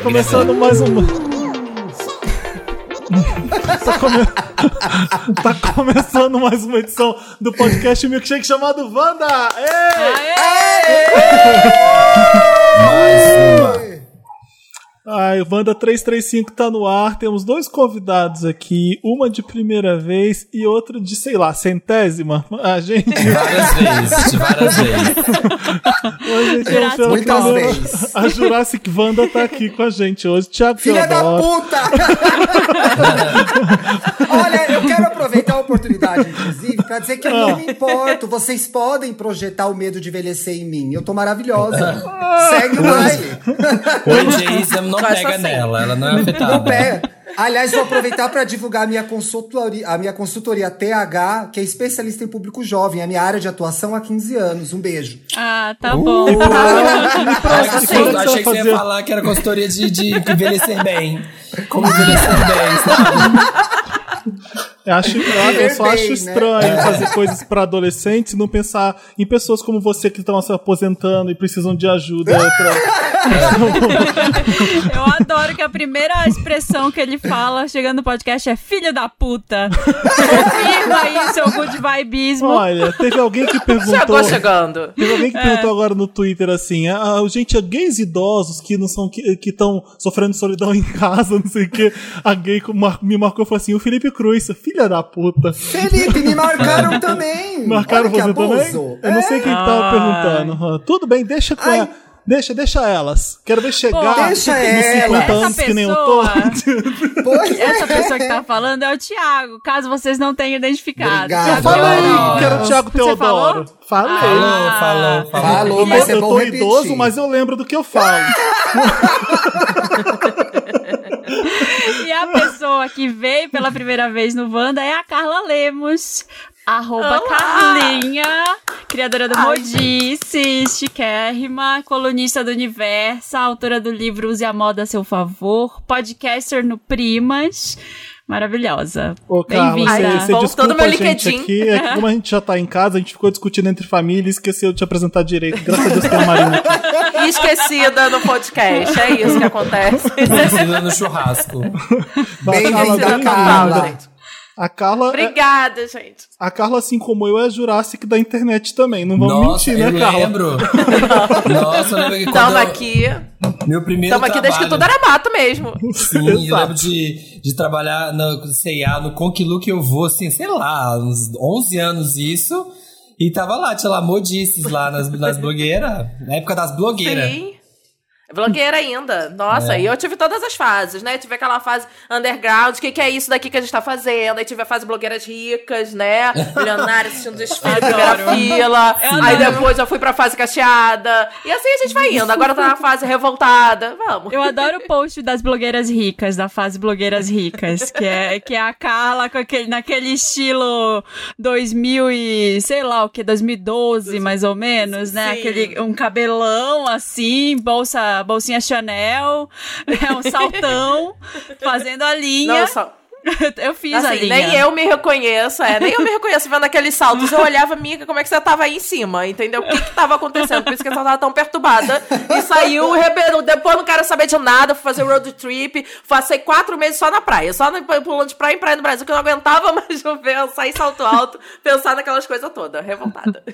Tá começando mais um. tá, come... tá começando mais uma edição do podcast Milkshake chamado Wanda! Ei! Mais uma. Ai, Wanda 335 tá no ar. Temos dois convidados aqui, uma de primeira vez e outra de, sei lá, centésima. A gente. Várias vezes, de várias vezes. A gente é um Muitas vezes. A Jurassic Wanda tá aqui com a gente hoje. Thiago Filha da Teodoro. puta! Olha, eu quero aproveitar a oportunidade, inclusive, pra dizer que eu Ah. não me importo. Vocês podem projetar o medo de envelhecer em mim. Eu tô maravilhosa. Segue o baile. O ageism não pega assim. nela, ela não é Não afetada. pega. Aliás, vou aproveitar para divulgar a minha consultoria, a minha consultoria TH, que é especialista em público jovem, a minha área de atuação há 15 anos. Um beijo. Ah, tá bom. Como susto, é que você achei que você fazer? ia falar que era consultoria de, de envelhecer bem. Como envelhecer bem, sabe? Eu, acho, eu, eu só acho bem, estranho fazer coisas pra adolescentes e não pensar em pessoas como você que estão se aposentando e precisam de ajuda. Pra... Eu adoro que a primeira expressão que ele fala chegando no podcast é filho da puta. Confirma aí seu good vibismo. Olha, teve alguém que perguntou. Chegou chegando. Teve alguém que perguntou agora no Twitter assim: ah, gente, é gays idosos que não são que estão sofrendo solidão em casa, não sei o que. A gay mar- me marcou e falou assim: o Felipe Cruz, filha da puta. Felipe, me marcaram também. Marcaram Olha você também? Eu não sei quem que tava Ai. perguntando. Ah, Tudo bem, deixa com Ai. Deixa, deixa elas. Quero ver chegar Pô, deixa nos ela. 50 anos Essa que nem eu tô. pessoa- Pois é. Essa pessoa que tá falando é o Thiago, caso vocês não tenham identificado. Obrigado. Eu falei que era o Thiago Teodoro. falou? Falei. Falou, Ah. falou, falou. Falou, Eu, mas é eu bom tô repetir. idoso, mas eu lembro do que eu falo. E a pessoa que veio pela primeira vez no Wanda é a Carla Lemos. Arroba Olá! Carlinha, criadora do Modice, chiquérrima, colunista do Universo, autora do livro Use a Moda a Seu Favor, podcaster no Primas. Maravilhosa. Ô, Carla, Bem-vinda. você, Ai, você desculpa todo meu a gente LinkedIn. aqui. É que como a gente já tá em casa, a gente ficou discutindo entre família e esqueceu de te apresentar direito. Graças a Deus tem a Marina aqui. Esquecida no podcast. É isso que acontece. Precisa no churrasco. Bem-vinda. Carla. gente. A Carla, é- Obrigada, gente. a Carla, assim como eu, é Jurassic da internet também. Não vamos Nossa, mentir, eu né, Carla? lembro. Nossa, eu lembro que Tamo eu- aqui. meu primeiro Tamo aqui desde que tudo trabalho- era mato mesmo. Sim, eu lembro de, de trabalhar no C&A, no Conquilu que eu vou, assim, sei lá, uns 11 anos isso. E tava lá, tinha lá modices lá nas, nas blogueiras, na época das blogueiras. Sim. Blogueira ainda. Nossa, É. e eu tive todas as fases, né? Tive aquela fase underground, o que, que é isso daqui que a gente tá fazendo? Aí tive a fase blogueiras ricas, né? Milionárias assistindo desfile, primeira fila. Aí depois eu fui pra fase cacheada. E assim a gente vai indo. Agora tá na fase revoltada. Vamos. Eu adoro o post das blogueiras ricas, da fase blogueiras ricas, que é, que é a Carla com aquele, naquele estilo 2000 e, sei lá o que, 2012 mais ou menos, né? Sim. Aquele, um cabelão assim, bolsa, bolsinha Chanel, é um saltão, fazendo a linha. Não, só. Eu fiz a Assim, linha. nem eu me reconheço, é, nem eu me reconheço vendo aqueles saltos. Eu olhava, amiga, como é que você tava aí em cima, entendeu? O que que tava acontecendo? Por isso que eu tava tão perturbada. E saiu, rebe- depois não quero saber de nada, fui fazer road trip, passei quatro meses só na praia, só no- pulando de praia em praia no Brasil, que eu não aguentava mais ver, sair salto alto, pensar naquelas coisas todas, revoltada.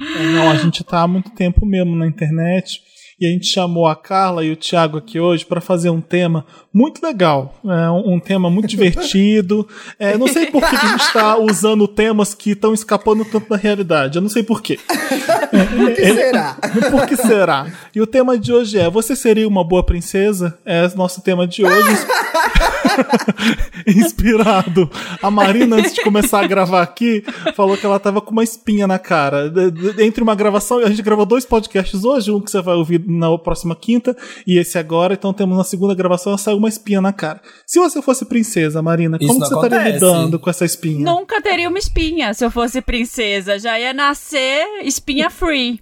É, Não, a gente tá há muito tempo mesmo na internet. E a gente chamou a Carla e o Thiago aqui hoje para fazer um tema muito legal. É um, um tema muito divertido. É, não sei por que que a gente está usando temas que estão escapando tanto da realidade. Eu não sei por quê. O que será? Por que será? E o tema de hoje é: Você seria uma boa princesa? É o nosso tema de hoje. Inspirado. A Marina, antes de começar a gravar aqui, falou que ela tava com uma espinha na cara. Entre uma gravação, a gente gravou dois podcasts hoje, um que você vai ouvir na próxima quinta e esse agora. Então temos na segunda gravação, ela saiu uma espinha na cara. Se você fosse princesa, Marina, Isso como você estaria acontece. lidando com essa espinha? Nunca teria uma espinha se eu fosse princesa. Já ia nascer espinha free.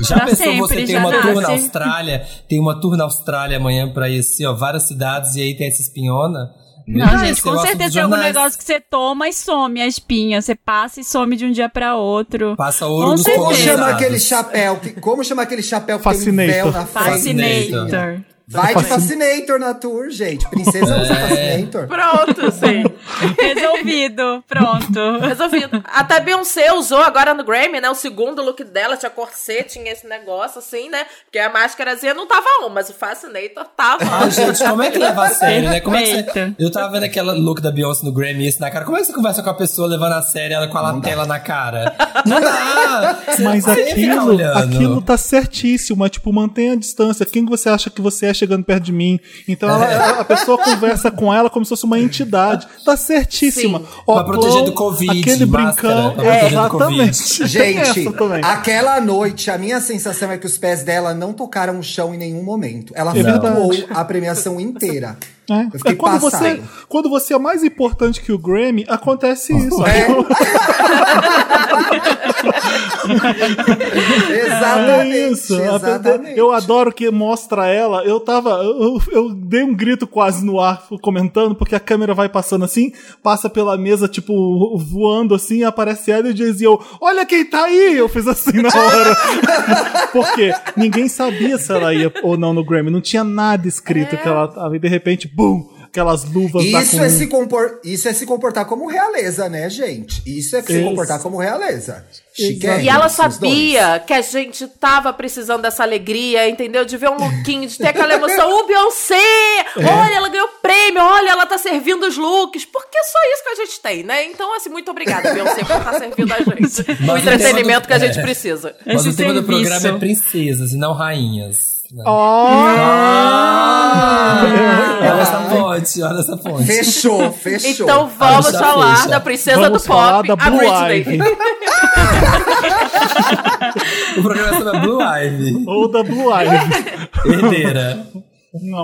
Já Pra pensou sempre, você tem uma tour na nasce. Austrália, tem uma tour na Austrália amanhã pra ir assim, ó, várias cidades e aí tem essa espinhona? Não, Ah, gente, com certeza tem algum negócio que você toma e some a espinha. Você passa e some de um dia pra outro. Passa ouro Com dos. Como chama aquele chapéu? que- Como chama aquele chapéu que tem um Fascinator. véu na frente? Fascinator. Vai de Fascinator na tour, gente. Princesa usa Fascinator. Pronto, sim. Resolvido. Pronto. Resolvido. Até Beyoncé usou agora no Grammy, né? O segundo look dela tinha corset, tinha esse negócio assim, né? Porque a máscarazinha não tava on, mas o Fascinator tava. Ah, gente, como é que leva a sério, né? Como é que você... Eu tava vendo aquela look da Beyoncé no Grammy isso na cara. Como é que você conversa com a pessoa levando a sério ela com a latela na cara? Não dá! Mas aquilo, aquilo tá certíssimo. É tipo, mantenha a distância. Quem que você acha que você é chegando perto de mim? Então ela- ela- a pessoa conversa com ela como se fosse uma entidade. Tá certíssima. Sim. Pra proteger do Covid, Aquele brincão. do exatamente. Gente, aquela noite, a minha sensação é que os pés dela não tocaram o chão em nenhum momento. Ela É flutuou a premiação inteira. É. Eu fiquei É quando, você, quando você é mais importante que o Grammy, acontece isso. É. É exatamente. isso. exatamente. Eu adoro que mostra ela. Eu tava. Eu, eu dei um grito quase no ar comentando, porque a câmera vai passando assim, passa pela mesa, tipo, voando assim, aparece ela e diz eu, olha quem tá aí! Eu fiz assim na hora. porque ninguém sabia se ela ia ou não no Grammy. Não tinha nada escrito que ela tava. E de repente, bum! Aquelas luvas da Isso é, se compor... Isso é se comportar como realeza, né, gente? Isso é se Isso. comportar como realeza. Chique. E ela sabia que a gente tava precisando dessa alegria, entendeu? De ver um lookinho, de ter aquela emoção. O Beyoncé! Olha, ela ganhou prêmio, olha, ela tá servindo os looks. Porque é só isso que a gente tem, né? Então, assim, muito obrigada, Beyoncé, por estar servindo a gente. o Mas o entretenimento do- que a gente é. precisa. Mas Esse o tema do serviço. programa é princesas e não rainhas. Né? Ah! Olha essa ponte, olha essa ponte. Fechou, fechou. Então vamos Fecha, falar fecha. da princesa Vamos do pop, da a Blue Britney. Ivy. O programa é sobre a Blue Ivy, Ou da Blue Ivy. herdeira.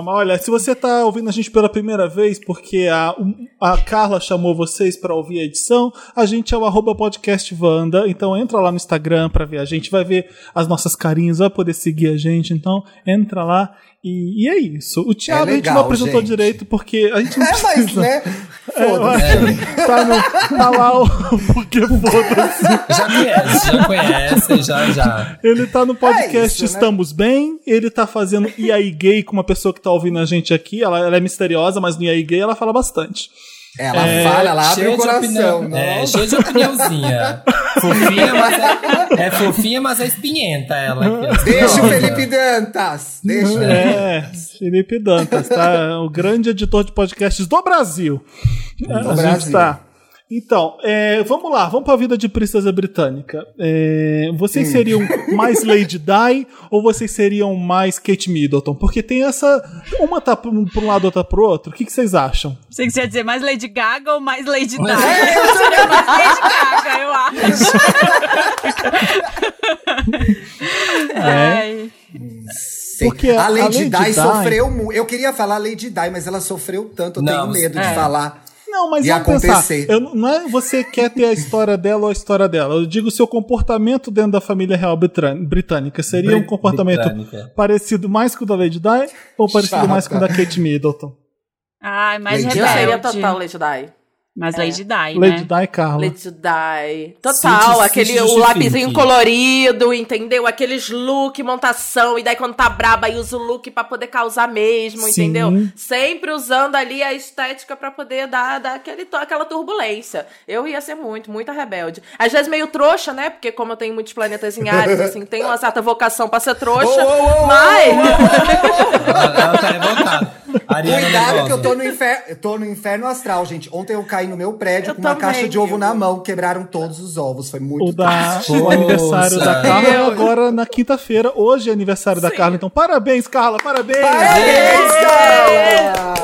Olha, se você tá ouvindo a gente pela primeira vez, porque a, a Carla chamou vocês para ouvir a edição, a gente é o arroba podcast Wanda, então entra lá no Instagram para ver a gente, vai ver as nossas carinhas, vai poder seguir a gente, então entra lá e, e é isso. O Thiago a gente não legal, apresentou gente. direito porque a gente não É, mas, né? É, Foda-se. acho- tá, no- tá lá o porque foda-se. Já conhece, já conhece, já, já. Ele tá no podcast É isso, né? Estamos Bem, ele tá fazendo E aí Gay com uma pessoa que tá ouvindo a gente aqui, ela, ela é misteriosa, mas no E aí Gay ela fala bastante. Ela É, fala, ela abre Cheia o de coração. opinião. É, cheia de opiniãozinha. fofinha, mas é, é fofinha, mas é espinhenta ela. aqui. Deixa o. Felipe Dantas. Deixa o É, Felipe Dantas, tá? O grande editor de podcasts do Brasil. a gente Brasil. tá. Então, é, vamos lá, vamos pra vida de princesa britânica. É, vocês seriam mais Lady Di ou vocês seriam mais Kate Middleton? Porque tem essa. Uma tá pra um um lado, outra pro outro. O que, que vocês acham? Sei que você ia dizer mais Lady Gaga ou mais Lady Di. Mas- Eu seria mais Lady Gaga, eu acho. Sim. Porque a a Lady, Lady Di Di- sofreu mu- Eu queria falar Lady Di, mas ela sofreu tanto, eu Não, tenho medo de é. falar. Não, mas vamos pensar. Eu, não é você quer ter a história dela ou a história dela. Eu digo o seu comportamento dentro da família real britânica. Seria um Brit- comportamento britânica. parecido mais com o da Lady Di ou parecido Chata. mais com o da Kate Middleton? Ai, mais Lady Eu Di. seria rebelde. total Lady Di. Mais Lady Di, Lady né? Di e Carla. Lady Di. Total, aquele o justifique. lapisinho colorido, entendeu? Aqueles look, montação, e daí quando tá braba aí usa o look pra poder causar mesmo, Sim. entendeu? Sempre usando ali a estética pra poder dar, dar aquele, aquela turbulência. Eu ia ser muito, muito rebelde. Às vezes meio trouxa, né? Porque como eu tenho muitos planetas em Ares, assim, tenho uma certa vocação pra ser trouxa, ô, ô, ô, mas... Ela, ela tá revoltada. Ariana Cuidado nervosa. que eu tô no, infer... eu tô no inferno astral, gente. Ontem eu caí no meu prédio Eu com uma caixa de ovo na mão, quebraram todos os ovos. Foi muito O, da, triste. o aniversário da. Carla é agora na quinta-feira. Hoje é aniversário da Carla. Então, parabéns, Carla, parabéns! Parabéns, Carla!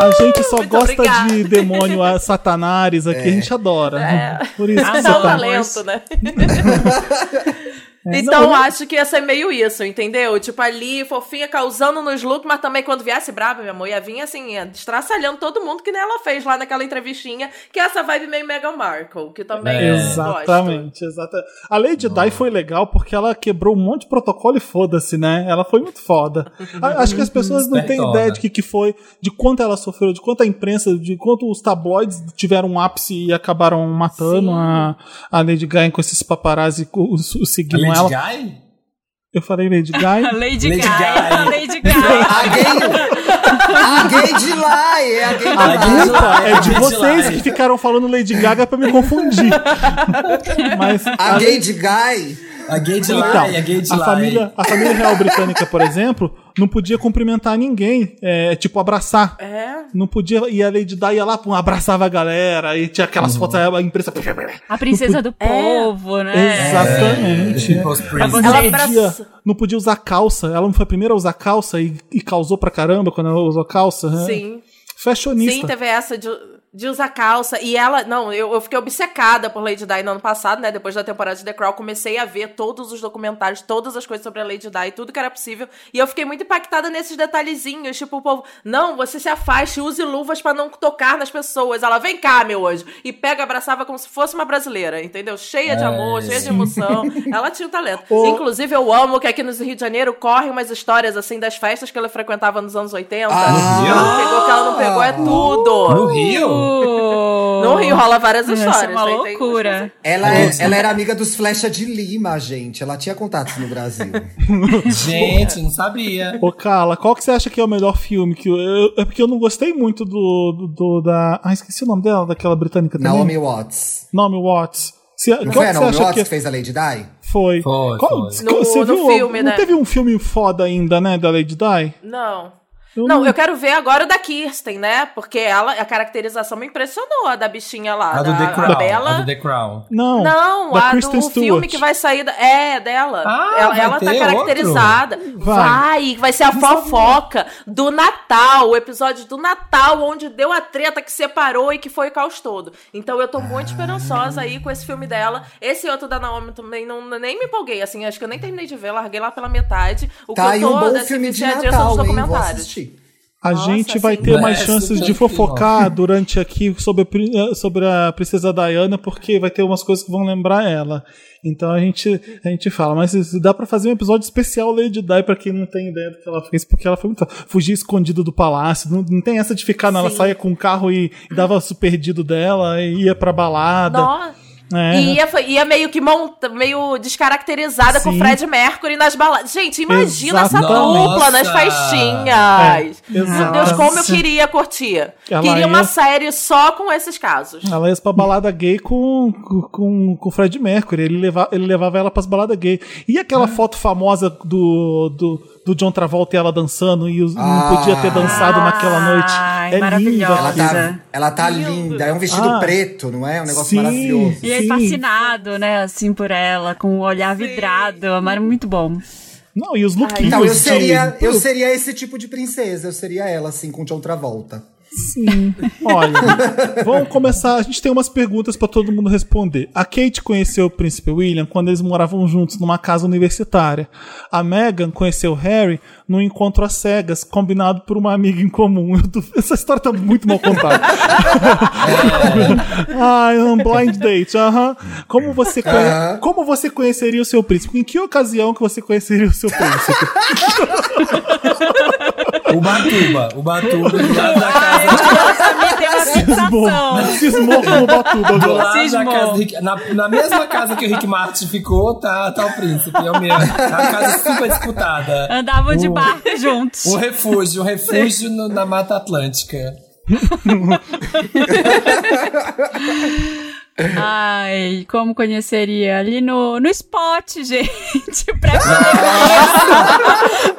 A gente só Muito gosta obrigada. de demônio a satanares aqui, a gente adora. Por isso que É você tá. talento, né? Então Não, acho que ia ser meio isso, entendeu? Tipo, ali, fofinha, causando nos looks, mas também quando viesse brava, minha amor, ia vir assim, ia estraçalhando todo mundo, que nem ela fez lá naquela entrevistinha, que é essa vibe meio Meghan Markle, que também É. eu gosto. Exatamente, exatamente. A Lady Di foi legal porque ela quebrou um monte de protocolo e foda-se, né? Ela foi muito foda. Acho que as pessoas não têm ideia de que, que foi, de quanto ela sofreu, de quanto a imprensa, de quanto os tabloides tiveram um ápice e acabaram matando a, a Lady Di com esses paparazzi os- seguindo Lady ela. Guy? Eu falei Lady A Di. Lady, Lady Guy. Guy. A Lady Guy. A gay, a gay de lá, é a gay de A A lá. é de vocês que ficaram falando Lady Gaga pra me confundir. Mas A gay de Guy. A gay de Então, lá e a gay de a lá. família, a família real britânica, por exemplo, não podia cumprimentar ninguém, é, tipo abraçar. É. Não podia, e a Lady Di ia lá, pum, abraçava a galera, e tinha aquelas fotos, a imprensa. A princesa do povo, né? Exatamente. People's Ela. Ela não podia, não podia usar calça. Ela não foi a primeira a usar calça e, e causou pra caramba quando ela usou calça. né? Sim. Fashionista. Sim, teve essa de, de usar calça. E ela, não, eu, eu fiquei obcecada por Lady Di no ano passado, né? Depois da temporada de The Crown, comecei a ver todos os documentários, todas as coisas sobre a Lady Di, tudo que era possível. E eu fiquei muito impactada nesses detalhezinhos. Tipo, o povo, não, você se afaste, use luvas pra não tocar nas pessoas. Ela, vem cá, meu anjo. E pega, abraçava como se fosse uma brasileira, entendeu? Cheia de É, amor, cheia de emoção. ela tinha o talento. Ô. Inclusive, eu amo que aqui no Rio de Janeiro correm umas histórias assim das festas que ela frequentava nos anos 80. Ah. que ela pegou, que ela não pegou, é tudo. No Rio? No Rio rola várias Essa é histórias. uma né? Tem- loucura. Ela, é- ela era amiga dos Flecha de Lima, gente. Ela tinha contatos no Brasil. Gente, não sabia. Ô, Carla, qual que você acha que é o melhor filme? Que eu, eu- é porque eu não gostei muito do, do, do- da. Ah, esqueci o nome dela, daquela britânica também. Naomi Watts. Naomi Watts. Se, Não qual foi a Naomi Watts que que fez a Lady Di? foi? Foi, Qual- foi. No- você no viu? filme, não né? teve um filme foda ainda, né, da Lady Di? Não. Eu Não, eu quero ver agora o da Kirsten, né? Porque ela, a caracterização me impressionou, a da bichinha lá. A do da, The Crown. a Bela. A do The Crown. Não. Não, da a Kristen do Stewart. filme que vai sair. Da, é, dela. Ah, ela ela tá ter caracterizada. Vai. Vai, vai ser a fofoca do Natal, o episódio do Natal, onde deu a treta que separou e que foi o caos todo. Então eu tô muito esperançosa aí com esse filme dela. Esse outro da Naomi também não, nem me empolguei, assim, acho que eu nem terminei de ver, larguei lá pela metade. O Tá que eu tô um bom desse filme de Natal, hein? Documentários. A Nossa, gente vai ter mais É, chances super de fofocar durante aqui sobre a, eh, sobre a Princesa Diana, porque vai ter umas coisas que vão lembrar ela. Então a gente, a gente fala, mas dá pra fazer um episódio especial Lady Di pra quem não tem ideia do que ela fez, porque ela foi muito. Fugir escondido do palácio. Não, não tem essa de ficar, não. Ela saia com o carro e, e dava o perdido dela e ia pra balada. Nossa. É. E ia, ia meio que monta, meio descaracterizada com o Sim. Fred Mercury nas baladas. Gente, imagina essa Exato. dupla nas Nossa. festinhas. É, Meu. Deus, como eu Sim. queria curtir. Ela queria ia- uma série só com esses casos. Ela ia pra balada gay com, com, com o Fred Mercury. Ele, leva, ele levava ela pras baladas gay. E aquela foto famosa do, do, do John Travolta e ela dançando e os- não podia ter dançado naquela noite. Ai, é linda. maravilhosa. Ela tá, ela tá linda. É um vestido Ah. preto, não é? Um negócio Sim. maravilhoso. E ele Sim. fascinado, né, assim, por ela, com o olhar vidrado. Mas muito bom. Não, e os lookinhos. Então, eu de- seria, eu seria esse tipo de princesa. Eu seria ela, assim, com John Travolta. Sim. Olha, vamos começar. A gente tem umas perguntas pra todo mundo responder. A Kate conheceu o príncipe William quando eles moravam juntos numa casa universitária. A Meghan conheceu o Harry num encontro às cegas, combinado por uma amiga em comum. Tô- Essa história tá muito mal contada. ah, um blind date. aham. Como, você conhe- Aham. Como você conheceria o seu príncipe? Em que ocasião que você conheceria o seu príncipe? O Batuba. O Batuba do lado da casa. Uma Cismou, cismou como Batuba Do lado da casa do Rick- na, na mesma casa que o Rick Martin ficou, tá, tá o príncipe. É o mesmo. É uma casa super disputada. Andavam de barco juntos. Um refúgio, um refúgio no- na Mata Atlântica. Ai, como conheceria? Ali no, no spot, gente. Pra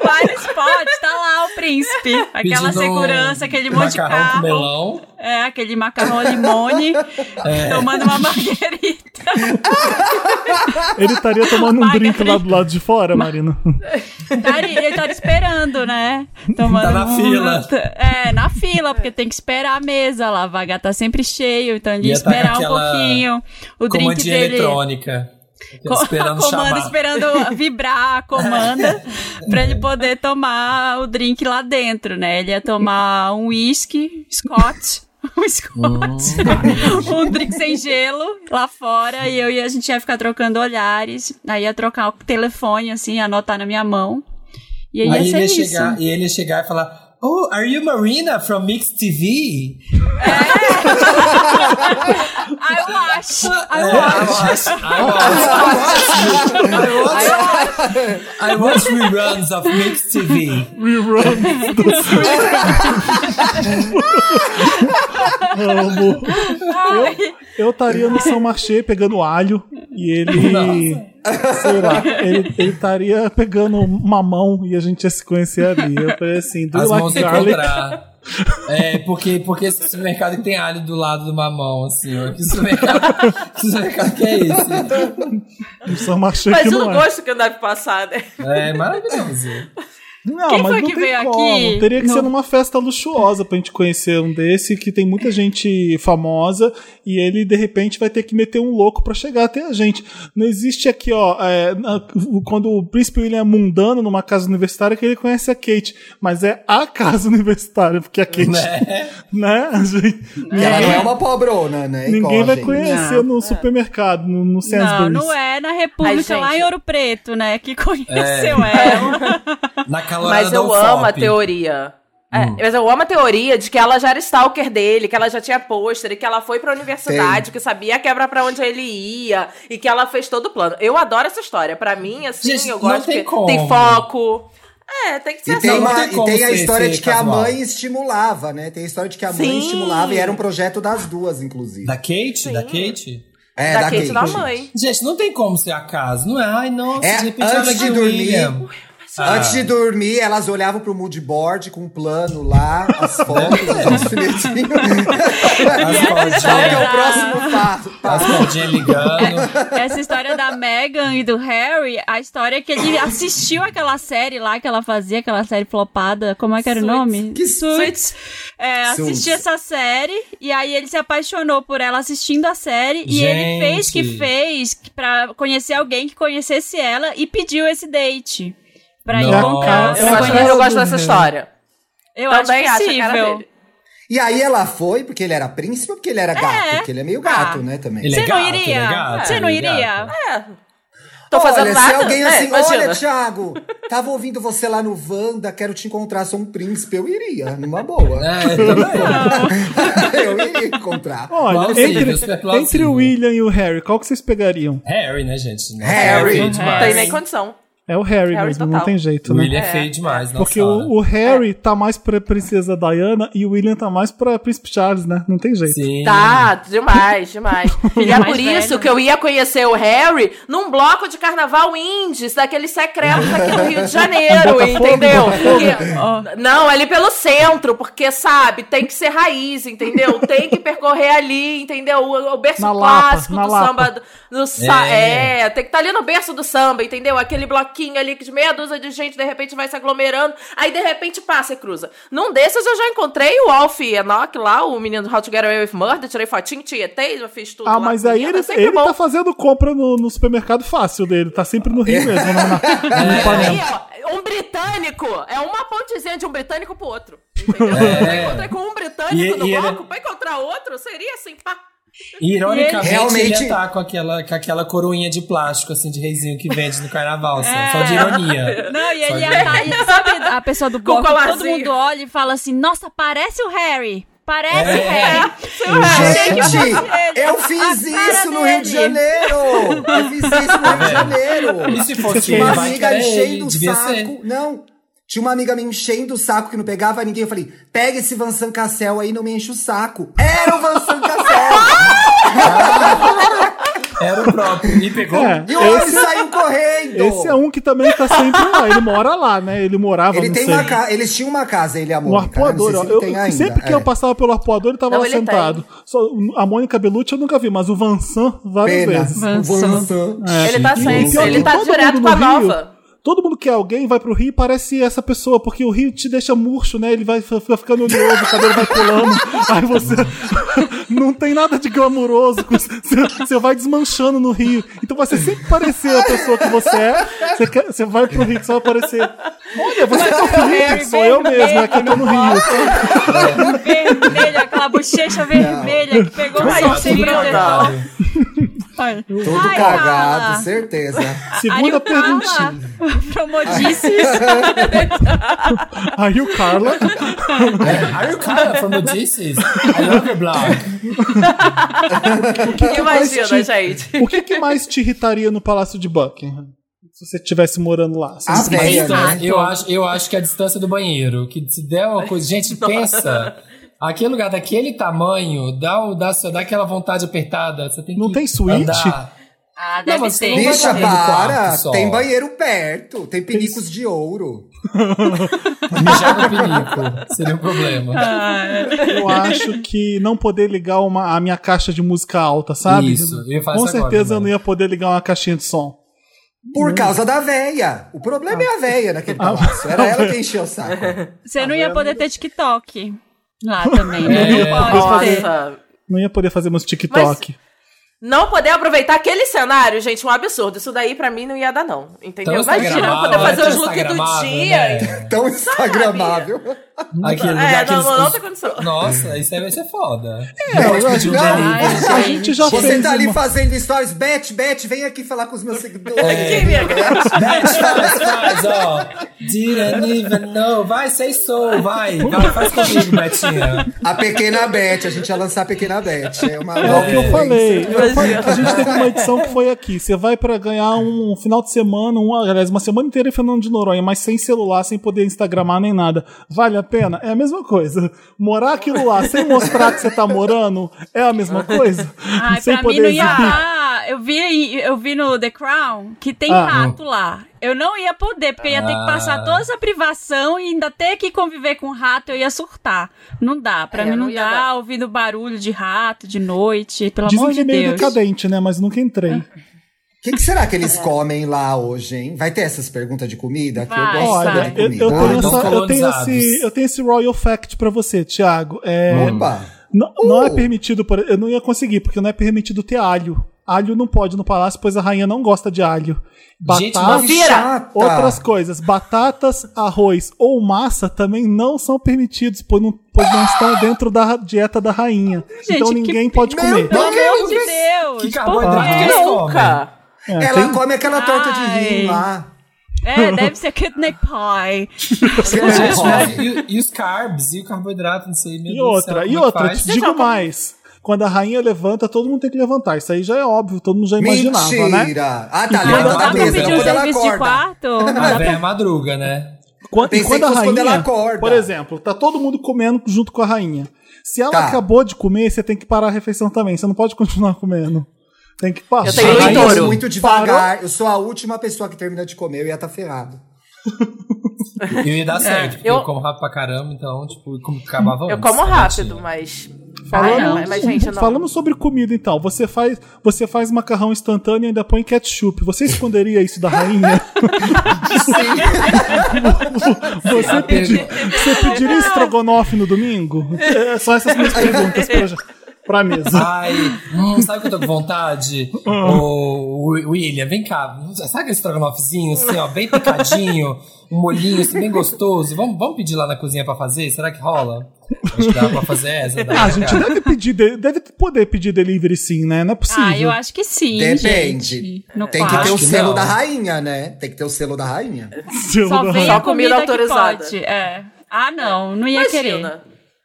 Vai spot, tá lá o príncipe. Aquela Pedindo segurança, aquele monte de carro. melão. É, aquele macarrão limone, tomando uma marguerita. Ele estaria tomando um Margarita. drink lá do lado de fora, Marina. Estaria- Ele estaria esperando, né? Tomando Tá na um- fila. É, na fila, porque tem que esperar a mesa lá. O vagar tá sempre cheio, então ele ia Ia tá esperar um pouquinho. O drink dele. eletrônica. Co- Esperando comanda, chamar. esperando vibrar a comanda pra ele poder tomar o drink lá dentro, né? Ele ia tomar um whisky, Scott. Um Scott, um drink sem gelo lá fora e eu e a gente ia ficar trocando olhares, aí ia trocar o telefone assim, anotar na minha mão. E aí, Aí ia ele ia, chegar, e ele ia chegar e falar: Oh, are you Marina from Mix TV? I watch, I É, watch. I watch, I watch, I watch, I watch reruns of Mix TV. Rerun do Amo. Eu estaria no São Marché pegando alho e ele. Sei lá, ele ele estaria pegando mamão e a gente ia se conhecer ali. Eu falei assim, do As you mãos garlic? encontrar. É, porque, porque esse supermercado tem alho do lado do mamão, assim. ó. Que supermercado, que supermercado que é esse? São Marché que Imagina não é. gosto que deve passar, né? É maravilhoso. Não, Quem mas foi não que tem veio como. aqui? Teria que No- ser numa festa luxuosa pra gente conhecer um desse, que tem muita gente famosa e ele, de repente, vai ter que meter um louco pra chegar até a gente. Não existe aqui, ó, é, na- quando o príncipe William é mundano numa casa universitária que ele conhece a Kate, mas é a casa universitária, porque a Kate, né? Né? a gente- Que ela não é uma pobrona, né? ninguém vai conhecer Não. no supermercado, no, no Não, Sainsbury's. não é na República, Ai, lá em Ouro Preto, né? Que conheceu É. ela. Na calorada Mas eu amo a teoria. É, mas eu amo a teoria de que ela já era stalker dele, que ela já tinha pôster, e que ela foi pra universidade, que sabia a quebra pra onde ele ia, e que ela fez todo o plano. Eu adoro essa história. Pra mim, assim, Gente, eu não gosto tem que como. tem foco. É, tem que ser E assim. tem, não uma- tem e tem a história de que a casual. mãe estimulava, né? Tem a história de que a mãe Sim. estimulava e era um projeto das duas, inclusive. Da Kate? Da Kate? É, da Kate da mãe. Gente, não tem como ser acaso, não é? Ai, nossa, É, de repente antes olha de dormir. Ah. Antes de dormir, elas olhavam pro mood board com um plano lá, as fotos, os alfinetinhos. As Qual que é o cordinhas, próximo passo? as cordinhas ligando. Essa história da Meghan e do Harry, a história é que ele assistiu aquela série lá que ela fazia, aquela série flopada, como é que era o Suits. nome? Que Suits. É, assistiu essa série e aí ele se apaixonou por ela assistindo a série e ele fez que Gente. fez pra conhecer alguém que conhecesse ela e pediu esse date. Pra Nossa. encontrar. Eu gosto, eu gosto dessa Harry. história. Eu Também acho acho a cara dele. E aí ela foi, porque ele era príncipe ou porque ele era gato? É. Porque ele é meio gato, Ah. né, também. Ele é Você não gato, ele é iria? Você não é iria? gato. É. Tô fazendo olha, nada. se alguém assim, Imagina. olha, Thiago, tava ouvindo você lá no Wanda, quero te encontrar, sou um príncipe, eu iria, numa boa. É, eu iria encontrar. Olha, Plausível, entre, entre o William e o Harry, qual que vocês pegariam? Harry, né, gente? Harry. é feio Não tem nem condição. É o Harry, Harry mesmo, não total. tem jeito, O né? William é feio demais, nossa Porque o, o Harry tá mais pra Princesa Diana e o William tá mais pra Príncipe Charles, né? Não tem jeito. Sim. Tá, demais, demais. e é por isso velho. que eu ia conhecer o Harry num bloco de carnaval indies, daqueles secretos aqui no Rio de Janeiro, entendeu? Botafogo. Que- não, ali pelo centro, porque, sabe, tem que ser raiz, entendeu? Tem que percorrer ali, entendeu? O, o berço Na Lapa, clássico na do Lapa. samba. do- Do É. é. tem que estar ali no berço do samba, entendeu? Aquele bloquinho ali que de meia dúzia de gente, de repente, vai se aglomerando. Aí, de repente, passa e cruza. Num desses, eu já encontrei o Alf Enoch lá, o menino do How to Get Away with Murder. Tirei fotinho, tietei, já fiz tudo Ah, mas aí ele, sempre ele bom. tá fazendo compra no, no supermercado fácil dele, tá sempre no Rio mesmo, na, na, no Ipanema. ó, um britânico é uma pontezinha de um britânico pro outro. Entendeu? É. Eu encontrei com um britânico E- no e ele- bloco, pra encontrar outro, seria assim, pá. E, ironicamente, E ele- ele Realmente- ia tá com aquela, com aquela coroinha de plástico, assim, de reizinho que vende no carnaval, assim, só de ironia. Não, e Só ele ia tá, e sabe a pessoa do bloco, todo mundo olha e fala assim, nossa, parece o Harry. Parece É. o Harry. Gente, eu fiz isso no Rio de dele. Eu fiz isso no Rio de Janeiro. E se fosse ele, uma vai amiga ele, enchendo o saco. ser. Não. Tinha uma amiga me enchendo o saco que não pegava ninguém. Eu falei, pega esse Vansan Cassel aí, não me enche o saco. Era o Vansan Cassel. Era o próprio. E pegou. É, e o homem esse, saiu correndo. esse é um que também tá sempre lá. Ele mora lá, né? Ele morava, Ele não tem sei, uma casa. Eles tinham uma casa, ele e a Mônica. né? arpoador. Se Eu- sempre que é. eu passava pelo arpoador, ele tava Não, lá ele sentado. Só, a Mônica Bellucci eu nunca vi, mas o Vansan várias Pena. vezes. O Vansan. É. ele tá sempre. Ele tá direto com a nova. Todo mundo quer alguém, vai pro rio e parece essa pessoa, porque o rio te deixa murcho, né? Ele vai fica ficando oleoso, o cabelo vai pulando. aí você não tem nada de glamuroso. Você, vai desmanchando no rio. Então você sempre parecer a pessoa que você é. Você, quer- você vai pro rio que você vai parecer. Olha, você tá o Felipe, sou eu mesmo, é que eu tô no rio. Vermelha, aquela bochecha vermelha que pegou o sem que protetor. Todo Ai, cagado, Carla. certeza. Segunda perguntinha. Promodices. Aí o Carla. Are you Carla from Odysseus? I love your blog. Imagina, te- gente. O que, que mais te irritaria no Palácio de Buckingham? Se você estivesse morando lá. A Então, né? eu, acho, eu acho que a distância do banheiro, que se der uma coisa. Gente, pensa. Aquele lugar daquele tamanho, dá, o- dá, dá aquela vontade apertada. Você tem que Não tem suíte? andar. Ah, Não, deve mas você ter. não Bicha, para! Tem banheiro perto, tem pinicos de ouro. Mijar no pinico. Seria um problema. Eu acho que não poder ligar uma, a minha caixa de música alta, sabe? Isso, eu Com isso agora, certeza eu não ia poder ligar uma caixinha de som. Por causa da véia. O problema é a véia naquele palácio. Era ela que encheu o saco. Você não ia poder ter TikTok lá também, né? É, Não. Nossa. Não ia poder fazer meus TikTok. Não poder aproveitar aquele cenário, gente, um absurdo. Isso daí pra mim não ia dar, não. Entendeu? Tão Imagina instagramável, poder fazer os looks do dia. né? Tão instagramável. Aquele É, que não, não, condição. Nossa, isso aí vai ser foda. É, eu acho- delivery. A gente já Você fez tá ali uma- fazendo stories, Beth, Beth, vem aqui falar com os meus seguidores. Aqui, minha grande. Faz, faz, faz, ó. Didn't even know. Vai, say so, vai. Vai, faz comigo, Betinha. A pequena Beth, a gente ia lançar a pequena Beth. É uma É o que eu falei. Eu falei- A gente teve uma edição que foi aqui. Você vai pra ganhar um final de semana, um, aliás, uma semana inteira em Fernando de Noronha, mas sem celular, sem poder instagramar nem nada. Vale a pena? É a mesma coisa. Morar aquilo lá sem mostrar que você tá morando é a mesma coisa. Ai, sem pra mim não ia dar. Eu vi, eu vi no The Crown que tem Ah. rato lá. Eu não ia poder, porque eu ia ter que passar Ah. toda essa privação e ainda ter que conviver com rato, eu ia surtar. Não dá. Pra É, mim não, não dá dar. ouvindo barulho de rato de noite, pelo Dizem amor que é de meio Deus. decadente, né? Mas nunca entrei. O que, que será que eles comem lá hoje, hein? Vai ter essas perguntas de comida? Que eu gosto Olha, de eu, comida. eu tenho Ah, essa- então eu, tenho colonizados. esse, eu tenho esse Royal Fact pra você, Thiago. É, Opa! Não, não é Uh! permitido, por- eu não ia conseguir, porque não é permitido ter alho. Alho não pode no palácio, pois a rainha não gosta de alho. Gente, Batatas, Vira. Chata. outras coisas, batatas, arroz ou massa também não são permitidos, pois não, pois não estão dentro da dieta da rainha. Gente, então que- ninguém pode Meu comer. Deus! Pelo amor de Deus. Que carboidrato que comem? Nunca. É, Ela tem- come aquela torta de rim lá. É, deve ser kidney pie. E, e os carbs? E o carboidrato? Não sei. meu E outra, céu, e é outra, faz? te digo mais. Quando a rainha levanta, todo mundo tem que levantar. Isso aí já é óbvio, todo mundo já imaginava, né? Mentira! Ah, tá, levanta da pra mesa, quando ela de acorda. quarto? A Dá velha madruga, né? Quando, e quando a fosse quando rainha, ela acorda. por exemplo, tá todo mundo comendo junto com a rainha. Se ela Tá. acabou de comer, você tem que parar a refeição também. Você não pode continuar comendo. Tem que passar. Eu tenho entendo touro. muito devagar. Eu sou a última pessoa que termina de comer. Eu ia estar ferrado. Eu ia dar certo, porque eu- eu como rápido pra caramba, então, tipo, como acabava Eu antes, como né, rápido, mas. Falando, Ai, não, mas, gente, não. falando sobre comida, então, você faz, você faz macarrão instantâneo e ainda põe ketchup. Você esconderia isso da rainha? você, pedi- você pediria estrogonofe no domingo? É, são essas minhas perguntas pra, pra mesa. Ai, hum, sabe o que eu tô com vontade? Ô, Wi- William, vem cá. Sabe aquele estrogonofezinho, assim, ó, bem picadinho, um molhinho, assim, bem gostoso? Vamos, vamos pedir lá na cozinha pra fazer? Será que rola? Acho que dá pra fazer essa. dá Ah, a gente deve pedir, de- deve poder pedir delivery sim, né? Não é possível. Ah, eu acho que sim, Depende. Tem que ter o que selo não. da rainha, né? Tem que ter o selo da rainha. Selo Só da vem rainha. a Só comida comida que autorizada. pode. É. Ah, não, não ia querer.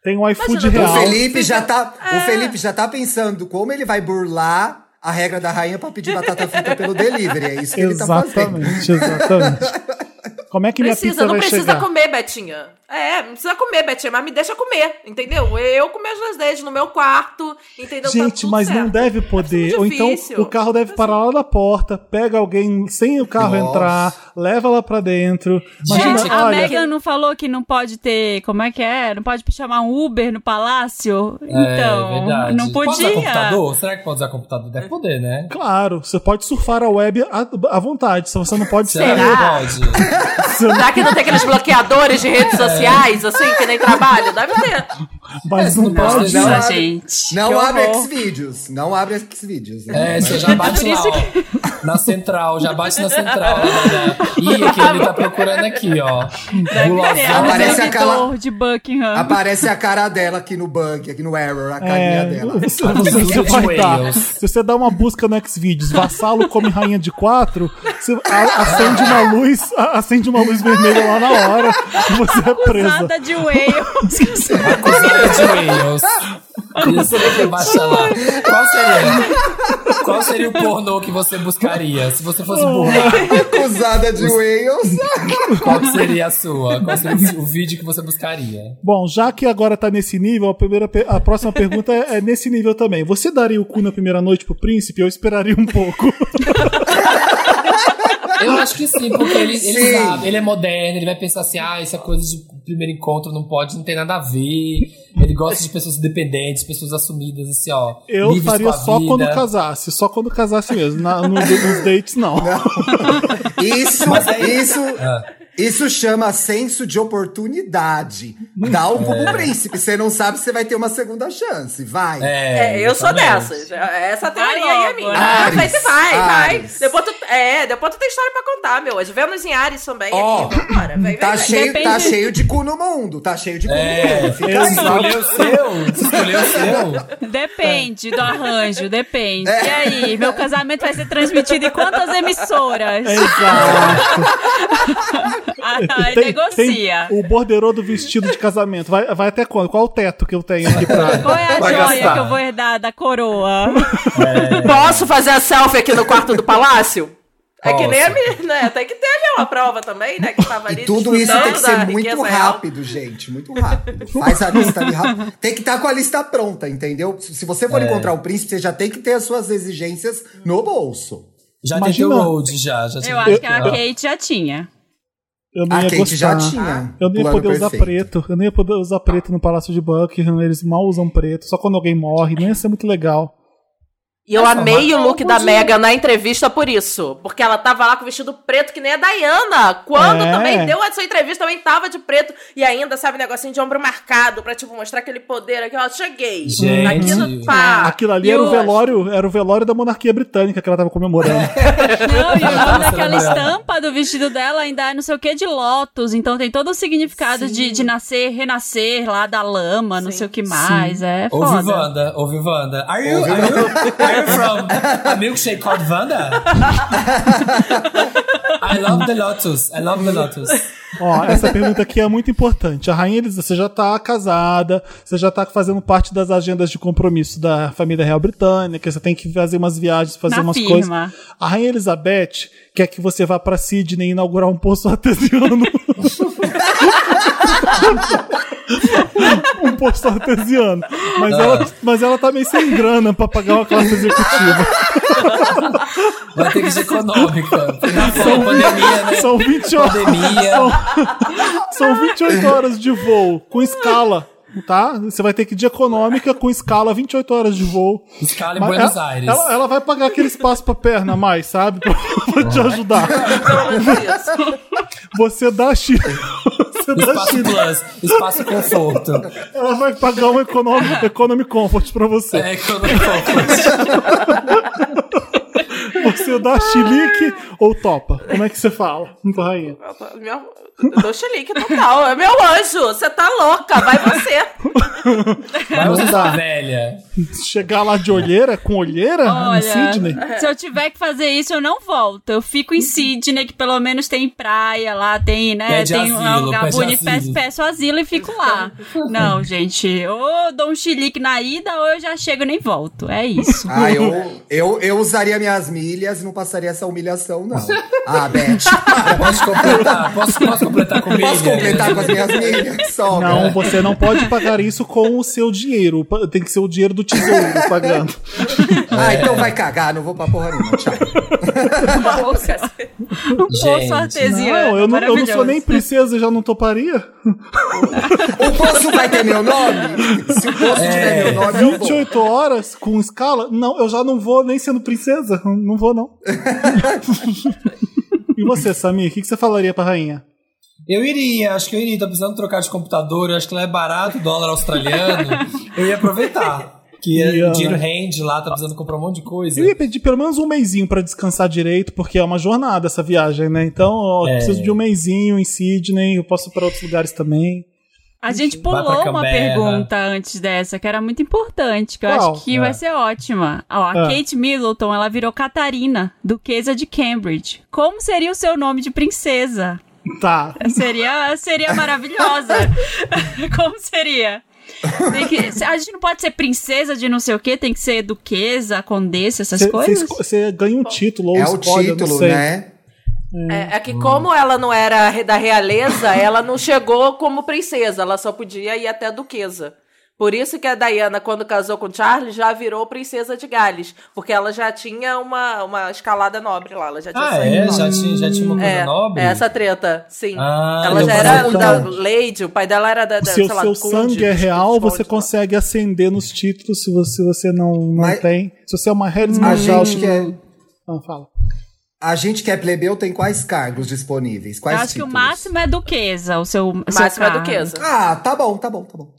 Tem um iFood Imagina, O real. Felipe já tá, o Felipe já tá pensando como ele vai burlar a regra da rainha pra pedir batata frita pelo delivery. É isso que ele tá fazendo. Exatamente, exatamente. Como é que minha Precisa, pizza não vai precisa chegar? comer, Betinha. É, não precisa comer, Betinha, mas me deixa comer, entendeu? Eu com meus dois dedos no meu quarto, entendeu? Tá Gente, tudo mas não certo. deve poder. muito Ou então o carro deve parar lá na porta, pega alguém sem o carro Nossa. entrar, leva lá pra dentro. Imagina, Gente, a olha, Megan não falou que não pode ter. Como é que é? Não pode chamar um Uber no palácio? Então, é verdade. não Pode usar podia. computador? Será que pode usar computador? Deve poder, né? claro, você pode surfar a web à, à vontade, só você não pode Será pode? Não- Será que não tem aqueles bloqueadores de redes sociais, assim, que nem trabalho? Deve ter. Mas É, não não pode. Não abre- gente. Não que abre. Xvideos. Não abre Xvideos. Né? É, você já bate Por lá, ó. Na central, já bate na central. Né, né? Ih, aqui ele tá procurando aqui, ó. É, no Aparece servidor aquela- de Buckingham. Aparece a cara dela aqui no bug, aqui no error, a carinha É, dela. você, você- vai dar. Wales. Se você dá uma busca no Xvideos, vassalo come rainha de quatro, você a- acende uma luz, a- acende uma luz vermelha lá na hora e você é presa. Usada de Wales. Acusada de Wales. Isso que baixa lá. Qual seria? Qual seria o pornô que você buscaria? Se você fosse burro, Acusada de Wales. qual que seria a sua? Qual seria o vídeo que você buscaria? Bom, já que agora tá nesse nível, a, primeira, a próxima pergunta é, é nesse nível também. Você daria o cu na primeira noite pro príncipe? Eu esperaria um pouco. Eu acho que sim, porque ele, ele sabe, ele é moderno, ele vai pensar assim, ah, essa coisa de primeiro encontro não pode, não tem nada a ver. Ele gosta de pessoas independentes, pessoas assumidas, assim, ó. Eu faria só vida. quando casasse, só quando casasse mesmo. Na, no- nos dates, não. Isso, Mas aí- isso, Ah. Isso chama senso de oportunidade. Dá o cu pro príncipe. Você não sabe se você vai ter uma segunda chance. Vai. É, É, eu sou dessas. Essa Vai teoria aí é minha. né? Ah, vai, Ares, vai, vai. Ares. Depois tu, é, depois tu tem história pra contar, meu. As Vênus em Ares também. Ó, aqui, vambora. Vem, vem, Tá vem. cheio, tá cheio de cu no mundo. Tá cheio de cu no É, mundo. Fica aí. escolheu o seu? Você escolheu o seu? Depende do arranjo, depende. E aí, meu casamento vai ser transmitido em quantas emissoras? Exato. Ah, negocia. o borderô do vestido de casamento. Vai, vai até quando? Qual o teto que eu tenho aqui pra. Qual é a joia gastar. que eu vou herdar da coroa? Posso fazer a selfie aqui no quarto do palácio? É que nem a minha, né? Tem que ter ali uma prova também, né? Que tava ali E tudo isso tem que ser muito riqueza real. rápido, gente. Muito rápido. Faz a lista ali rápido. Tem que estar com a lista pronta, entendeu? Se você for É. encontrar um príncipe, você já tem que ter as suas exigências no bolso. Já Imagina- tem teu road, já. já Eu acho que a. Kate já tinha. Eu não A ia Kate gostar. já tinha. Eu não ia poder usar perfeito. preto. Eu não ia poder usar preto no Palácio de Buckingham. Eles mal usam preto. Só quando alguém morre. Não ia ser muito legal. E eu Nossa, amei o look não da. Megan na entrevista por isso. Porque ela tava lá com o vestido preto que nem a Diana. Quando É. também deu a sua entrevista, também tava de preto. E ainda, sabe, negocinho de ombro marcado pra, tipo, mostrar aquele poder aqui, ó. Cheguei. Gente. Aqui no pá. Aquilo ali e era o velório, era o velório da monarquia britânica que ela tava comemorando. Não, e o nome daquela estampa do vestido dela ainda é não sei o que de Lotus. Então tem todo o significado de, de nascer, renascer lá da lama, não Sim. sei o que mais. É Ouve foda. Wanda, ouve Wanda. Are you, are you, you from a milkshake called Wanda? I love the Lotus. I love the Lotus. Ó, essa pergunta aqui é muito importante. A Rainha Elizabeth, você já tá casada, você já tá fazendo parte das agendas de compromisso da família real britânica, você tem que fazer umas viagens, fazer Na umas firma. coisas. A Rainha Elizabeth quer que você vá pra Sydney inaugurar um poço artesiano. poço artesiano. Mas, ela, mas ela tá meio sem grana pra pagar uma classe executiva. Vai ter que ser econômica. Na pandemia, né? São 20 horas. Pandemia. São, são 28 horas de voo com escala. Tá? Você vai ter que ir de econômica com escala 28 horas de voo. Escala em Mas Buenos ela, Aires. Ela, ela vai pagar aquele espaço pra perna a mais, sabe? Pra, pra te ajudar. Isso. Você dá X. Espaço. Plus, espaço conforto. Ela vai pagar um economy, economy comfort pra você. É econômico. Você dá chilique ou topa? Como é que você fala? Rainha. Eu tô- Meu, eu dou chilique total. É meu anjo. Você tá louca. Vai você. Vai você Não dá. velha. Chegar lá de olheira, com olheira, em Olha, Sydney. se eu tiver que fazer isso, eu não volto. Eu fico em Sydney, que pelo menos tem praia lá, tem, né? Pede tem um lugar bonito, peço, peço asilo e fico lá. Não, gente, ou eu dou um chilique na ida, ou eu já chego e nem volto. É isso. Ah, eu, eu, eu usaria minhas milhas não passaria essa humilhação, não. Ah, Beth. Posso completar? Posso, posso completar com Posso milha? completar com as minhas milhas? Sogra. Não, você não pode pagar isso com o seu dinheiro. Tem que ser o dinheiro do tesouro pagando. Ah, então vai cagar, não vou pra porra nenhuma. Tchau. Um poço artesiano. Não, eu não, eu não sou nem princesa, já não toparia. O poço vai ter meu nome? Se o poço tiver meu nome, eu vou. 28 horas com escala? Não, eu já não vou nem sendo princesa. Não vou, não. e você, Samir, o que, que você falaria pra rainha? Eu iria, acho que eu iria. Tô precisando trocar de computador, eu acho que lá é barato, dólar australiano. eu ia aproveitar. Que o dinheiro rende lá, tá precisando comprar um monte de coisa. Eu ia pedir pelo menos um mêsinho pra descansar direito, porque é uma jornada essa viagem, né? Então, ó, eu É. preciso de um mêsinho em Sydney, eu posso ir pra outros lugares também. A gente pulou uma pergunta antes dessa, que era muito importante, que eu Qual? acho que É. vai ser ótima. Ó, a Ah. Kate Middleton, ela virou Catarina, duquesa de Cambridge. Como seria o seu nome de princesa? Tá. Seria, seria maravilhosa. Como seria? Que- a gente não pode ser princesa de não sei o que, tem que ser duquesa, condessa, essas Você coisas. você ganha um título ou É o escolhe, eu não título, sei. Né? É, é que como ela não era da realeza, ela não chegou como princesa, ela só podia ir até duquesa. Por isso que a Diana, quando casou com Charles, já virou princesa de Gales. Porque ela já tinha uma, uma escalada nobre lá. Ela já tinha Ah, é? nobre. Já tinha, já tinha uma coisa É, nobre? é essa treta, sim. Ah, ela já era da Lady, o pai dela era da, da Se o seu conde, sangue é dos- real, você lá. consegue ascender nos títulos se você, se você não, não Mas- tem. Se você é uma Harris A Marshall. gente que é, Ah, fala. A gente que é plebeu tem quais cargos disponíveis? Quais Eu acho que o títulos? máximo é duquesa, o seu, o seu Máximo é duquesa. Ah, tá bom, tá bom, tá bom.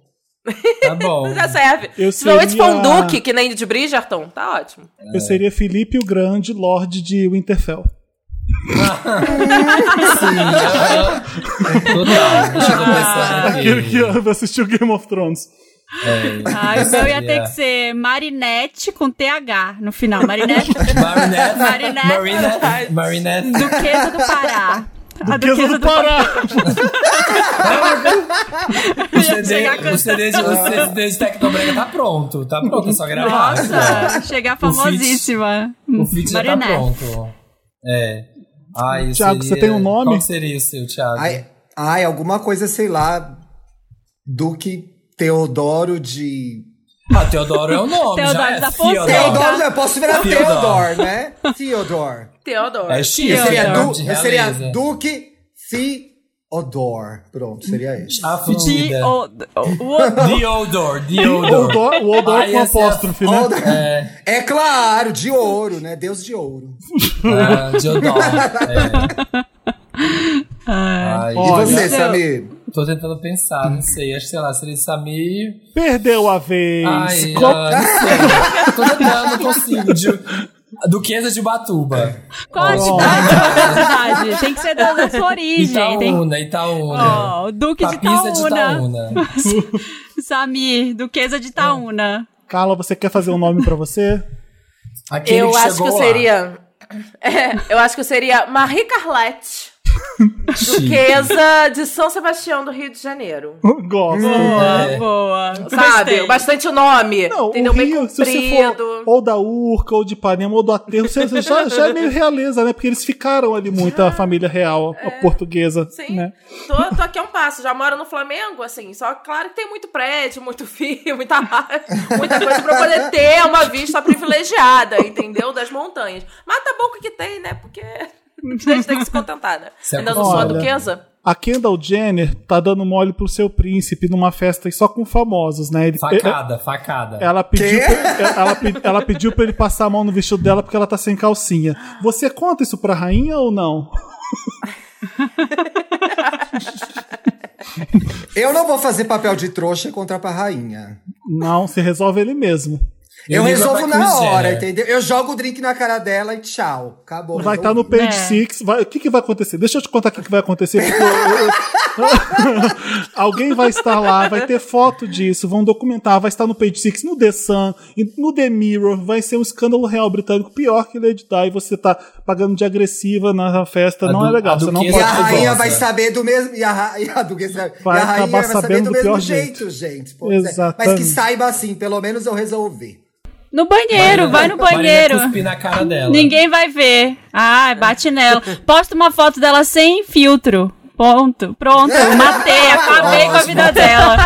Tá bom. Já serve. Eu Se não, se for um seria- duque, que nem de Bridgerton, tá ótimo. Eu seria Felipe o Grande, Lorde de Winterfell. Total. Deixa eu pensar Aquele que assistiu Game of Thrones. É. Ah, o meu ia ter Yeah. que ser Marinette com TH no final. Marinette, Marinette. Marinette. Marinette. Marinette. Duquesa do Pará. A Duquesa do Pará. O CD, chegar o CD, de, o CD de Tecnobrega tá pronto. Tá pronto, é só gravar. Nossa, chegar famosíssima. O feat já tá pronto. É. Ai, Thiago, seria- você tem um nome? Qual seria o seu, Thiago? Ai, ai, alguma coisa, sei lá. Duque Teodoro de. Ah, Teodoro é o nome. Teodoro já é da Fonseca. Theodore. Teodoro, eu posso virar. Theodore, né? Theodore. Teodoro. É chique, Eu seria, é du, eu seria. Duque Theodore. Pronto, seria esse. A fedida. Deodor, Deodor. Odor, o Odor com é- apóstrofe, né? É, É claro, de ouro, né? Deus de ouro. ah, Deodor. É. Ai, E você, Samir? Tô tentando pensar, não sei. Acho que, sei lá, seria Samir. Perdeu a vez. Ai, Co- ah, não sei. Tô tentando, não consigo. De, Duquesa de Batuba. qual a cidade? Qual a cidade? Tem que ser da, da sua origem. Tem, Itaúna, Itaúna. ó, o Duque de Papisa de Itaúna. Itaúna. Samir, Duquesa de Itaúna. Carla, você quer fazer um nome pra você? Aquele Eu acho que eu lá. seria. É, eu acho que eu seria Marie Carlette. Duquesa de São Sebastião do Rio de Janeiro. Gosto. Boa, É. boa. Sabe? Gostei. Bastante nome. Não, entendeu? o Bem Rio, se você comprido. for ou da Urca, ou de Ipanema, ou do Aterro, você, você já, já é meio realeza, né? Porque eles ficaram ali muito, a família real, a portuguesa, Sim. né? Tô, tô aqui a um passo. Já moro no Flamengo, assim. Só claro que tem muito prédio, muito fio, muita, muita coisa pra poder ter uma vista privilegiada, entendeu? Das montanhas. Mas tá bom o que tem, né? Porque a gente tem que se contentar, né? Se Ainda não sou a duquesa. A Kendall Jenner tá dando mole pro seu príncipe numa festa só com famosos, né? Ele, Facada, facada. Ela pediu, pra, ela, ela pediu pra ele passar a mão no vestido dela porque ela tá sem calcinha. Você conta isso pra rainha ou não? Eu não vou fazer papel de trouxa e contar pra rainha. Não, você resolve ele mesmo. Eu, resolvo na hora, entendeu? Eu jogo o drink na cara dela e tchau. Acabou. Vai estar no resolvi. page É. 6. vai- O que, que vai acontecer? Deixa eu te contar o que, que vai acontecer. porque eu- eu- Alguém vai estar lá, vai ter foto disso, vão documentar, vai estar no page 6, no The Sun, e no The Mirror, vai ser um escândalo real britânico pior que Lady Di, e você tá pagando de agressiva na festa, A não du- é legal. a Você não duquesa E pode a Pode rainha vai saber do mesmo. E a, e a duquesa Vai e a rainha vai saber do do mesmo jeito, jeito. gente. É. Mas Exatamente. que saiba assim, pelo menos eu resolvi. No banheiro, vai no Marina banheiro. cuspir na cara dela. Ninguém vai ver. Ah, bate nela. Posta uma foto dela sem filtro. Ponto. Pronto, matei, acabei com a vida dela.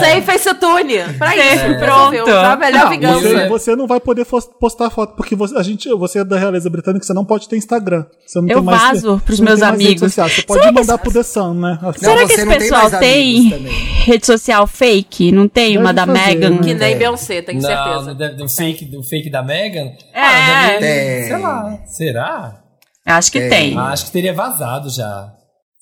Sem facetune. Pra isso. É. Pronto. Já a melhor Não, vingança. Você, você não vai poder postar foto, porque você, a gente, você é da realeza britânica, você não pode ter Instagram. Você não Eu tem mais, vazo pros você não meus tem amigos. Você pode Será que mandar pro The Sun, né? Assim. Será que você esse não tem pessoal tem também. rede social fake? Não tem Deve uma da fazer, Megan? né? Que nem É. Beyoncé, tenho Não, certeza. do, do fake, do fake da Megan? É. Ah, deve- É. Sei lá. Será? Acho que tem. Acho que teria vazado já.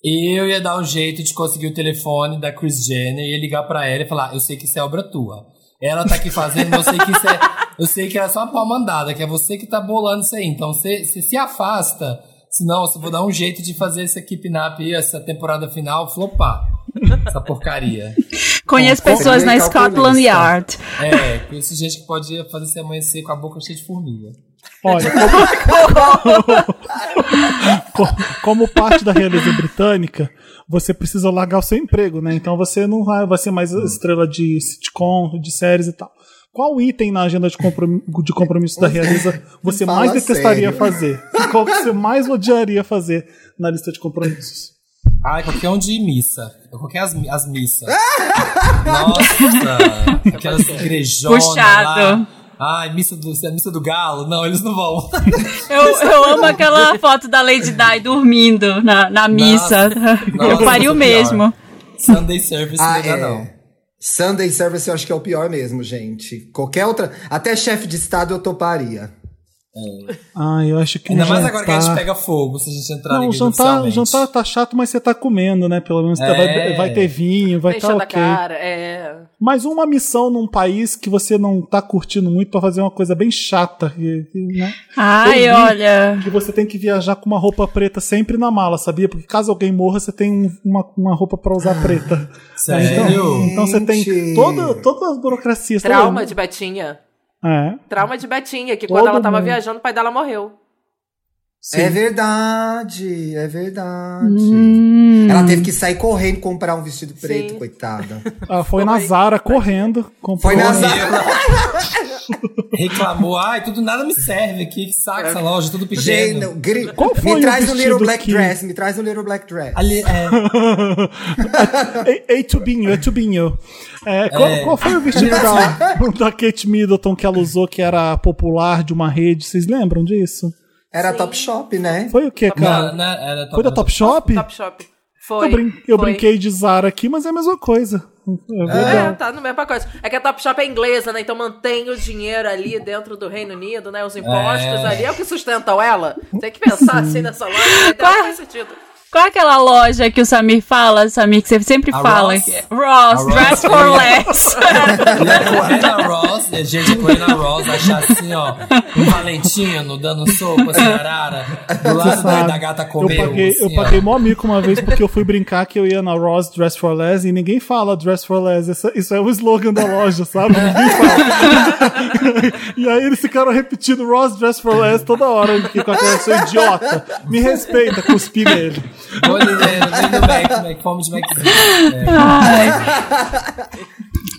Eu ia dar um jeito de conseguir o telefone da Chris Jenner e ia ligar pra ela e falar: Eu sei que isso é obra tua. Ela tá aqui fazendo, eu sei que isso é. Eu sei que é só uma palmandada, que é você que tá bolando isso aí. Então você, você se afasta. Senão, eu vou dar um jeito de fazer esse Up aí, essa temporada final, flopar. Essa porcaria. Conheço Como pessoas na calculista. Scotland Yard. É, conheço gente que pode fazer você amanhecer com a boca cheia de formiga. Olha, como, co- como parte da realeza britânica, você precisa largar o seu emprego, né? Então você não vai, vai ser mais estrela de sitcom, de séries e tal. Qual item na agenda de, comprom- de compromisso da realeza você Fala mais detestaria sério. fazer? Qual que você mais odiaria fazer na lista de compromissos? Ai, qualquer um de missa. Qualquer as, as missas. Nossa! Aquelas igrejonas Puxado. lá. Ai, missa do, a missa do galo. Não, eles não vão. Eu, eu amo aquela foto da Lady Di dormindo na, na missa. eu Nossa, faria o mesmo. Sunday service Ah, não dá, é. não. Sunday Service eu acho que é o pior mesmo, gente. Qualquer outra. Até chefe de estado eu toparia. Ah, eu acho que Ainda um mais agora que a gente jantar- pega fogo, se a gente entrar Não, o jantar, jantar tá chato, mas você tá comendo, né? Pelo menos tá- vai, É. vai ter vinho, vai estar a ok. cara. É. Mas uma missão num país que você não tá curtindo muito pra fazer uma coisa bem chata, né? Ai, olha. Que você tem que viajar com uma roupa preta sempre na mala, sabia? Porque caso alguém morra, você tem um- uma, uma roupa pra usar preta. Sério? Então, então você tem toda, todas as burocracias. tá Trauma vendo? de Betinha. É. Trauma de Betinha, que Todo quando ela tava mundo. viajando, o pai dela morreu. Sim. É verdade, é verdade. Hum. Ela teve que sair correndo comprar um vestido preto, Sim. coitada. Ela foi na Zara correndo. Comprou Foi na Zara. Reclamou, ai, tudo nada me serve aqui, que saco essa loja, tudo pequeno. Gente, não, gri- Qual foi me o traz um vestido little black que- dress, me traz um little black dress. Ali, é, Ei, Tubinho, é Tubinho. É, qual, É. qual foi o vestido da, da Kate Middleton que ela usou que era popular de uma rede? Vocês lembram disso? Era Top Shop, né? Foi o que, cara? não, não, era Foi da Top Shop? Top Shop. Foi. Eu, brin- eu foi. brinquei de Zara aqui, mas é a mesma coisa. É É, legal. tá no mesmo pacote. É que a Top Shop é inglesa, né? Então mantém o dinheiro ali dentro do Reino Unido, né? Os impostos É. ali é o que sustentam ela. Tem que pensar assim nessa loja, né? Então Qual- faz sentido. Qual é aquela loja que o Samir fala, Samir, que você sempre A fala? Ross. é- Ross, Ross. Dress for Less. Ia correr na Ross, e a gente correr na Ross, achar assim, ó, um Valentino dando soco, assim, arara, do lado da, Sabe, da gata eu comeu, paguei, assim, eu paguei mó mico uma vez porque eu fui brincar que eu ia na Ross Dress for Less e ninguém fala Dress for Less. Isso, isso é o slogan da loja, sabe? Ninguém fala. e aí eles ficaram repetindo Ross Dress for Less toda hora. Eu fiquei com aquela, seu idiota, me respeita, cuspi nele. Olha, do Mac, Mac, fome de Maczinho. É.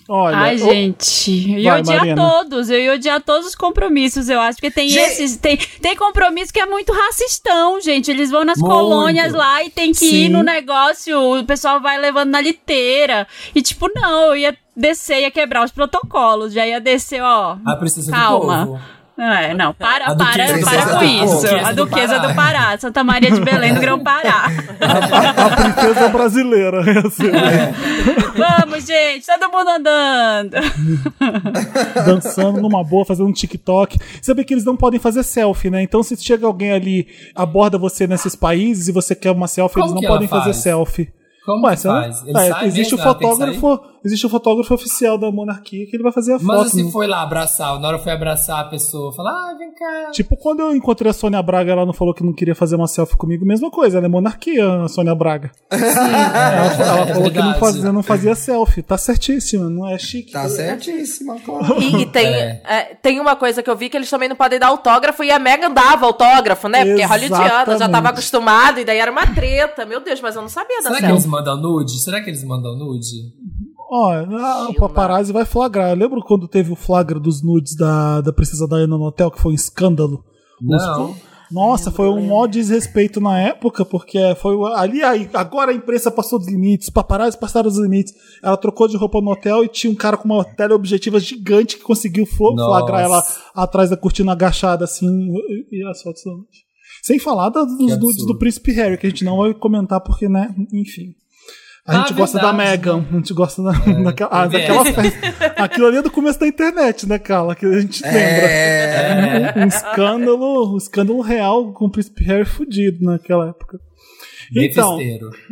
Olha, Ai, o- gente, eu ia Vai, odiar Marina. todos, eu ia odiar todos os compromissos, eu acho, porque tem Gente- esses, tem, tem compromisso que é muito racistão, gente, eles vão nas Muito. colônias lá e tem que ir Sim. no negócio, o pessoal vai levando na liteira, e tipo, não, eu ia descer, ia quebrar os protocolos, já ia descer, ó, A princesa calma. do povo. É, não, para, A para, para Pará. com isso. A A duquesa do Pará. do Pará, Santa Maria de Belém do Grão-Pará. a, a princesa brasileira. assim, né? Vamos, gente, todo mundo andando. dançando numa boa, fazendo um TikTok. Sabe que eles não podem fazer selfie, né? Então, se chega alguém ali, aborda você nesses países e você quer uma selfie, Como eles não podem fazer faz? selfie. Como Ué, não- faz? É, existe o mesmo? Ela tem que fotógrafo, Existe o fotógrafo oficial da monarquia que ele vai fazer a Mas foto. você no- foi lá abraçar, na hora foi abraçar a pessoa, falar, ah, vem cá. Tipo, quando eu encontrei a Sônia Braga, ela não falou que não queria fazer uma selfie comigo, mesma coisa, ela é monarquia, a Sônia Braga. ela, ela é falou que não fazia, não fazia selfie. Tá certíssima, não é chique. Tá certíssima, claro. E, e tem, É. é, tem uma coisa que eu vi que eles também não podem dar autógrafo e a Megan dava autógrafo, né? Porque é hollywoodiana, já tava acostumado e daí era uma treta. Meu Deus, mas eu não sabia da Será que eles selfie. mandam nude? Será que eles mandam nude? Ó, o paparazzi vai flagrar. Eu lembro quando teve o flagra dos nudes da, da Princesa Diana no hotel, que foi um escândalo? Não. Nossa, foi um maior desrespeito na época, porque foi ali, aí, agora a imprensa passou dos limites, os paparazzi passaram dos limites. Ela trocou de roupa no hotel e tinha um cara com uma teleobjetiva gigante que conseguiu flagrar ela atrás da cortina agachada, assim, e as fotos. Sem falar dos nudes do príncipe Harry, que a gente não vai comentar porque, né, enfim. A Ah, gente gosta da verdade, Megan, a gente gosta da, daquela, ah, é daquela festa. Aquilo ali é do começo da internet, né, Carla? Que a gente lembra. É. Um, um escândalo, um escândalo real com o príncipe Harry fudido naquela época. Então,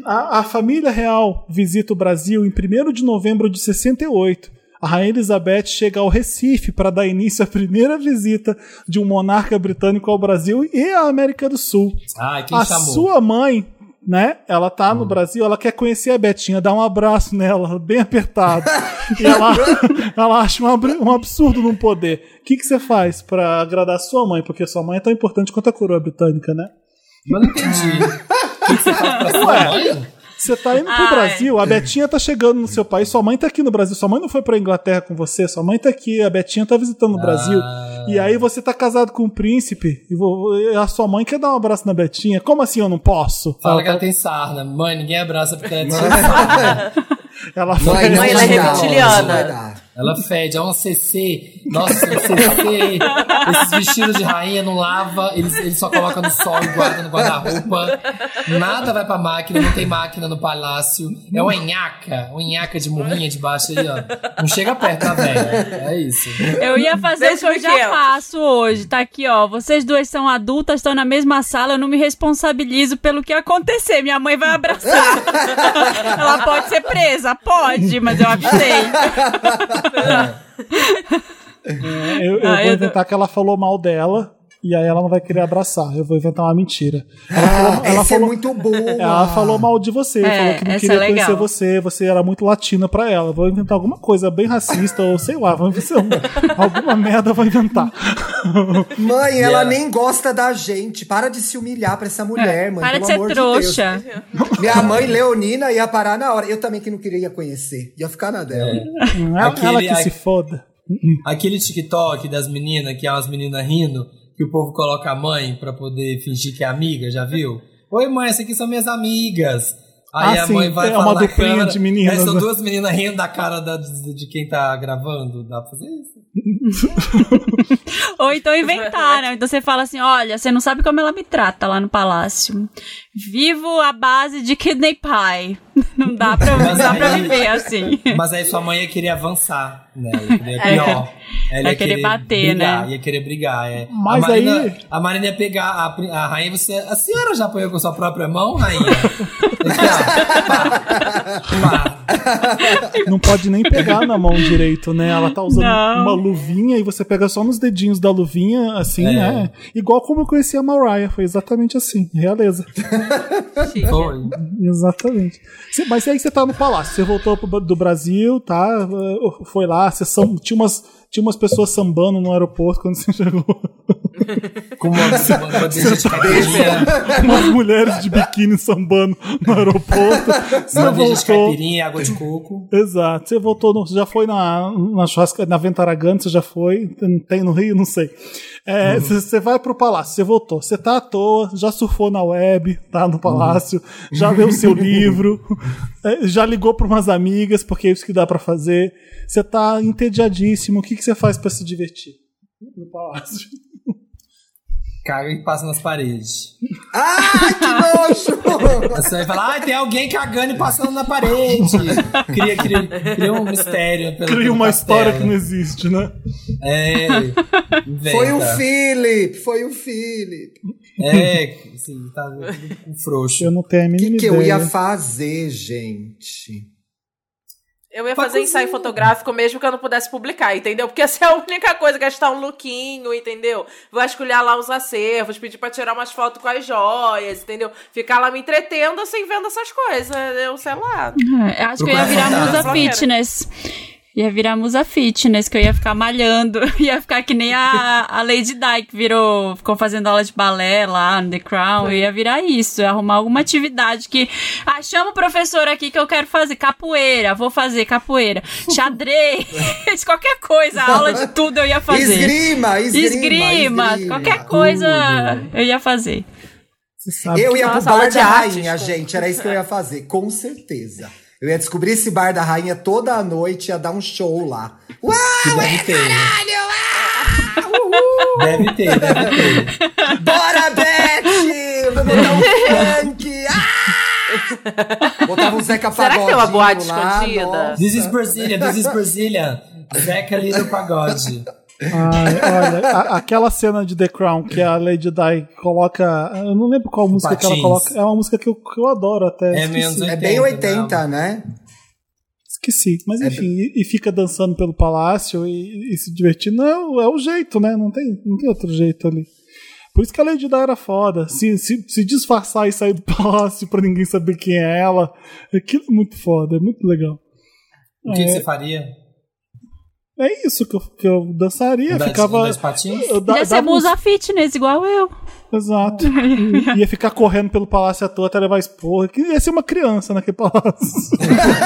a, a família real visita o Brasil em 1 de novembro de 68. A Rainha Elizabeth chega ao Recife para dar início à primeira visita de um monarca britânico ao Brasil e à América do Sul. Quem a chamou? sua mãe, né? Ela tá Hum. no Brasil, ela quer conhecer a Betinha, dá um abraço nela, bem apertado. e ela, ela acha um, absurdo não poder. O que, que você faz para agradar a sua mãe? Porque sua mãe é tão importante quanto a coroa britânica, né? Mas não entendi. O que que você faz pra sua Ué. mãe? Você tá indo pro Ai. Brasil, a Betinha tá chegando no seu país, sua mãe tá aqui no Brasil, sua mãe não foi pra Inglaterra com você, sua mãe tá aqui, a Betinha tá visitando o Brasil. Ah. E aí você tá casado com um príncipe e a sua mãe quer dar um abraço na Betinha. Como assim eu não posso? Fala ela, que ela tem sarna. Mãe, ninguém abraça porque ela tem sarna. ela não Mãe, ela é reptiliana. Ela fede, é um CC. Nossa, um CC. Esses vestidos de rainha não lava, eles, eles só colocam no sol e guardam no guarda-roupa. Nada vai pra máquina, não tem máquina no palácio. É uma nhaca, uma nhaca de morrinha de baixo aí, ó. Não chega perto da velha. É isso. Eu ia fazer o que eu já 10.500. faço hoje. Tá aqui, ó. Vocês duas são adultas, estão na mesma sala. Eu não me responsabilizo pelo que acontecer. Minha mãe vai abraçar. Ela pode ser presa? Pode, mas eu avisei. É, eu, eu Ah, vou inventar que ela falou mal dela e aí ela não vai querer abraçar. Eu vou inventar uma mentira. Ela Ah, falou, ela essa é falou- muito boa. ela falou mal de você, É, falou que não essa queria é conhecer você, você era muito latina pra ela. Vou inventar alguma coisa bem racista ou sei lá, vamos ver se eu- alguma merda eu vou inventar. Mãe, ela Yeah. nem gosta da gente. Para de se humilhar pra essa mulher, mãe. Para pelo de ser amor trouxa. De. Minha mãe, Leonina, ia parar na hora. Eu também que não queria conhecer. Ia ficar na dela. Ela, Aquele- ela que ai- se foda. Aquele TikTok das meninas, que é umas meninas rindo, que o povo coloca a mãe pra poder fingir que é amiga, já viu? Oi, mãe, essas aqui são minhas amigas. Aí Ah, a sim, mãe vai é falar uma duplinha câmera, de meninas, Aí são né? duas meninas rindo da cara da- de, de quem tá gravando. Dá pra fazer isso? Ou então inventaram. Então você fala assim: olha, você não sabe como ela me trata lá no palácio. Vivo à base de kidney pie. Não dá pra, não dá pra viver assim. Mas aí sua mãe ia querer avançar, né? Ia querer É. pior. Ela Ia querer bater, brigar, né? Ia querer brigar, é. Mas a Marina, aí- A Marina ia pegar a, a rainha você... A senhora já apoiou com sua própria mão, rainha? Pá, pá. Não pode nem pegar na mão direito, né? Ela tá usando Não. uma luvinha e você pega só nos dedinhos da luvinha, assim, É. né? Igual como eu conheci a Mariah, foi exatamente assim, realeza. Foi. Exatamente. Cê- mas aí você tá no palácio, você voltou pro, do Brasil, tá? Uh, Foi lá, você sam- tinha, umas, tinha umas pessoas sambando no aeroporto quando você chegou. Com uma, uma bandeja de caipirinha. umas mulheres de biquíni sambando no aeroporto. Você Uma bandeja de voltou. caipirinha água de coco. Exato. Você voltou, no, já foi na, na churrasca, na Ventaragante, você já foi, tem- no Rio, não sei. É, Você você vai pro palácio, você voltou, você tá à toa, já surfou na web, tá no palácio, já leu o seu livro, já ligou para umas amigas, porque é isso que dá pra fazer. Você tá entediadíssimo, o que, que você faz pra se divertir? No palácio. Caga e passa nas paredes. Ai, que nojo! Você vai falar, ah, tem alguém cagando e passando na parede. Cria, cria, cria um mistério. Pelo, Cria uma história que não existe, né? É. Inventa. Foi o Philip, foi o Philip. É, assim, tá tudo frouxo. Eu não tenho a O que, que eu ia fazer, gente? Eu ia Pra fazer ensaio fotográfico mesmo que eu não pudesse publicar, entendeu? Porque essa é a única coisa, gastar um lookinho, entendeu? Vasculhar lá os acervos, pedir pra tirar umas fotos com as joias, entendeu? Ficar lá me entretendo assim, vendo essas coisas. Eu sei lá. Eu acho que eu ia virar musa fitness. Ia virar musa fitness, que eu ia ficar malhando. Ia ficar que nem a, a Lady Di, que virou, ficou fazendo aula de balé lá no The Crown. Eu ia virar isso, ia arrumar alguma atividade que. Ah, chama o professor aqui que eu quero fazer. Capoeira, vou fazer capoeira. Xadrez, qualquer coisa, aula de tudo eu ia fazer. Esgrima, esgrima, Esgrima, esgrima. qualquer coisa eu ia fazer. Eu ia Nossa, pro de da rainha, pô. gente. Era isso que eu ia fazer, com certeza. Eu ia descobrir esse bar da rainha toda a noite, ia dar um show lá. Uau, Que deve ter. né? Deve ter, deve ter. bora, Beth! Vou botar um funk! Ah! Botava um Zeca Será que tem uma Pagodinho boate lá, escondida? nossa. This is Brazilian, this is Brazilian. Zeca ali do pagode. Ai, olha, a- aquela cena de The Crown que a Lady Di coloca. Eu não lembro qual música que ela Patins. coloca. É uma música que eu, que eu adoro até. É esqueci. menos É bem 80, 80, né? Esqueci. Mas É enfim, e, e fica dançando pelo palácio e, e se divertindo. Não, é o jeito, né? Não tem, não tem outro jeito ali. Por isso que a Lady Di era foda. Se, se, se disfarçar e sair do palácio pra ninguém saber quem é ela, aquilo é muito foda, é muito legal. O que, que É. você faria? É isso que eu, que eu dançaria. De- ficava. eu da- Ia ser musa fitness, igual eu. Exato. Ia ficar correndo pelo palácio à toa até levar esporra. Que ia ser uma criança naquele palácio.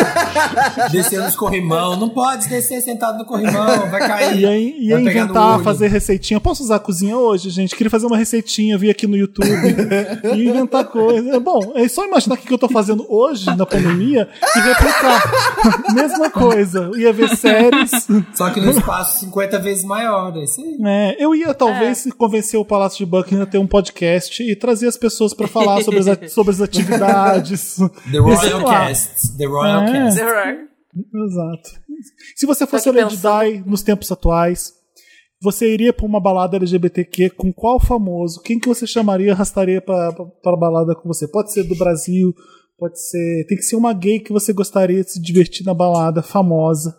Descer nos corrimão. Não pode descer sentado no corrimão, vai cair. Ia, ia Vai inventar, fazer receitinha. Posso usar a cozinha hoje, gente? Queria fazer uma receitinha, vi aqui no YouTube. e inventar coisa. Bom, é só imaginar o que eu tô fazendo hoje, na pandemia, e replicar. Mesma coisa. Ia ver séries. Só que no espaço 50 vezes maior. É isso aí. É, eu ia talvez convencer o Palácio de Buckingham a ter um podcast e trazer as pessoas pra falar sobre as, sobre as atividades. The Royal lá. Cast. The Royal É. Cast. Exato. Se você fosse a Lady Di nos tempos atuais, você iria pra uma balada LGBTQ com qual famoso? Quem que você chamaria, arrastaria pra, pra balada com você? Pode ser do Brasil, pode ser. Tem que ser uma gay que você gostaria de se divertir na balada, famosa.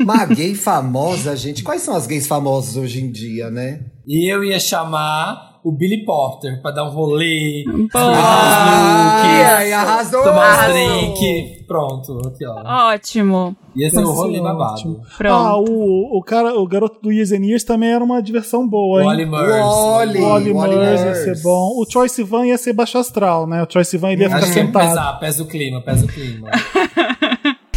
Uma gay famosa, gente. Quais são as gays famosas hoje em dia, né? E eu ia chamar o Billy Porter pra dar um rolê, Pô. Ai, ai, arrasou! tomar uns Arrasou. drink. Pronto, aqui ó. Ótimo. Ia ser um rolê babado. ótimo. Pronto. Ah, o, o, cara, o garoto do Years and Years também era uma diversão boa, hein? Wally Murs. Wally. O Wally Wally Murs ia Murs. ser bom. O Troy Sivan ia ser baixo astral, né? O Sivan ele ia ficar Acho que sentado. pesar, pesa o clima, pesa o clima.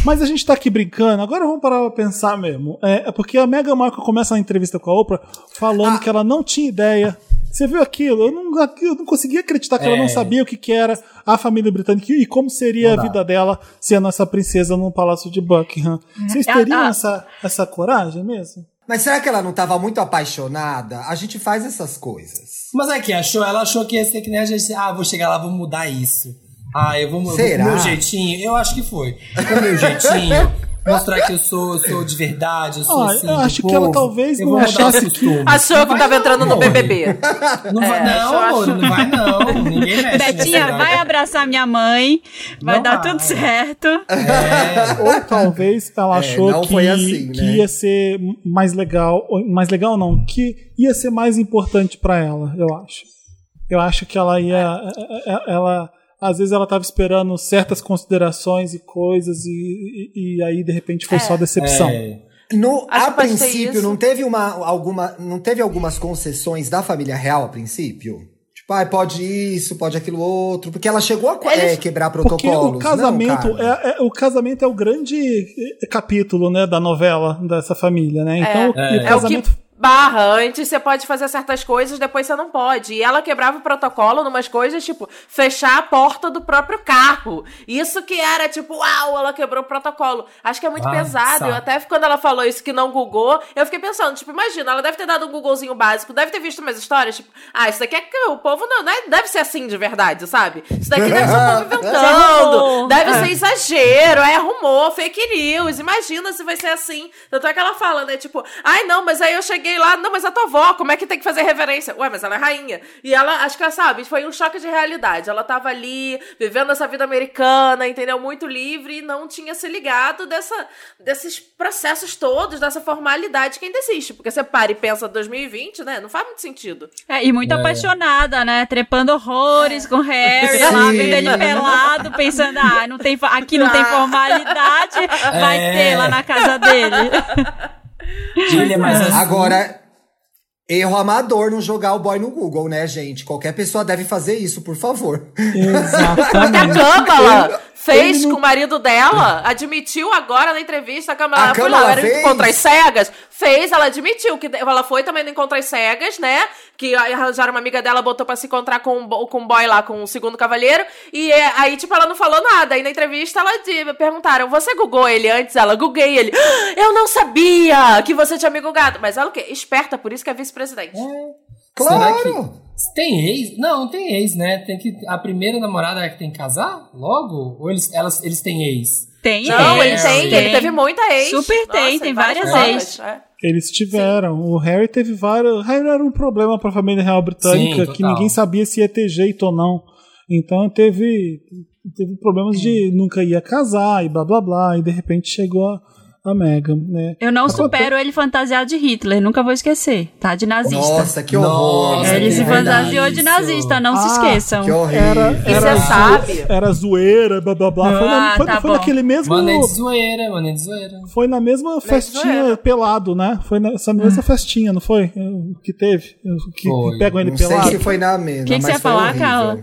Mas a gente tá aqui brincando, agora vamos parar pra pensar mesmo. É, é porque a Meghan Markle começa a entrevista com a Oprah falando que ela não tinha ideia. Você viu aquilo? Eu não, eu não conseguia acreditar que ela É. não sabia o que, que era a família britânica e como seria Não a dá. vida dela sendo essa princesa no palácio de Buckingham. Vocês Ah, teriam ah. essa, essa coragem mesmo? Mas será que ela não tava muito apaixonada? A gente faz essas coisas. Mas é que achou, ela achou que ia ser que nem a gente. Ah, vou chegar lá, vou mudar isso. Ah, eu vou mudar Será? com o meu jeitinho. Eu acho que foi. Com o meu jeitinho, mostrar que eu sou, sou de verdade, eu sou Ah, assim. eu acho que povo. ela talvez eu não achasse que-. Achou que tava não, entrando no. BBB. Não vai, É, não, amor, acho- não vai não. Ninguém mexe. Betinha, vai abraçar minha mãe, vai Não dar vai. tudo certo. É, Ou talvez ela achou não que, foi assim, que né? ia ser mais legal, mais legal não, que ia ser mais importante pra ela, eu acho. Eu acho que ela ia, é, ela, às vezes ela tava esperando certas considerações e coisas e, e, e aí de repente foi só decepção. é. No, Acho a princípio, não teve, uma, alguma, não teve algumas concessões da família real a princípio? Tipo, ah, pode isso, pode aquilo outro. Porque ela chegou a Eles- é, quebrar Porque protocolos. o casamento não, é, é- o casamento é o grande capítulo, né, da novela dessa família, né? Então, o- É. o É o casamento que barra. Antes você pode fazer certas coisas, depois você não pode. E ela quebrava o protocolo numas coisas, tipo, fechar a porta do próprio carro. Isso que era, tipo, uau, ela quebrou o protocolo. Acho que é muito Ah, pesado. Eu até quando ela falou isso que não googou, eu fiquei pensando, tipo, imagina, ela deve ter dado um googlezinho básico, deve ter visto umas histórias, tipo, ah, isso daqui é que o povo não, não é- deve ser assim de verdade, sabe? Isso daqui deve ser o povo inventando, arrumou. deve É. ser exagero, é arrumou, fake news, imagina se vai ser assim. Tanto é que ela fala, né, tipo, ai não, mas aí eu cheguei cheguei lá, não, mas a tua avó, como é que tem que fazer reverência? Ué, mas ela é rainha. E ela, acho que ela sabe, foi um choque de realidade. Ela tava ali, vivendo essa vida americana, entendeu? Muito livre e não tinha se ligado dessa, desses processos todos, dessa formalidade que ainda existe. Porque você para e pensa 2020, né? Não faz muito sentido. É, e muito É. apaixonada, né? Trepando horrores com o Harry, lá vendo ele pelado, pensando, ah, não tem, aqui não tem formalidade, vai É. ter lá na casa dele. Mas assim, Agora, erro amador não jogar o boy no Google, né, gente? Qualquer pessoa deve fazer isso, por favor. A Exatamente. Câmara fez não- com o marido dela, admitiu agora na entrevista, a Câmara A foi Câmara lá, era fez? encontro às cegas, fez, ela admitiu que ela foi também no encontro às cegas, né? Que arranjaram uma amiga dela, botou pra se encontrar com, um bo- com um boy lá, com o segundo cavaleiro, e é, aí, tipo, ela não falou nada. Aí na entrevista ela di- perguntaram: Você googou ele antes? Ela, googlei ele. "Ah, Eu não sabia que você tinha me googado. Mas ela o quê? Esperta, por isso que é vice-presidente. Claro! Será que tem ex? Não, não tem ex, né? Tem que a primeira namorada é que tem que casar logo? Ou eles, elas, eles têm ex? Tem Não, É, ele tem, sim. ele teve muita ex. Super tem, tem várias ex. É. Eles tiveram. O Harry teve vários. O Harry era um problema para a família real britânica Sim, que ninguém sabia se ia ter jeito ou não. Então teve, teve problemas de nunca ia casar e blá blá blá. E de repente chegou a, a Meghan, né? Eu não supero ele fantasiado de Hitler, nunca vou esquecer, tá? De nazista. Nossa, que horror! Nossa, ele que se fantasiou de nazista, não se Ah, esqueçam. Que horrível. Era, era, você zo- sabe? era zoeira, blá blá blá. Foi, na, Ah, foi, tá foi naquele mesmo. Mano, é de zoeira, mano, é de zoeira. Foi na mesma festinha pelado, né? Foi nessa mesma festinha, não foi? O Que teve? O Que, Foi. que pegam ele Não sei pelado. se foi na mesma, Que que mas você ia falar. Carla?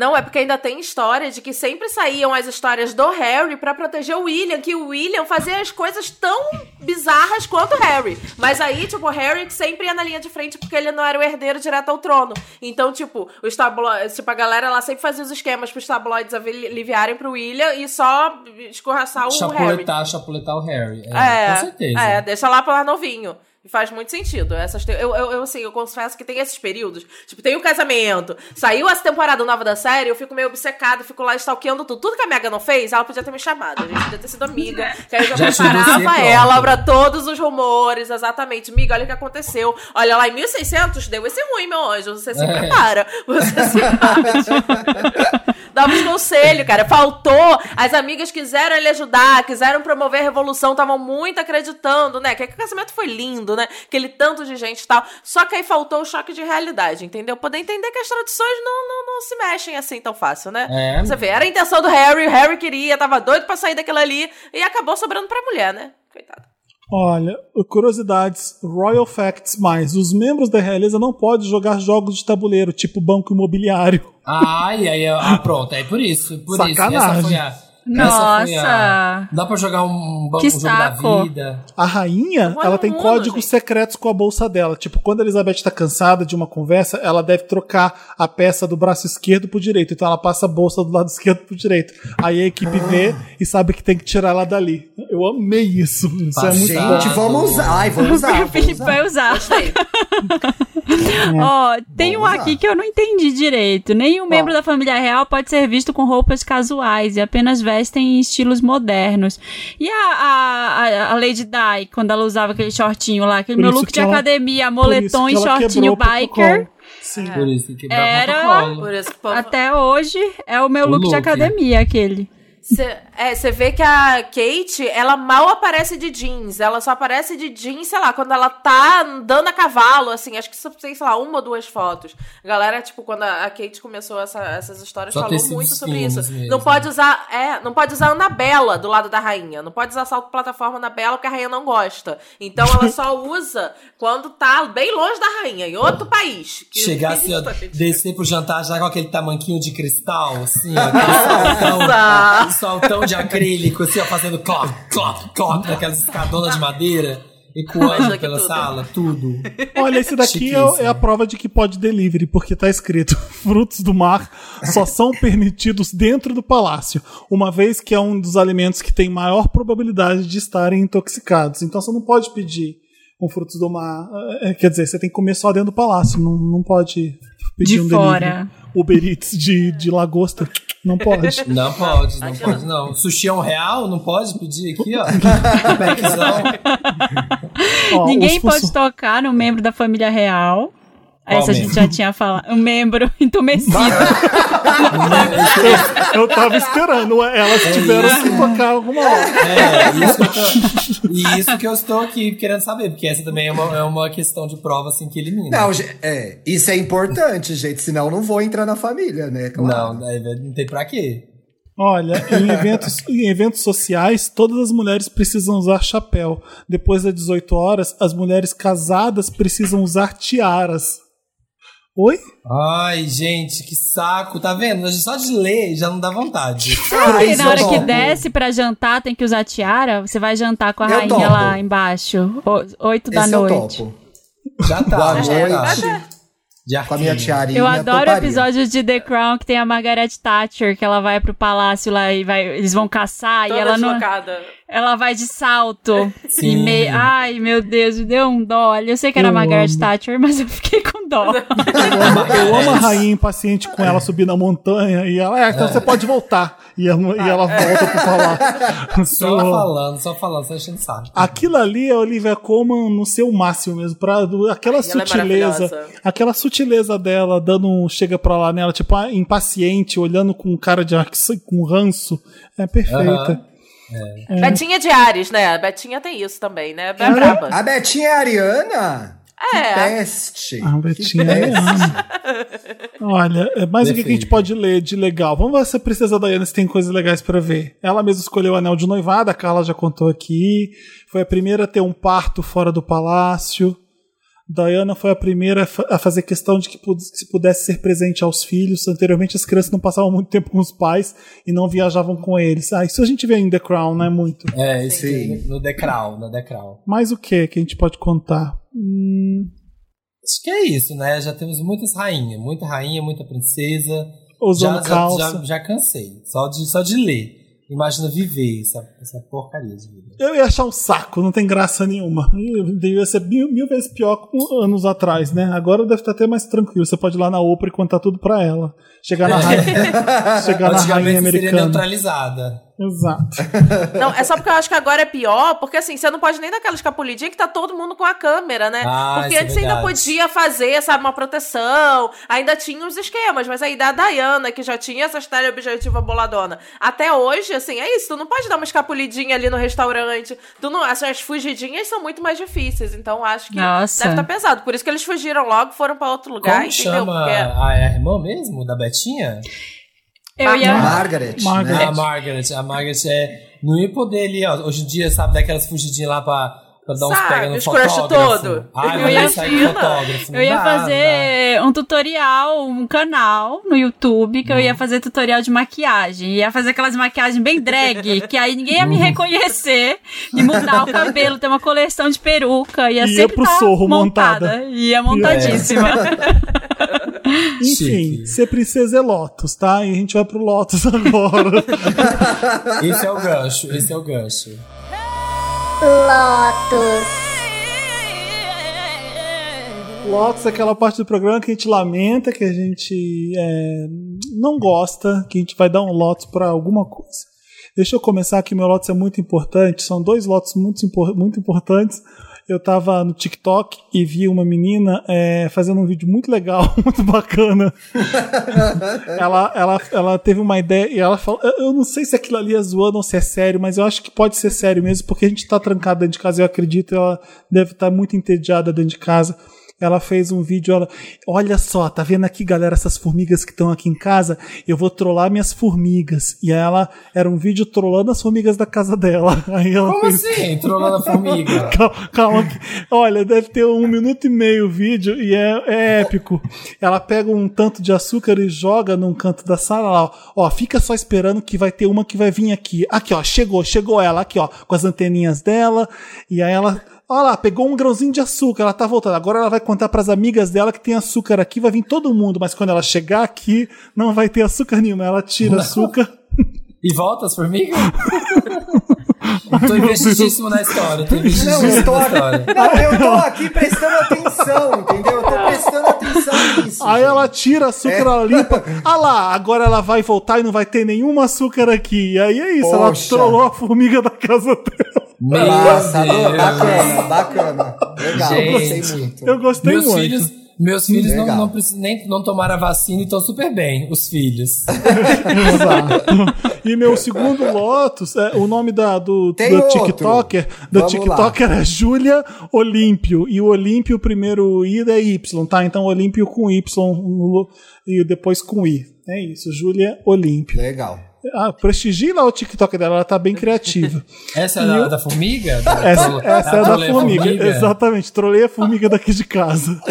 Não, é porque ainda tem história de que sempre saíam as histórias do Harry pra proteger o William, que o William fazia as coisas tão bizarras quanto o Harry. Mas aí, tipo, o Harry sempre ia na linha de frente porque ele não era o herdeiro direto ao trono. Então, tipo, os tabloides, tipo, a galera lá sempre fazia os esquemas pros tabloides ali- aliviarem pro William e só escorraçar o Harry. Chapuletar, chapuletar o Harry. É, É, com certeza. É, deixa lá pra lá novinho. E faz muito sentido. Essas te- eu, eu, eu, assim, eu confesso que tem esses períodos. Tipo, tem o casamento. Saiu essa temporada nova da série, eu fico meio obcecada, fico lá stalkeando tudo. Tudo que a Megan não fez, ela podia ter me chamado. A gente podia ter sido amiga. Que aí eu já, Já preparava ela pra todos os rumores, exatamente. Miga, olha o que aconteceu. Olha lá, em 1600 deu esse ruim, meu anjo. Você se É. prepara. Você se bate. Dava uns conselhos, cara. Faltou. As amigas quiseram ele ajudar, quiseram promover a revolução, estavam muito acreditando, né? Que o casamento foi lindo, né? Aquele tanto de gente e tal. Só que aí faltou o choque de realidade, entendeu? Poder entender que as tradições não, não, não se mexem assim tão fácil, né? É. Você vê, era a intenção do Harry, o Harry queria, tava doido pra sair daquilo ali e acabou sobrando pra mulher, né? Coitado. Olha, curiosidades, Royal Facts mais. Os membros da realeza não podem jogar jogos de tabuleiro, tipo banco imobiliário. Ai, aí, ah, pronto, é por isso. Por Sacanagem. isso. Essa foi a. Foi a- Nossa. Dá pra jogar um, um, Que um jogo da saco. vida. A rainha, Olha ela tem mundo, códigos gente. secretos com a bolsa dela. Tipo, quando a Elizabeth tá cansada de uma conversa, ela deve trocar a peça do braço esquerdo pro direito. Então ela passa a bolsa do lado esquerdo pro direito. Aí a equipe vê e sabe que tem que tirar ela dali. Eu amei isso. Isso é muito. Gente, bom. vamos usar. Ai, vamos usar. o Felipe usar. vai usar. Ó, tem um Vamos lá. aqui que eu não entendi direito. Nenhum membro da família real pode ser visto com roupas casuais e apenas vestem em estilos modernos. E a, a, a- Lady Di, quando ela usava aquele shortinho lá, aquele Por meu look de ela- academia, moletom e shortinho biker. Sim. Por isso que Era-. Por isso que Até hoje é o meu O look, de look. academia, aquele. Você vê que a Kate, ela mal aparece de jeans. Ela só aparece de jeans, sei lá, quando ela tá andando a cavalo, assim. Acho que só tem, sei lá, uma ou duas fotos. A galera, tipo, quando a Kate começou essa- essas histórias, Só falou muito sobre isso. mesmo. Não pode usar, é, não pode usar Anabela do lado da rainha. Não pode usar salto plataforma Anabela porque a rainha não gosta. Então ela só usa quando tá bem longe da rainha, em outro país. Que- Chegar assim, ó, descer pro jantar já com aquele tamanquinho de cristal, assim, ó, aquele soltão, Nossa. soltão de acrílico, assim, ó, fazendo clock, clock, clock, naquelas escadonas de madeira, ecoando pela tudo. sala, tudo. Olha, esse daqui é, é a prova de que pode delivery, porque tá escrito: frutos do mar só são permitidos dentro do palácio, uma vez que é um dos alimentos que tem maior probabilidade de estarem intoxicados. Então você não pode pedir um frutos do mar. eh, Quer dizer, você tem que comer só dentro do palácio, não, não pode pedir De um fora. delivery. Uber Eats de, de lagosta. Não pode. Não pode, não pode, não. Sushi é um real, não pode pedir aqui, ó. Ó, Ninguém pode funcio- tocar no membro da família real. Qual Essa a gente já tinha falado. Um membro entumecido. Eu tava esperando, elas tiveram que tocar alguma hora. É, isso que eu tô, e isso que eu estou aqui querendo saber, porque essa também é uma, é uma questão de prova assim que elimina. Não, é, isso é importante, gente, senão eu não vou entrar na família, né? Claro. não, é, não tem pra quê. Olha, em eventos, em eventos sociais, todas as mulheres precisam usar chapéu. Depois das 18 horas, as mulheres casadas precisam usar tiaras. Oi? Ai, gente, que saco, tá vendo? A gente Só de ler já não dá vontade. Ah, E isso na hora eu que desce pra jantar, tem que usar tiara. Você vai jantar com a Eu rainha topo. lá embaixo. Oito da Esse eu noite. topo. Já tá, Boa já tá. De Com a minha tiarinha. Eu adoro o toparia. episódio de The Crown que tem a Margaret Thatcher, que ela vai pro palácio lá e vai, eles vão caçar Toda e ela não, deslocada. Ela vai de salto. Sim. E meio, ai, meu Deus, me deu um dó. Eu sei que era Eu Margaret amo. Thatcher, mas eu fiquei com dó. Eu amo, eu amo a rainha impaciente com ela subir na montanha e ela, é, então você pode voltar. E ela, e ela volta pro palácio. Só falando, só falando, só enchendo saco. Aquilo ali é a Olivia Colman no seu máximo mesmo. Pra, aquela é sutileza. maravilhosa. aquela sutileza dela, dando um chega pra lá nela, tipo, impaciente, olhando com cara de ar- com ranço. É perfeita. Aham. Betinha de Ares, né? A Betinha tem isso também, né? É braba. A Betinha é a Ariana? Que É. peste. A Betinha Que é peste. Ana. Olha, é mais o que que a gente pode ler de legal? Vamos ver se a Princesa Diana se tem coisas legais pra ver. Ela mesma escolheu o anel de noivado, a Carla já contou aqui. Foi a primeira a ter um parto fora do palácio. Diana foi a primeira a fa- a fazer questão de que se pudesse ser presente aos filhos. Anteriormente as crianças não passavam muito tempo com os pais e não viajavam com eles. Ah, isso a gente vê em The Crown, não é muito. É, isso Sim. aqui, no decral, no decral. Mais o que que a gente pode contar? Hum, Acho que é isso, né? Já temos muitas rainhas, muita rainha, muita princesa. usando já, calça. Já, já, já cansei. Só de, só de ler. Imagina viver essa, essa porcaria de vida. Eu ia achar um saco, não tem graça nenhuma. Devia ser mil, mil vezes pior com anos atrás, né? Agora deve estar até mais tranquilo. Você pode ir lá na Oprah e contar tudo pra ela. Chegar na rainha, chegar na rainha Antigamente seria americana. neutralizada. Exato. Não, é só porque eu acho que agora é pior, porque assim, você não pode nem dar aquela escapulidinha que tá todo mundo com a câmera, né? Ah, porque é antes você ainda podia fazer, sabe, uma proteção, ainda tinha os esquemas, mas aí da Diana, que já tinha essas teleobjetiva boladona, até hoje, assim, é isso, tu não pode dar uma escapulidinha ali no restaurante, tu não, as, as fugidinhas são muito mais difíceis, então acho que Nossa. deve estar pesado, por isso que eles fugiram logo, foram pra outro lugar, Como entendeu? chama Porque a, a irmã mesmo, da Betinha? Eu ia. Margaret. Margaret. Né? A Margaret. A Margaret é. Não ia poder ali, ó. Hoje em dia, sabe, daquelas fugidinhas lá pra, pra dar uns Sabe, pega no fotógrafo. todo. Ai, Eu ia- fotógrafo. Eu ia dá, fazer um tutorial, um canal no YouTube que eu ia fazer tutorial de maquiagem. Ia fazer aquelas maquiagens bem drag, que aí ninguém ia me reconhecer e mudar o cabelo, ter uma coleção de peruca. Ia Ia sempre pro tá Sorro montada. montada. Ia montadíssima. Enfim, ser princesa é Lotus, tá? E a gente vai pro Lotus agora. dá. Esse é o gancho, esse é o gancho. Lotus é aquela parte do programa que a gente lamenta, que a gente é, não gosta, que a gente vai dar um Lotus pra alguma coisa. Deixa eu começar aqui, meu Lotus é muito importante. São dois Lotus muito, muito importantes. Eu tava no TikTok e vi uma menina é, fazendo um vídeo muito legal, muito bacana. ela, ela, ela teve uma ideia e ela falou: eu- não sei se aquilo ali é zoando ou se é sério, mas eu acho que pode ser sério mesmo, porque a gente tá trancado dentro de casa. Eu acredito, ela deve estar muito entediada dentro de casa. Ela fez um vídeo, ela, olha só, tá vendo aqui, galera, essas formigas que estão aqui em casa? Eu vou trollar minhas formigas. E aí ela era um vídeo trollando as formigas da casa dela. Aí ela Como fez, assim? Lá na formiga. Calma, calma. que- Olha, deve ter um minuto e meio o vídeo e é, é épico. Ela pega um tanto de açúcar e joga num canto da sala lá. Ó, Ó, fica só esperando que vai ter uma que vai vir aqui. Aqui, ó, chegou, chegou ela, aqui, ó, com as anteninhas dela. E aí ela. Olha lá, pegou um grãozinho de açúcar, ela tá voltando. Agora ela vai contar pras amigas dela que tem açúcar aqui, vai vir todo mundo, mas quando ela chegar aqui, não vai ter açúcar nenhum. Ela tira Não. açúcar. E volta as formigas? Tô investidíssimo na história. Tô Não, investidíssimo eu tô, na história. não, eu tô aqui prestando atenção, entendeu? Eu tô prestando atenção nisso. Aí gente. ela tira açúcar, É. ela limpa. Ah lá, agora ela vai voltar e não vai ter nenhum açúcar aqui. E aí é isso, ela Poxa. trollou a formiga da casa dela. Meu Nossa, Deus. bacana, bacana. Legal, Gente. gostei muito. Eu gostei Meus muito. filhos, meus filhos não, Legal. não, precis- nem, não tomaram a vacina e estão super bem, os filhos. Exato. E meu segundo Lotus, é, o nome da, do, Tem do outro. TikToker, do Vamos TikToker é Júlia Olímpio. E o Olímpio, o primeiro I é Y, tá? Então Olímpio com Y no- e depois com I. É isso, Júlia Olímpio. Legal. Ah, prestigie lá o TikTok dela, ela tá bem criativa. Essa é da, da formiga? Da- Essa, essa é da trolei a formiga. Exatamente, trolei a formiga daqui de casa.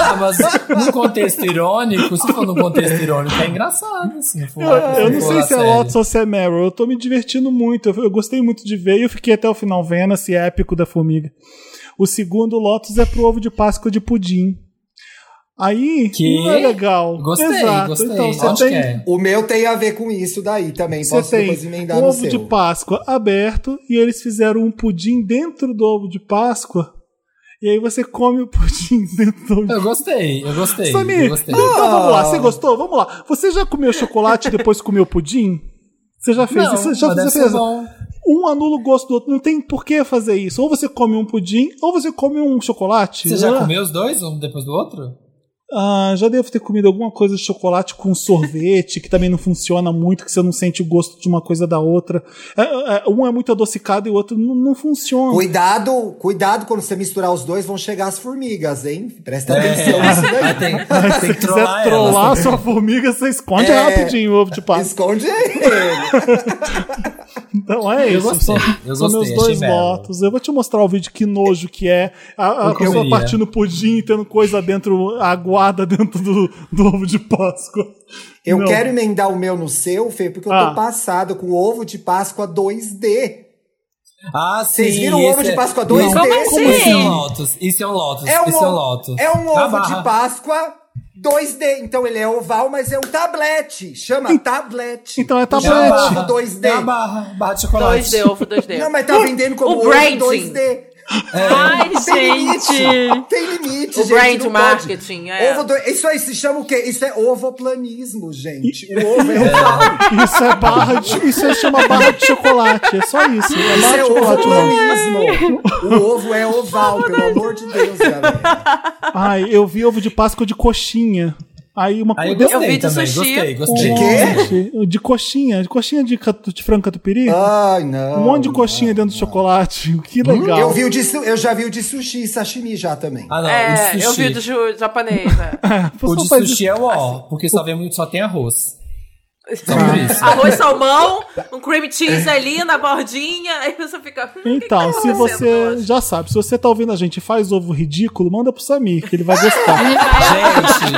Ah, mas num contexto irônico, se for num contexto irônico, é engraçado, assim. Eu, eu não sei se é. Lotus ou se é Meryl. Eu tô me divertindo muito. Eu, eu gostei muito de ver e eu fiquei até o final vendo esse épico da formiga. O segundo Lotus é pro ovo de Páscoa de pudim. Aí, Que? não é legal. Gostei, Exato. gostei. Então, você que tem, é? O meu tem a ver com isso daí também. você Posso tem emendar um no ovo seu. de Páscoa aberto e eles fizeram um pudim dentro do ovo de Páscoa. E aí você come o pudim dentro do ovo de Eu gostei, eu gostei. Samir, eu gostei. então vamos lá. Ah. Você gostou? Vamos lá. Você já comeu chocolate e depois comeu pudim? Você já fez Não, isso? Já você fez? bom. Um anula o gosto do outro. Não tem por que fazer isso. Ou você come um pudim, ou você come um chocolate. Você já Ah, comeu os dois, um depois do outro? Ah, já devo ter comido alguma coisa de chocolate com sorvete, que também não funciona muito, que você não sente o gosto de uma coisa da outra. É, é, um é muito adocicado e o outro não, não funciona. Cuidado, cuidado quando você misturar os dois, vão chegar as formigas, hein? Presta É, atenção nisso daí. tem, Mas tem se que quiser trollar a sua formiga, você esconde É. rapidinho o ovo de Páscoa. Esconde ele. Então é Eu isso. gostei, são eu são gostei, meus dois votos. Eu vou te mostrar o vídeo que nojo que é. A, a Eu pessoa partindo pudim e tendo coisa dentro, aguada dentro do, do ovo de Páscoa. Eu Não. quero emendar o meu no seu, Fê, porque eu Ah. tô passado com o ovo de Páscoa 2D. Ah, sim. Vocês viram o ovo de é- Páscoa Não, 2D? Como Isso assim? é um Lotus. Isso é um Lotus. É um, Isso é um ovo- Lotus. é um ovo barra. de Páscoa 2D. Então ele é oval, mas é um tablete. Chama tablete. Então é tablete. barra. Ovo 2D. É a barra. Barra de chocolate. 2D, ovo 2D. Não, mas tá vendendo como O ovo branding. 2D. Ai, Tem limite. gente. Tem limite, O gente. brand não marketing, pode. é. Ovo do... Isso aí se chama o quê? Isso é ovoplanismo, gente. O ovo é oval. Isso é barra de. Isso aí chama barra de chocolate. É só isso. É Isso é ovoplanismo. O ovo é oval, pelo amor de Deus, galera. Ai, eu vi ovo de Páscoa de coxinha. Aí uma Aí eu gostei vi de também. sushi. Gostei, gostei. De quê? De coxinha, de coxinha de, catu- de frango catupiry. Ai, não. um monte de coxinha dentro do chocolate. Que legal. Eu, vi o de, eu já vi o de sushi e sashimi já também. Ah, não. É, o de eu sushi. vi do ju- japonês, né? O O de sushi é o ó, porque só, vem, só tem arroz. Isso. Arroz, salmão, um cream cheese ali na bordinha, aí você fica. hum, o que que Então, tá se você hoje? já sabe, se você tá ouvindo a gente e faz ovo ridículo, manda pro Samir, que ele vai gostar. Gente,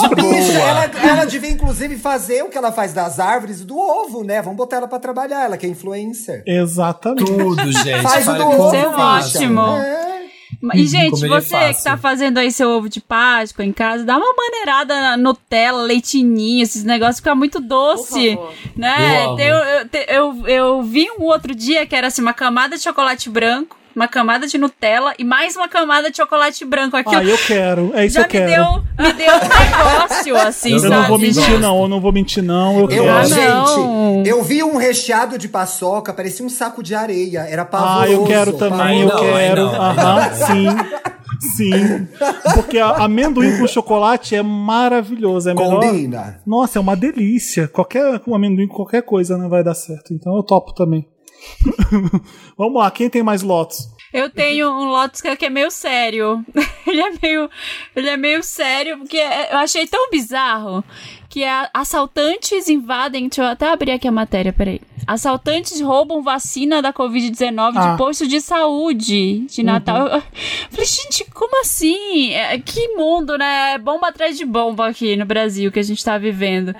de Bicho, ela, ela devia inclusive fazer o que ela faz das árvores do ovo, né? Vamos botar ela pra trabalhar, ela que é influencer. Exatamente. Tudo, gente. Faz o do ovo, Isso é ótimo. É. E, gente, comeria você que fácil. tá fazendo aí seu ovo de Páscoa em casa, dá uma maneirada na Nutella, leitinho, esses negócios, fica muito doce. Por favor. Né? Eu eu, eu, eu vi um outro dia que era assim, uma camada de chocolate branco, uma camada de Nutella e mais uma camada de chocolate branco. Aquilo Ah, eu quero. É isso já que eu me quero. deu, me deu um negócio, assim, Eu Eu sabe? não vou mentir, não. Eu não vou mentir, não. Eu Eu, quero. Gente, eu vi um recheado de paçoca, parecia um saco de areia. Era pavoroso. Ah, eu quero também, eu Não, aí quero. Aham, sim. Sim. Porque a- amendoim com chocolate é maravilhoso. É melhor. Combina. Nossa, é uma delícia. Qualquer um amendoim com qualquer coisa não vai dar certo. Então eu topo também. Vamos lá, quem tem mais lotos? Eu tenho um Lotus que é- que é meio sério. ele é meio, ele é meio sério porque eu achei tão bizarro que assaltantes invadem. Deixa eu até abrir aqui a matéria, peraí. Assaltantes roubam vacina da Covid-19 Ah. de posto de saúde de Natal. Eu falei, gente, como assim? É, que mundo, né? É bomba atrás de bomba aqui no Brasil que a gente tá vivendo.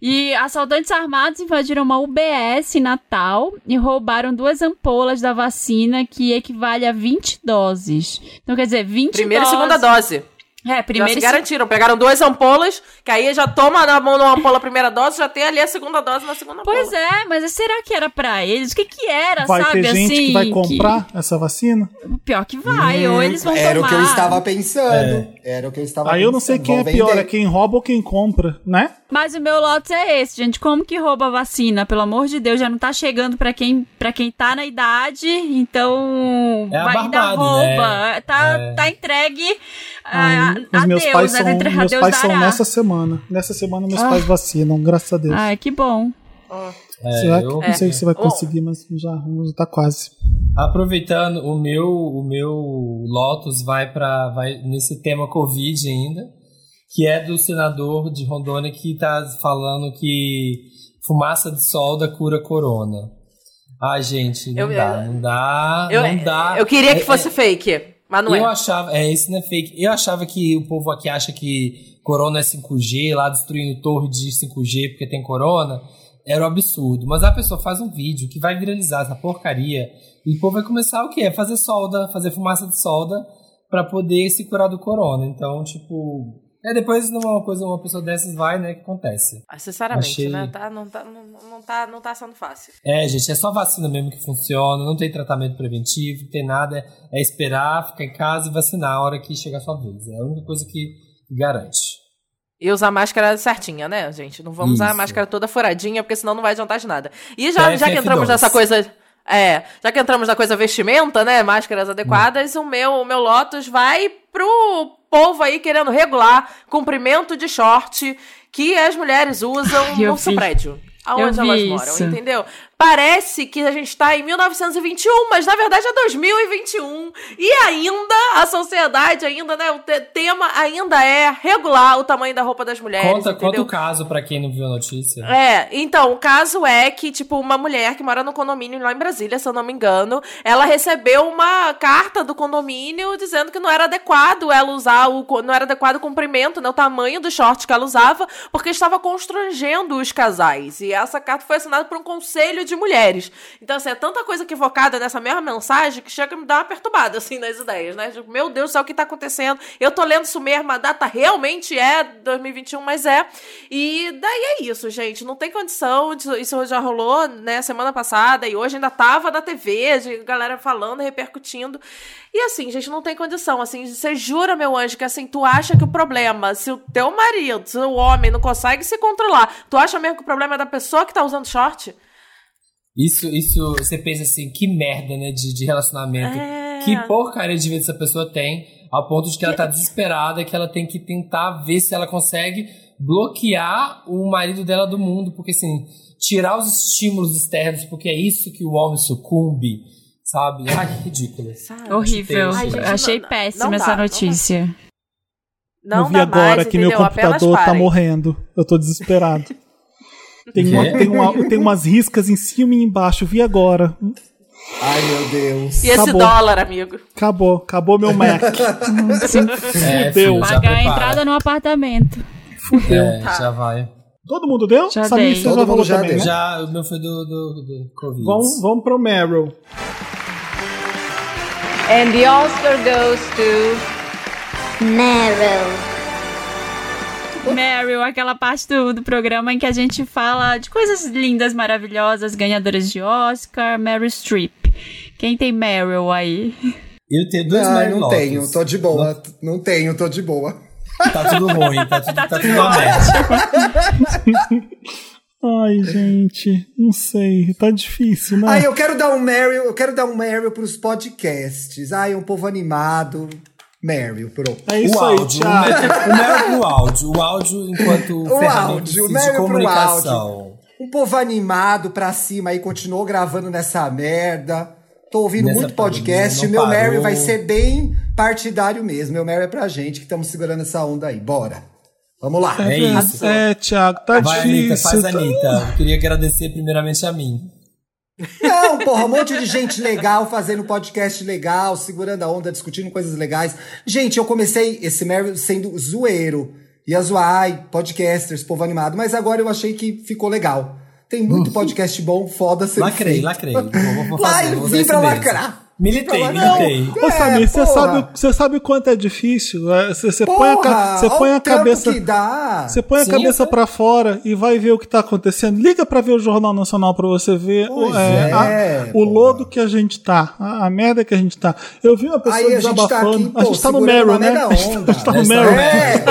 E assaltantes armados invadiram uma UBS em Natal e roubaram duas ampolas da vacina que equivale a 20 doses. Então, quer dizer, 20 Primeira e doses. segunda dose. É, Já primeiro se e garantiram. Pegaram duas ampolas, que aí já toma na mão numa ampola a primeira dose, já tem ali a segunda dose na segunda ampola. Pois é, mas será que era pra eles? O que que era, Vai sabe? ter gente assim, que vai comprar essa vacina? Pior que vai, ou eles vão Era tomar. o que eu estava pensando. Era o que eu estava Aí eu não sei pensando. quem é Vão pior, vender. é quem rouba ou quem compra, né? Mas o meu Lotus é esse, gente. Como que rouba a vacina? Pelo amor de Deus, já não tá chegando pra quem, pra quem tá na idade, então É vai ainda barbada, rouba. né? Tá, É. tá entregue a, Ai, a os meus Deus, pais né? são, Entre- a meus Deus pais são dará. nessa semana. Nessa semana meus Ah. pais vacinam, graças a Deus. Ai, que bom. É, Será que, eu- não sei se você vai Bom. conseguir, mas já, já tá quase. Aproveitando, o meu, o meu Lotus vai para vai nesse tema Covid ainda, que é do senador de Rondônia que tá falando que fumaça de solda cura corona. Ai, gente, não Eu- dá, não dá, Eu, não dá. eu queria que É- fosse fake, mas não eu é. achava, é, esse não é fake. Eu achava que o povo aqui acha que corona é 5G, lá destruindo torre de 5G porque tem corona. Era um absurdo. Mas a pessoa faz um vídeo que vai viralizar essa porcaria. E o povo vai começar o quê? Fazer solda, fazer fumaça de solda pra poder se curar do corona. Então, tipo. É, depois numa coisa, uma pessoa dessas vai, né? que acontece. Sinceramente, Achei- né? Tá, não, tá, não, não, tá, não tá sendo fácil. É, gente, é só vacina mesmo que funciona, não tem tratamento preventivo, não tem nada. É esperar, ficar em casa e vacinar a hora que chegar a sua vez. É a única coisa que garante. E usar máscara certinha, né, gente? Não vamos usar a Isso. máscara toda furadinha, porque senão não vai adiantar de nada. E já, já que FF12. entramos nessa coisa. É, já que entramos na coisa vestimenta, né? Máscaras adequadas, o meu, o meu Lotus vai pro povo aí querendo regular comprimento de short que as mulheres usam Eu no seu prédio. Aonde elas moram, isso. entendeu? Parece que a gente tá em 1921, mas na verdade é 2021. E ainda, a sociedade ainda, né? O te- tema ainda é regular o tamanho da roupa das mulheres. Conta, entendeu? conta o caso pra quem não viu a notícia. É, então, o caso é que, tipo, uma mulher que mora no condomínio lá em Brasília, se eu não me engano, ela recebeu uma carta do condomínio dizendo que não era adequado ela usar o. não era adequado o comprimento, né, o tamanho do short que ela usava, porque estava constrangendo os casais. E essa carta foi assinada por um conselho de mulheres. Então, assim, é tanta coisa equivocada nessa mesma mensagem que chega a me dar uma perturbada, assim, nas ideias, né? Tipo, meu Deus do céu, o que tá acontecendo? Eu tô lendo isso mesmo, a data realmente é 2021, mas é. E daí é isso, gente. Não tem condição. Isso já rolou, né, semana passada e hoje ainda tava na TV, de galera falando, repercutindo. E assim, gente, não tem condição. Assim, você jura, meu anjo, que assim, tu acha que o problema, se o teu marido, se o homem não consegue se controlar, tu acha mesmo que o problema é da pessoa que tá usando short? Isso, isso, você pensa assim, que merda, né, de, de relacionamento. É. Que porcaria de vida essa pessoa tem, ao ponto de que ela tá desesperada, que ela tem que tentar ver se ela consegue bloquear o marido dela do mundo, porque assim, tirar os estímulos externos, porque é isso que o homem sucumbe, sabe? Ai, que ridículo. Sabe? Horrível. Ai, gente, Achei não- péssima não dá, essa não dá. notícia. Não eu vi dá agora mais, que meu entendeu? Apenas computador tá morrendo. Eu tô desesperado. Tem, uma- tem, uma- tem umas riscas em cima e embaixo. Vi agora. Ai, meu Deus. E esse Acabou. dólar, amigo? Acabou. Acabou meu Mac. É, Deu. já pagar a entrada no apartamento. É, Tá. já vai. Todo mundo deu? Já Samir, dei. você Todo já mundo já também, deu. né? Já, o meu foi do, do, do Covid. Vamos, vamos pro Meryl. And the Oscar goes to Meryl. Meryl, aquela parte do, do programa em que a gente fala de coisas lindas, maravilhosas, ganhadoras de Oscar, Meryl Streep. Quem tem Meryl aí? Eu tenho dois Mary não tenho, tô de boa. Não tenho, tô de boa. Tá tudo ruim, tá tudo, tá tudo uma merda. Ai, gente. Não sei. Tá difícil, né? Ai, eu quero dar um Meryl, eu quero dar um Meryl pros podcasts. Ai, um povo animado. Meryl, pronto. É isso o aí, áudio, Thiago. o Meryl- o Meryl pro áudio. O áudio enquanto O áudio, o de Meryl pro comunicação. áudio. Um povo animado pra cima aí, continuou gravando nessa merda. Tô ouvindo Nessa muito podcast. Meu parou. Meryl vai ser bem partidário mesmo. Meu Meryl é pra gente que estamos segurando essa onda aí. Bora. Vamos lá. É isso. É, Thiago, tá Vai, Anitta, difícil. faz tá- Anitta. Eu queria agradecer primeiramente a mim. Não, porra, um monte de gente legal fazendo podcast legal, segurando a onda, discutindo coisas legais. Gente, eu comecei esse Meryl sendo zoeiro. Ia zoar, podcasters, povo animado, mas agora eu achei que ficou legal. Tem muito podcast bom, foda sendo Lacrei, feito. lacrei. Vou, vou Lá, fazer, vou vim pra lacrar. Militei, militei. não. Ô, Samir, você sabe, você sabe o quanto é difícil? É, Você, põe a, você põe a cabeça. que dá. Você põe a Sim, cabeça sim. pra fora e vai ver o que tá acontecendo. Liga pra ver o Jornal Nacional pra você ver o- é, é, a- o lodo que a gente tá, a, a merda que a gente tá. Eu vi uma pessoa Aí a gente tá desabafando. aqui, pô, a gente tá no Meryl, né? A gente tá no Meryl. É!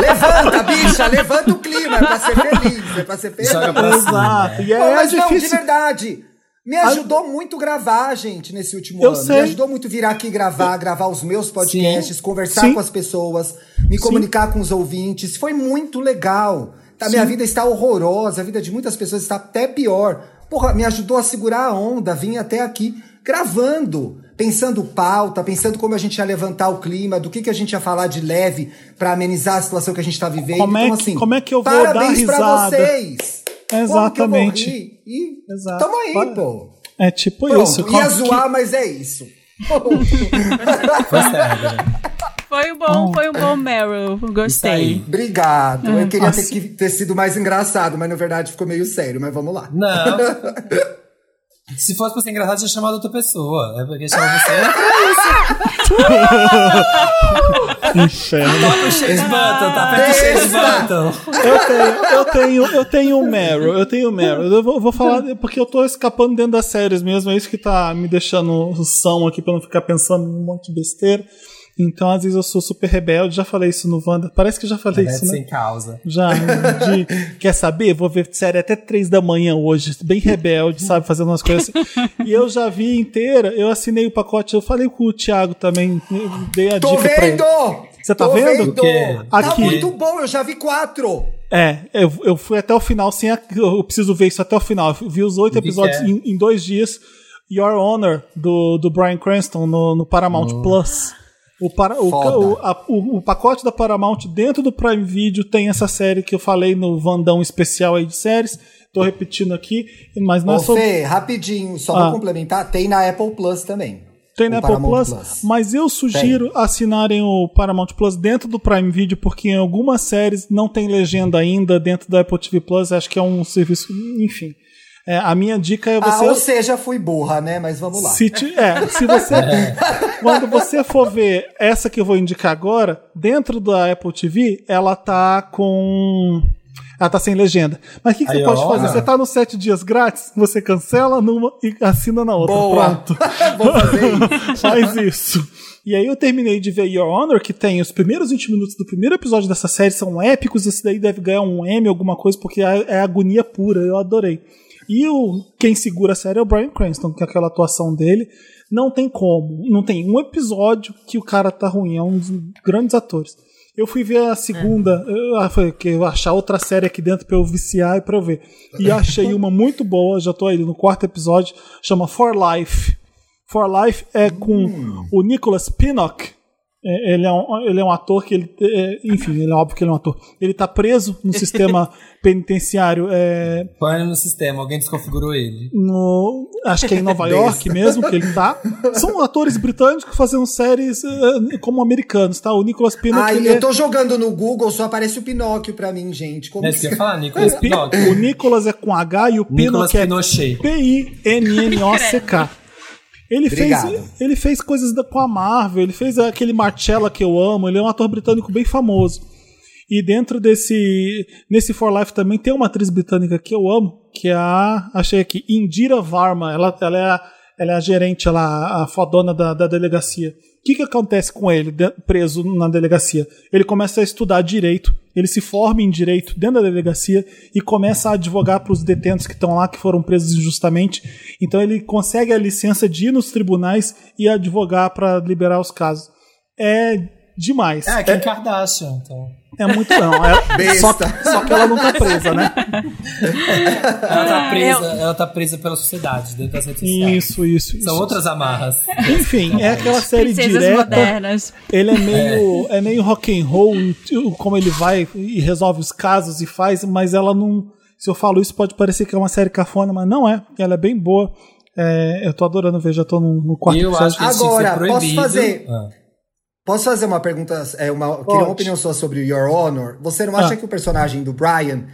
levanta, bicha, levanta o clima, é pra ser feliz, é pra ser feliz. Pra cima. Exato. E Pô, é, mas não, de difícil. verdade. Me ajudou muito gravar, gente, nesse último ano. sei. Me ajudou muito vir aqui gravar, gravar os meus podcasts, conversar Sim. com as pessoas, me comunicar com os ouvintes. Foi muito legal. A minha vida está horrorosa, a vida de muitas pessoas está até pior. Porra, me ajudou a segurar a onda, vim até aqui gravando, pensando pauta, pensando como a gente ia levantar o clima, do que, que a gente ia falar de leve pra amenizar a situação que a gente tá vivendo. Como é então, que- assim, como é que eu vou parabéns dar risada? vocês. Exatamente. Que vou rir? E Exato. tamo aí, Para- pô. É tipo Pronto, isso. ia Como zoar, mas é isso. Foi sério. né? Foi um bom, foi um bom Meryl. Gostei. Obrigado. Eu queria ter, que ter sido mais engraçado, mas na verdade ficou meio sério, mas vamos lá. Não. Se fosse pra ser engraçado, tinha chamado outra pessoa. É porque chama você. que inferno. Toca o Button, tá? O Besta! Button. Eu tenho, eu tenho, eu tenho um Meryl, eu tenho um Meryl. Eu vou, vou falar, porque eu tô escapando dentro das séries mesmo, é isso que tá me deixando são aqui pra não ficar pensando em um monte de besteira. Então, às vezes, eu sou super rebelde, já falei isso no Wanda. Parece que já falei Rebelde isso, né? sem causa. Já, de, quer saber? Vou ver série até três da manhã hoje, bem rebelde, sabe? Fazendo umas coisas assim. E eu já vi inteira, eu assinei o pacote, eu falei com o Thiago também, eu dei a Tô dica pra ele. vendo! Você tá Tô vendo? O quê? Tá Aqui. muito bom, eu já vi quatro. É, eu, eu fui até o final sem a, eu preciso ver isso até o final. Eu vi os oito episódios é? em, em dois dias. Your Honor, do, do Brian Cranston no, no Paramount Plus. O, para, o, o, a- o- o pacote da Paramount dentro do Prime Video tem essa série que eu falei no Vandão especial aí de séries. Tô repetindo aqui, mas não Ô, é só. Fê, rapidinho, só Ah. vou complementar. Tem na Apple Plus também. Tem na Apple Paramount Plus, mas eu sugiro assinarem o Paramount Plus dentro do Prime Video, porque em algumas séries não tem legenda ainda dentro da Apple TV Plus. Acho que é um serviço. Enfim. É, a minha dica é Ah, você. ou seja, fui burra, né? Mas vamos lá. Se, ti- é, se você. quando você for ver essa que eu vou indicar agora, dentro da Apple TV, ela tá com. Ela tá sem legenda. Mas o que, que você pode ó. fazer? Você tá nos sete dias grátis, você cancela numa e assina na outra. Boa. Pronto. vou fazer isso. Faz isso. E aí eu terminei de ver Your Honor, que tem os primeiros 20 minutos do primeiro episódio dessa série, são épicos, esse daí deve ganhar um M, alguma coisa, porque é, é agonia pura, eu adorei. E o, quem segura a série é o Brian Cranston, que é aquela atuação dele. Não tem como, não tem um episódio que o cara tá ruim, é um dos grandes atores. Eu fui ver a segunda, eu, ah, foi que eu achar outra série aqui dentro pra eu viciar e pra eu ver. E achei uma muito boa, já tô aí no quarto episódio, chama For Life. For Life é com o Nicholas Pinnock. É, Ele é, um, ele é um ator que ele. é, enfim, ele é óbvio que ele é um ator. Ele tá preso no sistema penitenciário. é, Põe no sistema, alguém desconfigurou ele. no, acho que é em Nova York mesmo que ele tá. São atores britânicos fazendo séries eh, como americanos, tá? O Nicholas Pinnock. Ai, ele eu é- tô jogando no Google, só aparece o Pinóquio pra mim, gente. Como É que isso que eu ia falar, Nicolas o, Pi- Pinocchio. o Nicholas é com H e o Nicolas Pinnock é Pinochet. P-I-N-N-O-C-K. Ele fez, ele fez coisas da- com a Marvel, ele fez aquele Marcella que eu amo, ele é um ator britânico bem famoso. E dentro desse. Nesse For Life também tem uma atriz britânica que eu amo, que é a. Achei aqui, Indira Varma. Ela, ela, é, a, ela é a gerente, ela, a fodona da, da delegacia. Que, que acontece com ele, preso na delegacia? Ele começa a estudar direito, ele se forma em direito dentro da delegacia e começa a advogar para os detentos que estão lá, que foram presos injustamente. Então ele consegue a licença de ir nos tribunais e advogar para liberar os casos. É demais. É, Kim Kardashian, então. É muito não. É, Besta. só, só que ela não tá presa, né? Ela tá presa, ela tá presa pela sociedade, dentro das redes sociais. Isso, isso, isso. São outras amarras. Enfim, é aquela série Princesas direta. modernas. Ele é meio, é. meio rock and roll, como ele vai e resolve os casos e faz, mas ela não. Se eu falo isso, pode parecer que é uma série cafona, mas não é. Ela é bem boa. É, eu tô adorando ver, já tô no, no quarto eu episódio. acho que Agora, posso fazer- Ah. Posso fazer uma pergunta? É, uma, queria uma opinião sua sobre o Your Honor. Você não acha Ah. que o personagem do Brian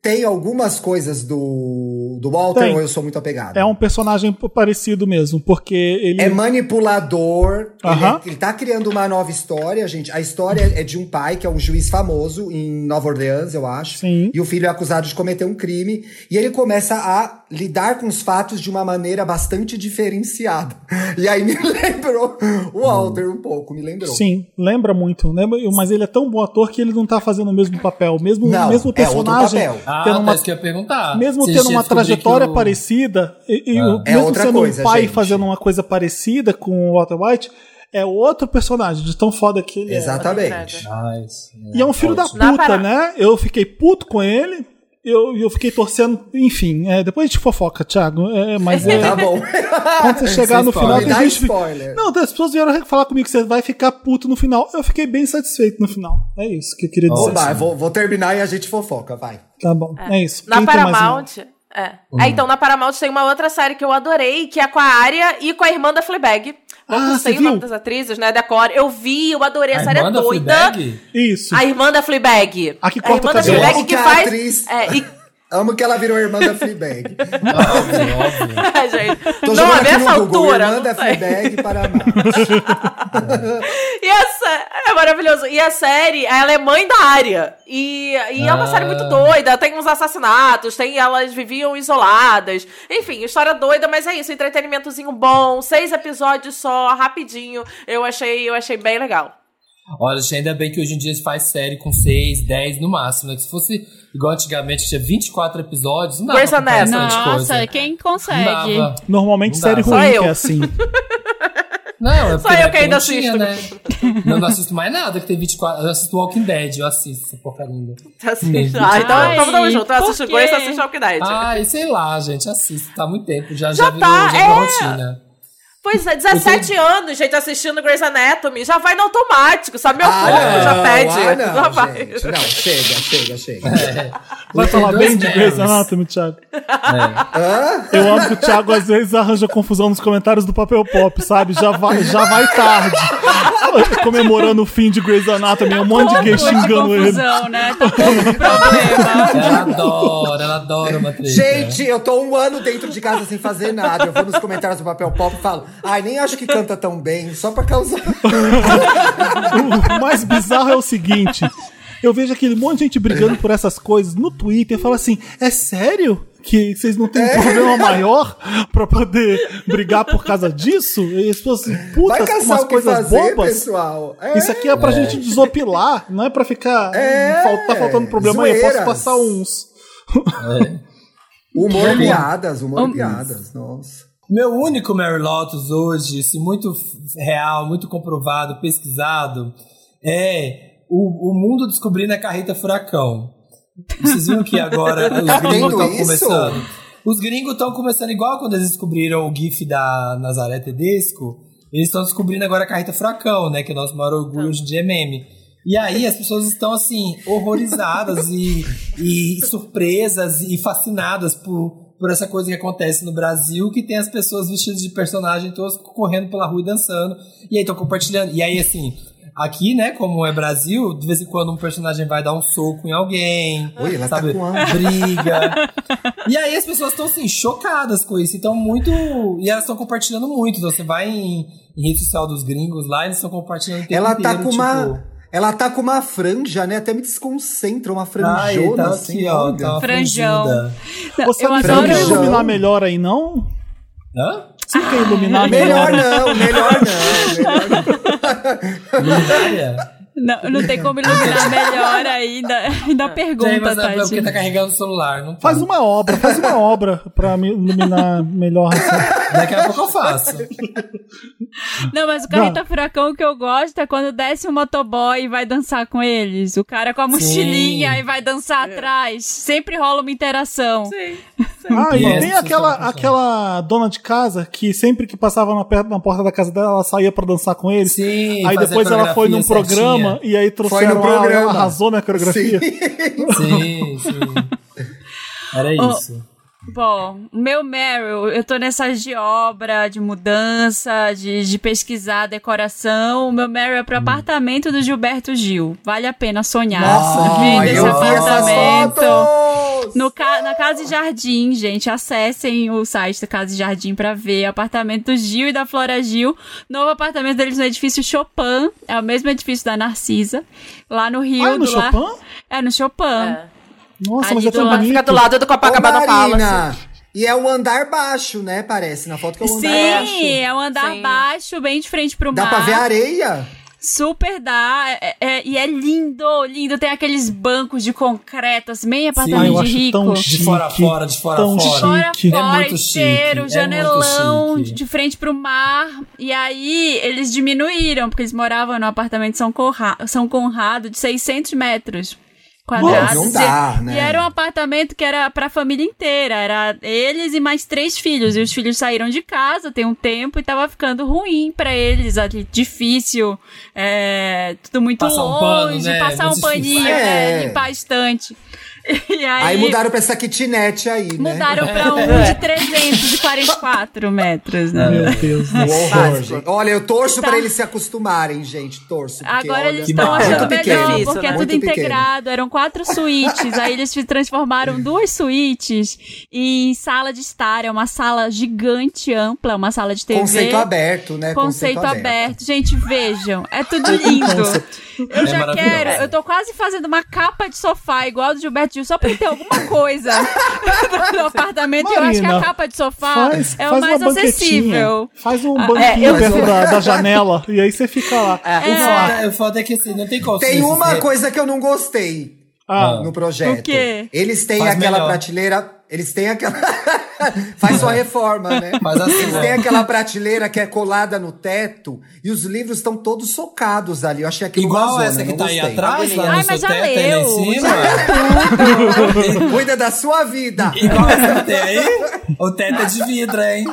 tem algumas coisas do, do Walter Tem. ou eu sou muito apegado? É um personagem parecido mesmo, porque ele. É manipulador. Ele, Aham. é- ele tá criando uma nova história, gente. A história é de um pai que é um juiz famoso em Nova Orleans, eu acho. Sim. E o filho é acusado de cometer um crime. E ele começa a lidar com os fatos de uma maneira bastante diferenciada. E aí me lembrou o Walter um pouco, me lembrou. Sim, lembra muito. Lembra, mas ele é tão bom ator que ele não tá fazendo o mesmo papel. Mesmo Não, mesmo é outro personagem. papel. Ah, tendo tá, uma, que eu ia perguntar. mesmo Você tendo uma trajetória o- parecida, e, e Ah. o- É mesmo outra sendo coisa, um pai gente. fazendo uma coisa parecida com o Walter White, é outro personagem, de tão foda que ele é. Exatamente. Isso, E é um filho da puta, né? Eu fiquei puto com ele. Eu, eu fiquei torcendo, enfim, é, depois a gente fofoca, Thiago. É, mas é, Tá bom. quando você chegar no final, tem gente. spoiler. Não, as pessoas vieram falar comigo que você vai ficar puto no final. Eu fiquei bem satisfeito no final. É isso que eu queria dizer. Oba, vou, vou terminar e a gente fofoca, vai. Tá bom, é, isso. Na Quem? Paramount. É. Uhum. É, então, na Paramount tem uma outra série que eu adorei, que é com a Arya e com a irmã da Fleabag. Não Ah, sei o nome das atrizes, né? Decor. Eu vi, eu adorei. A, A série é irmã da doida. Fleabag? Isso. A irmã da Fleabag. A que a corta irmã o da. Fleabag que que a faz. atriz- É, e... Amo que ela virou irmã da Fleabag. Óbvio, óbvio. gente, Tô não, a nessa no Google, altura. irmã da. Fleabag Paramount. E essa é maravilhoso. E a série, ela é mãe da área. E, e é uma Ah. série muito doida. Tem uns assassinatos, tem elas viviam isoladas. Enfim, história doida, mas é isso. Entretenimentozinho bom. Seis episódios só, rapidinho. Eu achei, eu achei bem legal. Olha, gente, ainda bem que hoje em dia se faz série com 6, 10 no máximo, né? Que se fosse igual antigamente, tinha 24 episódios, não dava pra Anatomy. bastante Nossa, coisa. quem consegue? dava. Normalmente Não série ruim é assim. Não, é Só eu na que ainda não tinha, assisto. né? Não, não assisto mais nada que tem 24. Eu assisto Walking Dead, eu assisto essa porcaria ainda. Assiste. Ah, então Ai, então tamo junto. Assisto quê? Grace, assisto Walking Dead. Ai, sei lá, gente, assisto. Tá muito tempo. Já, Já já, virou, tá, já virou é. rotina. Pois é, 17 anos, gente, assistindo Grey's Anatomy. Já vai no automático, sabe? Meu Ah, corpo não, já pede. ah, não, já vai. gente. Não, chega, chega, chega. É. Vai falar bem de. Grey's Anatomy, Thiago. É. Eu amo que o Thiago às vezes arranja confusão nos comentários do Papel Pop, sabe? Já vai, já vai tarde. Comemorando o fim de Grey's Anatomy, um monte de gay de xingando ele. confusão, né? Tá pouco problema. Ela adora, ela adora uma treta. Gente, eu tô um ano dentro de casa sem fazer nada. Eu vou nos comentários do Papel Pop e falo, ai, nem acho que canta tão bem, só pra causar. O mais bizarro é o seguinte: eu vejo aquele monte de gente brigando por essas coisas no Twitter e falo assim: é sério? Que vocês não têm um problema maior pra poder brigar por causa disso? E as pessoas assim, Vai putas com umas o que coisas fazer, bobas. pessoal. É. Isso aqui é pra gente desopilar, não é pra ficar. É, fal- tá faltando problema aí, eu posso zoeiras. passar uns. Humor e Bom. piadas, humor piadas. Nossa. Meu único Mary Lotus hoje, assim, muito real, muito comprovado, pesquisado, é o, o mundo descobrindo a carreta furacão. Vocês viram que agora os Tá gringos estão começando? Os gringos estão começando igual quando eles descobriram o GIF da Nazaré Tedesco. Eles estão descobrindo agora a carreta furacão, né? Que é o nosso maior orgulho hoje em dia é meme. E aí as pessoas estão assim, horrorizadas e, e surpresas e fascinadas por, por essa coisa que acontece no Brasil, que tem as pessoas vestidas de personagem todas correndo pela rua e dançando. E aí estão compartilhando. E aí, assim, aqui, né, como é Brasil, de vez em quando um personagem vai dar um soco em alguém. Oi, ela tá sabe? com a- Briga. e aí as pessoas estão assim, chocadas com isso. Então, muito. E elas estão compartilhando muito. Então, você vai em, em rede social dos gringos lá, eles estão compartilhando o tempo Ela tá inteiro, com tipo, uma. Ela tá com uma franja, né? Até me desconcentra, uma Ai, franjona, tá assim, ó. Tá uma Franjão. Não, Você eu não adoro. quer Franjão. iluminar melhor aí, não? Hã? Você não quer iluminar Melhor melhor? não, melhor não. Melhor não. Não, não tem como iluminar melhor ainda. Ainda Gente, pergunta, mas é porque tá Tati. carregando o celular. Não tá. Faz uma obra, faz uma obra pra me iluminar melhor. assim. Daqui a pouco eu faço. Não, mas o Carreta Furacão que eu gosto é quando desce o motoboy e vai dançar com eles. O cara com a mochilinha e vai dançar atrás. Sempre rola uma interação. Sim. Ah, e tem aquela, aquela dona de casa que sempre que passava na, perto- na porta da casa dela, ela saía pra dançar com eles. Sim, Aí depois ela foi num coreografia programa certinha. e aí trouxeram no ela, ela programa. arrasou na coreografia. Sim. Sim, sim. Era Oh. isso. Bom, meu Meryl, eu tô nessas de obra, de mudança, de, de pesquisar decoração. O meu Meryl é pro apartamento do Gilberto Gil. Vale a pena sonhar. Nossa, Vendo esse apartamento. No ca na Casa e Jardim, gente, acessem o site da Casa e Jardim pra ver. Apartamento do Gil e da Flora Gil. Novo apartamento deles no edifício Chopin. É o mesmo edifício da Narcisa. Lá no Rio. Ah, no do Chopin? É, no Chopin. É. Nossa, mas é do tão lado- bonito. Fica do lado do Ô, Copacabana Palace. Marina, e é o andar baixo, né? Parece na foto que é o andar baixo. Sim, é um andar Sim. baixo, bem de frente pro Dá mar. pra ver a areia? Super dá. é- é- e é lindo, lindo. Tem aqueles bancos de concreto, assim, bem Ah, apartamento eu de acho rico. tão De chique. fora a fora, de fora a fora. Fora, chique. fora, É muito chique, inteiro, é muito janelão, chique. de frente pro mar. E aí, eles diminuíram, porque eles moravam no apartamento São, Corra São Conrado de 600 metros quadrados. não dá, e, né? e era um apartamento que era pra família inteira. Era eles e mais três filhos. E os filhos saíram de casa tem um tempo e tava ficando ruim pra eles. ali, Difícil, é, tudo muito Passar um pano, longe, né? passar Muito um paninho, difícil. né, É. limpar a estante. E aí, Aí mudaram pra essa kitnet aí, né? Mudaram pra um de 344 metros, né? Meu Deus do céu. horror, gente. Olha, eu torço Tá. pra eles se acostumarem, gente. Torço. Porque, Agora olha, eles estão achando melhor, pequeno. Difícil, porque é né? tudo Muito pequeno. integrado. Eram quatro suítes, aí eles se transformaram duas suítes em sala de estar. É uma sala gigante, ampla, uma sala de TV. Conceito aberto, né? Conceito aberto. Gente, vejam. É tudo lindo. Eu É já quero. Eu tô quase fazendo uma capa de sofá igual a do Gilberto Só pra ter alguma coisa no apartamento. e eu acho que a Marina, capa de sofá Faz, é o mais acessível. Faz um Ah, banquinho é, eu- perto da, da janela e aí você fica lá. É. O foda- O foda é que assim, não tem como Tem uma coisa que eu não gostei Ah, no projeto. O quê? Eles têm Faz aquela melhor. prateleira. Eles têm aquela. Faz sua reforma, né? Faz assim, Eles né? têm aquela prateleira que é colada no teto e os livros estão todos socados ali. Eu achei aquilo uma Igual zona, essa que tá aí gostei. atrás, lá Ai, no seu mas já teto, aí leu, em cima. Cuida da sua vida. Igual essa que tem aí. O teto é de vidro, hein?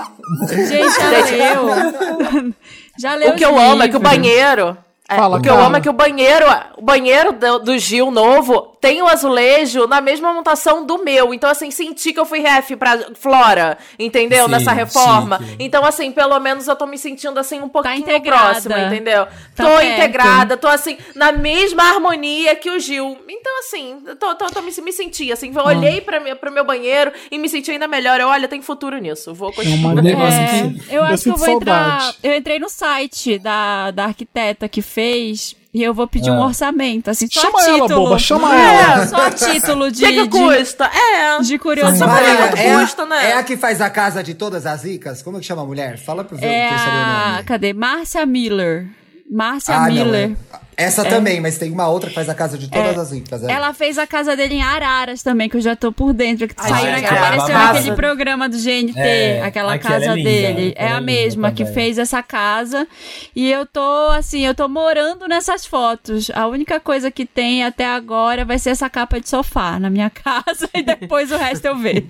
Gente, já leu. Já leu O que eu os amo é que o livros. banheiro. é, Fala, o que eu Carla. amo é que o banheiro, o banheiro do, do Gil novo tem o azulejo na mesma montação do meu. Então, assim, senti que eu fui ref pra Flora, entendeu? Sim, Nessa reforma. chique. Então, assim, pelo menos eu tô me sentindo assim um pouquinho integrada. próxima, entendeu? Tá tô perto. integrada, tô assim, na mesma harmonia que o Gil. Então, assim, tô, tô, tô me, me senti assim, eu olhei pra, mi- pro meu banheiro e me senti ainda melhor. Eu, olha, tem futuro nisso. Vou é continuar. uma negócio É, que- eu acho que eu vou entrar. saudade. Eu entrei no site da, da arquiteta que fez e eu vou pedir um Ah. orçamento, assim, só Chama a ela, título. boba, chama É, ela. Só a título de, O que, que de, custa? É. de curiosidade. Só pra ver Marina, quanto é, custa, a, né? é a que faz a casa de todas as ricas? Como é que chama a mulher? Fala pra eu ver É pra eu saber o a. nome. Cadê? Márcia Miller. Márcia Ah, não, Miller. é- Essa também, mas tem uma outra que faz a casa de todas as ricas. é. Ela fez a casa dele em Araras também, que eu já tô por dentro. Que Ai, saiu, gente, que é apareceu naquele programa do GNT, É, aquela é casa linda, dele. É aquela a é mesma que fez essa casa. E eu tô, assim, eu tô morando nessas fotos. A única coisa que tem até agora vai ser essa capa de sofá na minha casa e depois o resto eu vejo.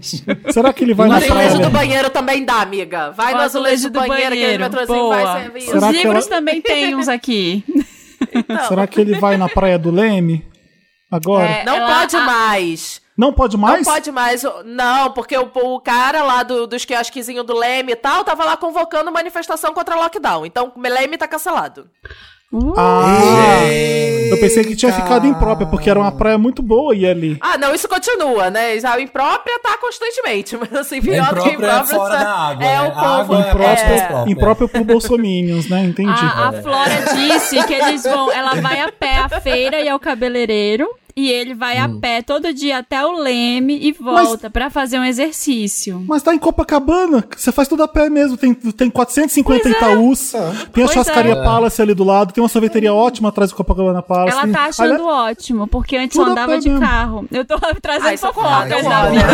será que ele vai O na praia? azulejo do banheiro também dá, amiga. Vai O no azulejo do banheiro, aquele metrozinho boa. vai servir. Os que livros ela- também tem uns aqui. Será que ele vai na praia do Leme? Agora? É, Não ela- pode a- mais. Não pode mais? Não pode mais. Não, porque o, o cara lá do, dos quiosquezinhos do Leme e tal tava lá convocando manifestação contra lockdown. Então, o Leme tá cancelado. Ah, eu pensei que tinha ficado imprópria, porque era uma praia muito boa e ali. Ah, não, isso continua, né? Já o imprópria tá constantemente, mas assim, pior do que imprópria é imprópria. fora só- da água, É né? o povo. água é Imprópria, mais própria. imprópria pro bolsominions, né? Entendi. A, a Flora disse que eles vão. Ela vai a pé à feira e ao cabeleireiro. E ele vai a pé todo dia até o Leme e volta pra fazer um exercício. Mas tá em Copacabana, você faz tudo a pé mesmo. Tem, tem 450 Itaús, tem a Pois churrascaria é. Palace ali do lado, tem uma sorveteria ótima atrás do Copacabana Palace. Ela tá achando Aliás, ótimo, porque antes eu andava de mesmo. carro. Eu tô trazendo Ai, socorro, fofocas da vida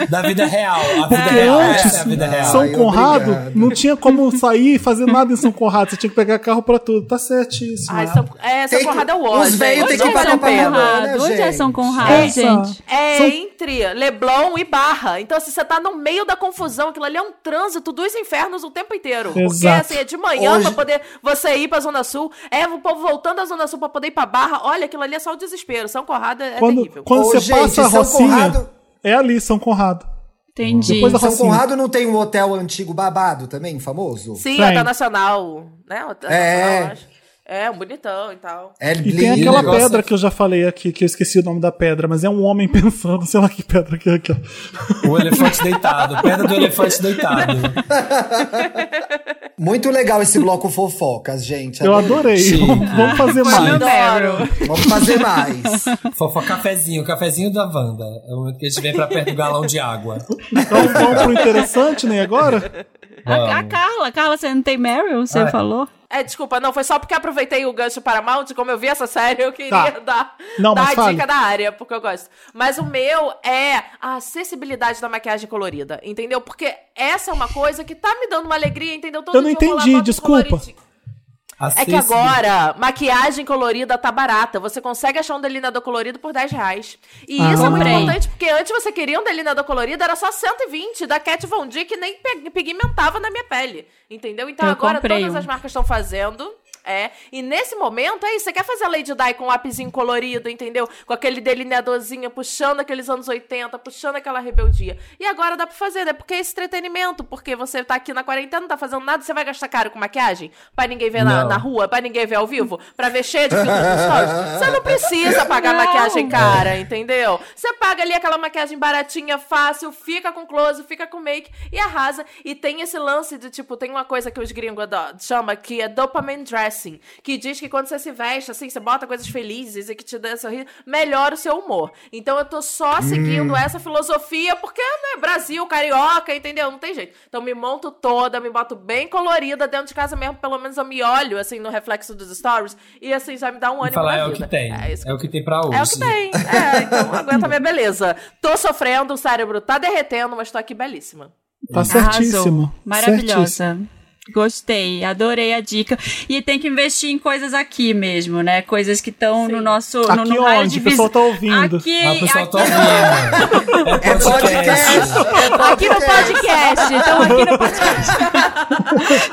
do. Da vida real. A vida Porque real. antes, é a vida real. São Ai, Conrado obrigado. não tinha como sair e fazer nada em São Conrado. Você tinha que pegar carro pra tudo. Tá certíssimo. Ai, São, é, São Conrado é o os ódio. velhos gente. tem que ir é pra Conrado? Onde é. São Conrado, Essa- gente? É São- entre Leblon e Barra. Então, assim, você tá no meio da confusão. Aquilo ali é um trânsito dos infernos o tempo inteiro. Porque, Exato. assim, é de manhã Hoje- pra poder você ir pra Zona Sul. É o povo voltando da Zona Sul pra poder ir pra Barra. Olha, aquilo ali é só o desespero. São Conrado é, é Quando, terrível. quando Ô, você gente, passa a São Rocinha, Conrado- é ali, São Conrado. Entendi. Depois da São Rocinha. Conrado não tem um hotel antigo babado também, famoso? Sim. Hotel Nacional, né? Hotel É. Nacional, acho. É, um bonitão e tal. É E tem aquela negócio pedra que eu já falei aqui, que eu esqueci o nome da pedra, mas é um homem pensando, sei lá que pedra que é aqui, ó. O elefante deitado. Pedra do elefante deitado. Muito legal esse bloco fofocas, gente. Eu adorei. Sim. Vamos, fazer meu mais. Meryl. Vamos fazer mais. Fofa cafezinho, cafezinho da Wanda. É o momento que a gente vem pra perto do galão de água. Então vamos pro interessante, né? Agora? A, a. Carla, Carla, você não tem Meryl? Você Ah, é. falou? É, desculpa, não, foi só porque aproveitei o gancho Paramount, como eu vi essa série, eu queria Tá. dar, Não, dar a fale. dica da área, porque eu gosto. Mas o meu é a acessibilidade da maquiagem colorida, entendeu? Porque essa é uma coisa que tá me dando uma alegria, entendeu? Todo Eu não entendi, boto um É que agora, maquiagem colorida tá barata. Você consegue achar um delineador colorido por 10 reais. E Ah. isso é muito importante, porque antes você queria um delineador colorido, era só 120 da Kat Von D, que nem pigmentava na minha pele. Entendeu? Então Eu agora comprei todas as marcas estão fazendo. É, e nesse momento, é isso, você quer fazer a Lady Di com um lapisinho colorido, entendeu? Com aquele delineadorzinho, puxando aqueles anos 80, puxando aquela rebeldia. E agora dá pra fazer, né? Porque é esse entretenimento, porque você tá aqui na quarentena, não tá fazendo nada, você vai gastar caro com maquiagem? Pra ninguém ver na, na rua, pra ninguém ver ao vivo? Pra ver cheio de filtros stories? Você não precisa pagar Não. maquiagem cara, entendeu? Você paga ali aquela maquiagem baratinha, fácil, fica com close, fica com make e arrasa. E tem esse lance de, tipo, tem uma coisa que os gringos chama que é dopamine dressing, que diz que quando você se veste, assim, você bota coisas felizes e que te dá sorriso, melhora o seu humor. Então eu tô só seguindo essa filosofia, porque, né, Brasil, carioca, entendeu? Não tem jeito. Então me monto toda, me boto bem colorida dentro de casa mesmo, pelo menos eu me olho, assim, no reflexo dos stories, e assim, já me dá um ânimo falar na é o vida. que tem. É isso É o que tem pra hoje. é o que tem. É, então aguenta a minha beleza. Tô sofrendo, o cérebro tá derretendo, mas tô aqui belíssima. Tá certíssimo. Arrasou. Maravilhosa. Certíssimo. Gostei, adorei a dica. E tem que investir em coisas aqui mesmo, né? Coisas que estão no nosso no, Aqui no raio onde? de O pessoal tá ouvindo. Aqui, Ah, o pessoal tá aqui, ouvindo. É É podcast. É aqui no podcast. Então aqui no podcast.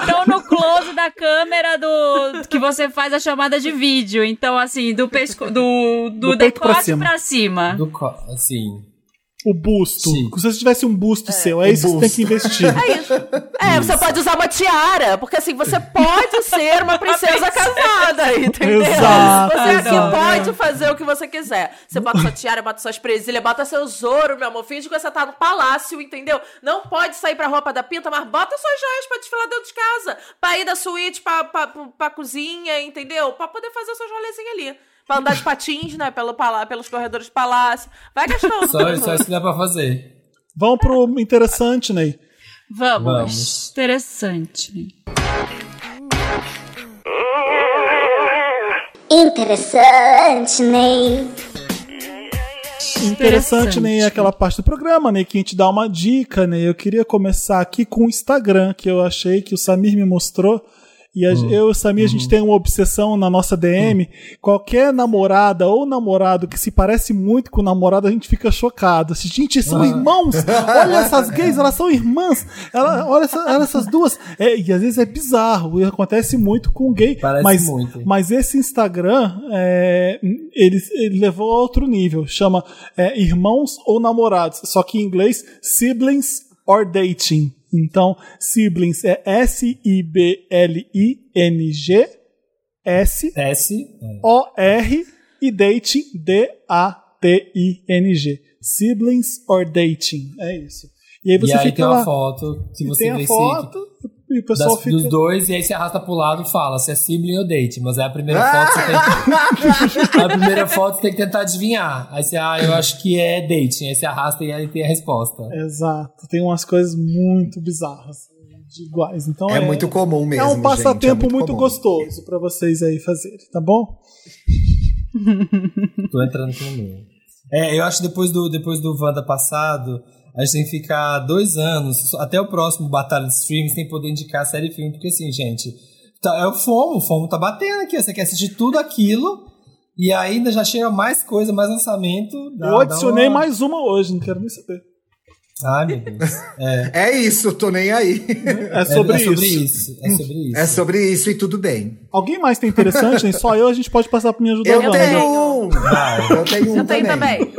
Então no close da câmera do que você faz a chamada de vídeo. Então assim, do pesco do do, Do peito pra decote cima. pra cima. Do co- assim. O busto. Sim. Se você tivesse um busto seu, é isso que você tem que investir. É isso. É, você pode usar uma tiara, porque assim, você pode ser uma princesa casada, entendeu? Exato, Você aqui exato. pode fazer o que você quiser. Você bota sua tiara, bota suas presilhas, bota seus ouro, meu amor. Finge que você tá no palácio, entendeu? Não pode sair pra roupa da pinta, mas bota suas joias pra desfilar dentro de casa. Pra ir da suíte pra, pra, pra, pra cozinha, entendeu? Pra poder fazer seus rolezinhos ali. Pra andar de patins, né? Pelo palá pelos corredores do palácio. Vai gastando. Só, só isso que dá pra fazer. Vamos pro interessante, Ney. Vamos. Vamos. Interessante. Interessante, Ney. Interessante, Ney, é aquela parte do programa, Ney, que a gente dá uma dica, Ney. Eu queria começar aqui com o Instagram, que eu achei que o Samir me mostrou. E a- eu e o Samir, a gente tem uma obsessão na nossa DM. Qualquer namorada ou namorado que se parece muito com o namorado, a gente fica chocado. Assim, gente, são irmãos! Olha essas gays, elas são irmãs! Ela, olha, essa- olha essas duas! É, e às vezes é bizarro, e acontece muito com gay. Parece mas, muito. mas esse Instagram, é, ele, ele levou a outro nível. Chama é, Irmãos ou Namorados. Só que em inglês, Siblings or Dating. Então, Siblings é S-I-B-L-I-N-G S S. O-R e Dating D-A-T-I-N-G. Siblings or Dating. É isso. E aí você e aí fica tem lá. uma foto que você tem a foto e o pessoal das- fica. dos dois, e aí você arrasta pro lado e fala se é sibling ou date. Mas aí a primeira foto você tem A primeira foto você tem que tentar adivinhar. Aí você, ah, eu acho que é dating. Aí você arrasta e aí tem a resposta. Exato. Tem umas coisas muito bizarras. de iguais. Então É muito comum mesmo. É um gente, passatempo é muito, comum. gostoso pra vocês aí fazerem, tá bom? Tô entrando no meu. É, eu acho que depois do, depois do Wanda passado, a gente tem que ficar dois anos, até o próximo Batalha de Streams, sem poder indicar série e filme, porque assim, gente, tá, é o FOMO, o FOMO tá batendo aqui, você quer assistir tudo aquilo, e ainda já chega mais coisa, mais lançamento. dá- Eu adicionei uma- mais uma hoje, não quero nem saber. Ai, meu Deus. É, É isso, tô nem aí. É sobre, é, é sobre isso. isso. É sobre isso. É sobre isso e tudo bem. Alguém mais tem interessante? Só eu, a gente pode passar pra me ajudar. Eu Wanda. tenho um. Vai. Eu tenho um Eu tenho também.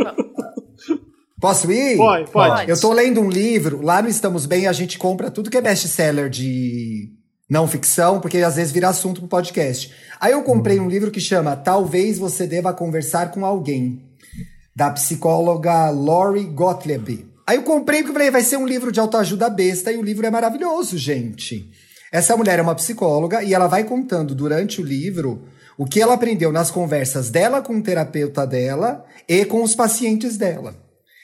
Posso ir? Pode, pode. Eu tô lendo um livro, lá no Estamos Bem a gente compra tudo que é best-seller de não ficção, porque às vezes vira assunto pro podcast. Aí eu comprei um livro que chama Talvez Você Deva Conversar com Alguém, da psicóloga Lori Gottlieb. Aí eu comprei porque eu falei, vai ser um livro de autoajuda besta, e o livro é maravilhoso, gente. Essa mulher é uma psicóloga e ela vai contando durante o livro o que ela aprendeu nas conversas dela com o terapeuta dela e com os pacientes dela.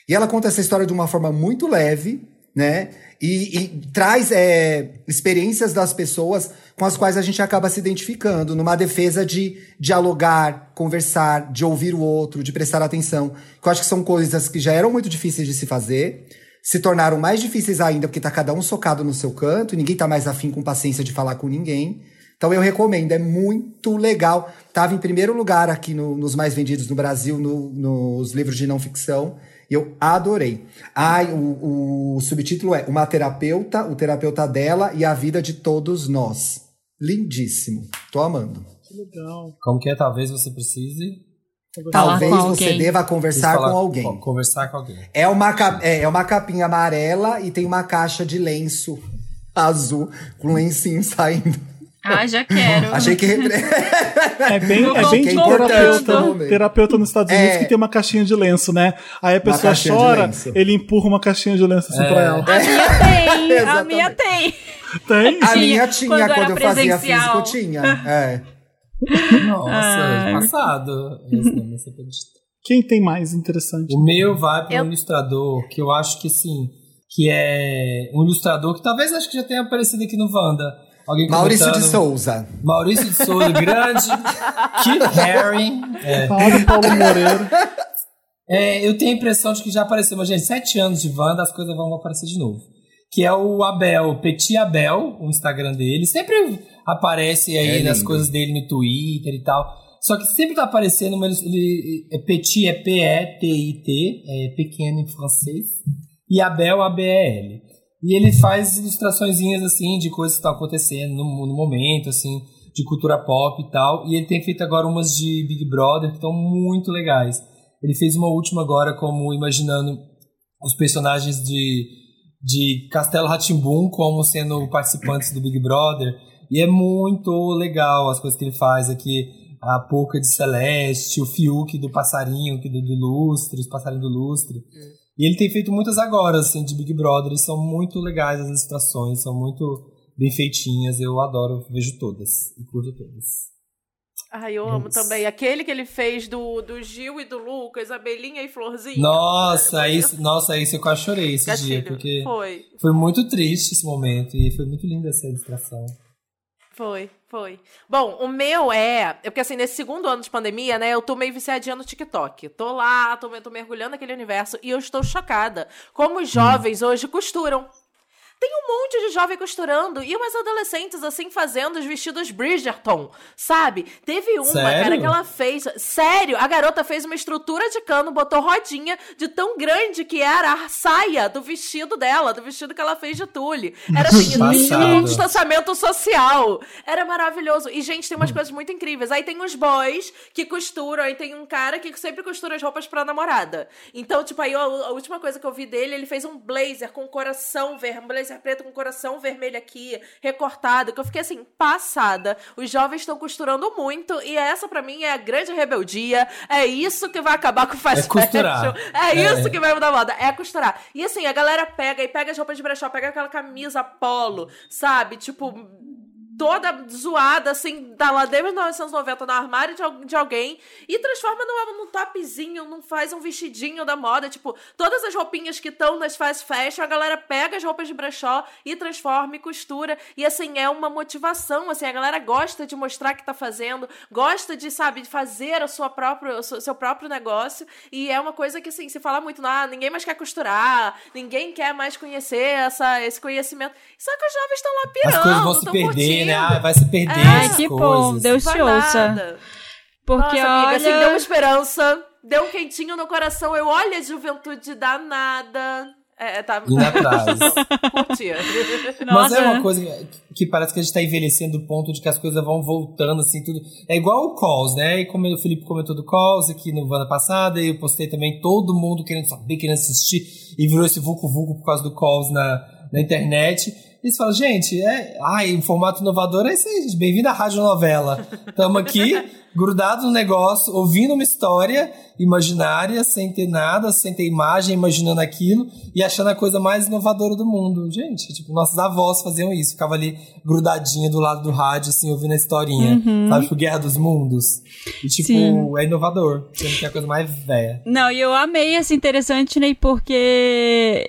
E ela conta essa história de uma forma muito leve, né? E, e traz é, experiências das pessoas com as quais a gente acaba se identificando, numa defesa de dialogar, conversar, de ouvir o outro, de prestar atenção. Que eu acho que são coisas que já eram muito difíceis de se fazer, se tornaram mais difíceis ainda porque tá cada um socado no seu canto, ninguém tá mais afim com paciência de falar com ninguém. Então eu recomendo, é muito legal. Tava em primeiro lugar aqui no- nos mais vendidos no Brasil, no- nos livros de não ficção. E eu adorei. Ai, o, o subtítulo é Uma terapeuta, o terapeuta dela e a vida de todos nós. Lindíssimo. Tô amando. Legal. Como que é? Talvez você precise Talvez com você deva conversar falar- com alguém. co- Conversar com alguém. É uma, é, é uma capinha amarela e tem uma caixa de lenço azul com lencinho saindo. Ah, já quero. Achei que. É bem, Vou é bem de terapeuta, tudo. terapeuta nos Estados Unidos É. que tem uma caixinha de lenço, né? Aí a pessoa chora, ele empurra uma caixinha de lenço assim É. pra ela. A minha tem, a minha tem. Tem? A Tinha, minha tinha, quando quando, eu fazia presencial. físico, tinha. É. Nossa, Ai. passado. Esse é. Quem tem mais interessante? O meu vai para um Eu- ilustrador que eu acho que assim, que é um ilustrador que talvez acho que já tenha aparecido aqui no Wanda. Alguém Maurício de comentando. Souza. Maurício de Souza, grande. Keith Haring. É, do Paulo Moreira. É, eu tenho a impressão de que já apareceu, mas gente, sete anos de Wanda, as coisas vão aparecer de novo. Que é o Abel, Petit Abel, o Instagram dele. Sempre aparece aí É nas coisas dele no Twitter e tal. Só que sempre tá aparecendo, mas ele, é Petit é P-E-T-I-T, é pequeno em francês. E Abel, A-B-E-L. E ele faz ilustraçõezinhas assim de coisas que estão acontecendo no, no momento, assim, de cultura pop e tal. E ele tem feito agora umas de Big Brother que estão muito legais. Ele fez uma última agora como imaginando os personagens de, de Castelo Ratimbum como sendo participantes do Big Brother. E é muito legal as coisas que ele faz aqui. A Pouca de Celeste, o Fiuk do Passarinho, que do, do Lustre, os Passarinhos do Lustre. E ele tem feito muitas agora, assim, de Big Brother. E são muito legais as ilustrações, são muito bem feitinhas. Eu adoro, vejo todas e curto todas. Ai, eu amo também. Aquele que ele fez do, do Gil e do Lucas, Abelhinha e Florzinha. Nossa, isso, nossa, isso eu quase chorei esse dia, Gatilho. porque Foi, foi muito triste esse momento e foi muito linda essa ilustração. Foi, foi. Bom, o meu é. é Porque assim, nesse segundo ano de pandemia, né, eu tô meio viciadinha no TikTok. Tô lá, tô, tô mergulhando naquele universo e eu estou chocada. Como os jovens hoje costuram. Tem um monte de jovem costurando e umas adolescentes assim fazendo os vestidos Bridgerton, sabe? Teve uma, Sério? cara, que ela fez. Sério, a garota fez uma estrutura de cano, botou rodinha de tão grande que era a saia do vestido dela, do vestido que ela fez de tule. Era assim, vestido com Passado. distanciamento social. Era maravilhoso. E, gente, tem umas coisas muito incríveis. Aí tem os boys que costuram, aí tem um cara que sempre costura as roupas pra namorada. Então, tipo, aí a, a última coisa que eu vi dele, ele fez um blazer com coração vermelho, um blazer preto com coração vermelho aqui, recortado, que eu fiquei assim, passada. Os jovens estão costurando muito e essa pra mim é a grande rebeldia. É isso que vai acabar com o fast É costurar. fashion. É, É. isso que vai mudar a moda, é costurar. E assim, a galera pega e pega as roupas de brechó, pega aquela camisa polo, sabe? Tipo, toda zoada, assim, da lá desde 1990 no armário de, de alguém e transforma num, num topzinho, num faz um vestidinho da moda. Tipo, todas as roupinhas que estão nas fast fashion, a galera pega as roupas de brechó e transforma e costura. E assim, é uma motivação, assim, a galera gosta de mostrar que tá fazendo, gosta de, sabe, de fazer a sua própria, o seu próprio negócio. E é uma coisa que, assim, se fala muito, ah, ninguém mais quer costurar, ninguém quer mais conhecer essa, esse conhecimento. Só que os jovens estão lá pirando, As coisas vão se tão perder, curtindo. Né? Ah, vai se perder É. Ai, que coisas. bom. Deus Vai te ouça. Porque Nossa, amiga, assim, deu uma olha. esperança, deu um quentinho no coração. Eu olho a juventude danada. É, tá. Indo atrás. Curtia. Mas é uma coisa que, parece que a gente tá envelhecendo do ponto de que as coisas vão voltando, assim, tudo. É igual o Calls, né? E como o Felipe comentou do Calls aqui no ano passada, e eu postei também todo mundo querendo saber, querendo assistir, e virou esse vulco-vulco por causa do Calls na, na internet. E você fala, gente, é, ai, um formato inovador é isso aí, gente. Bem-vindo à rádio novela. Tamo aqui, grudados no negócio, ouvindo uma história imaginária, sem ter nada, sem ter imagem, imaginando aquilo e achando a coisa mais inovadora do mundo. Gente, tipo, nossos avós faziam isso, ficava ali grudadinha do lado do rádio, assim, ouvindo a historinha. Sabe, tipo, Guerra dos Mundos. E, tipo, Sim. é inovador, sendo que é a coisa mais velha. Não, e eu amei esse interessante, Ney, porque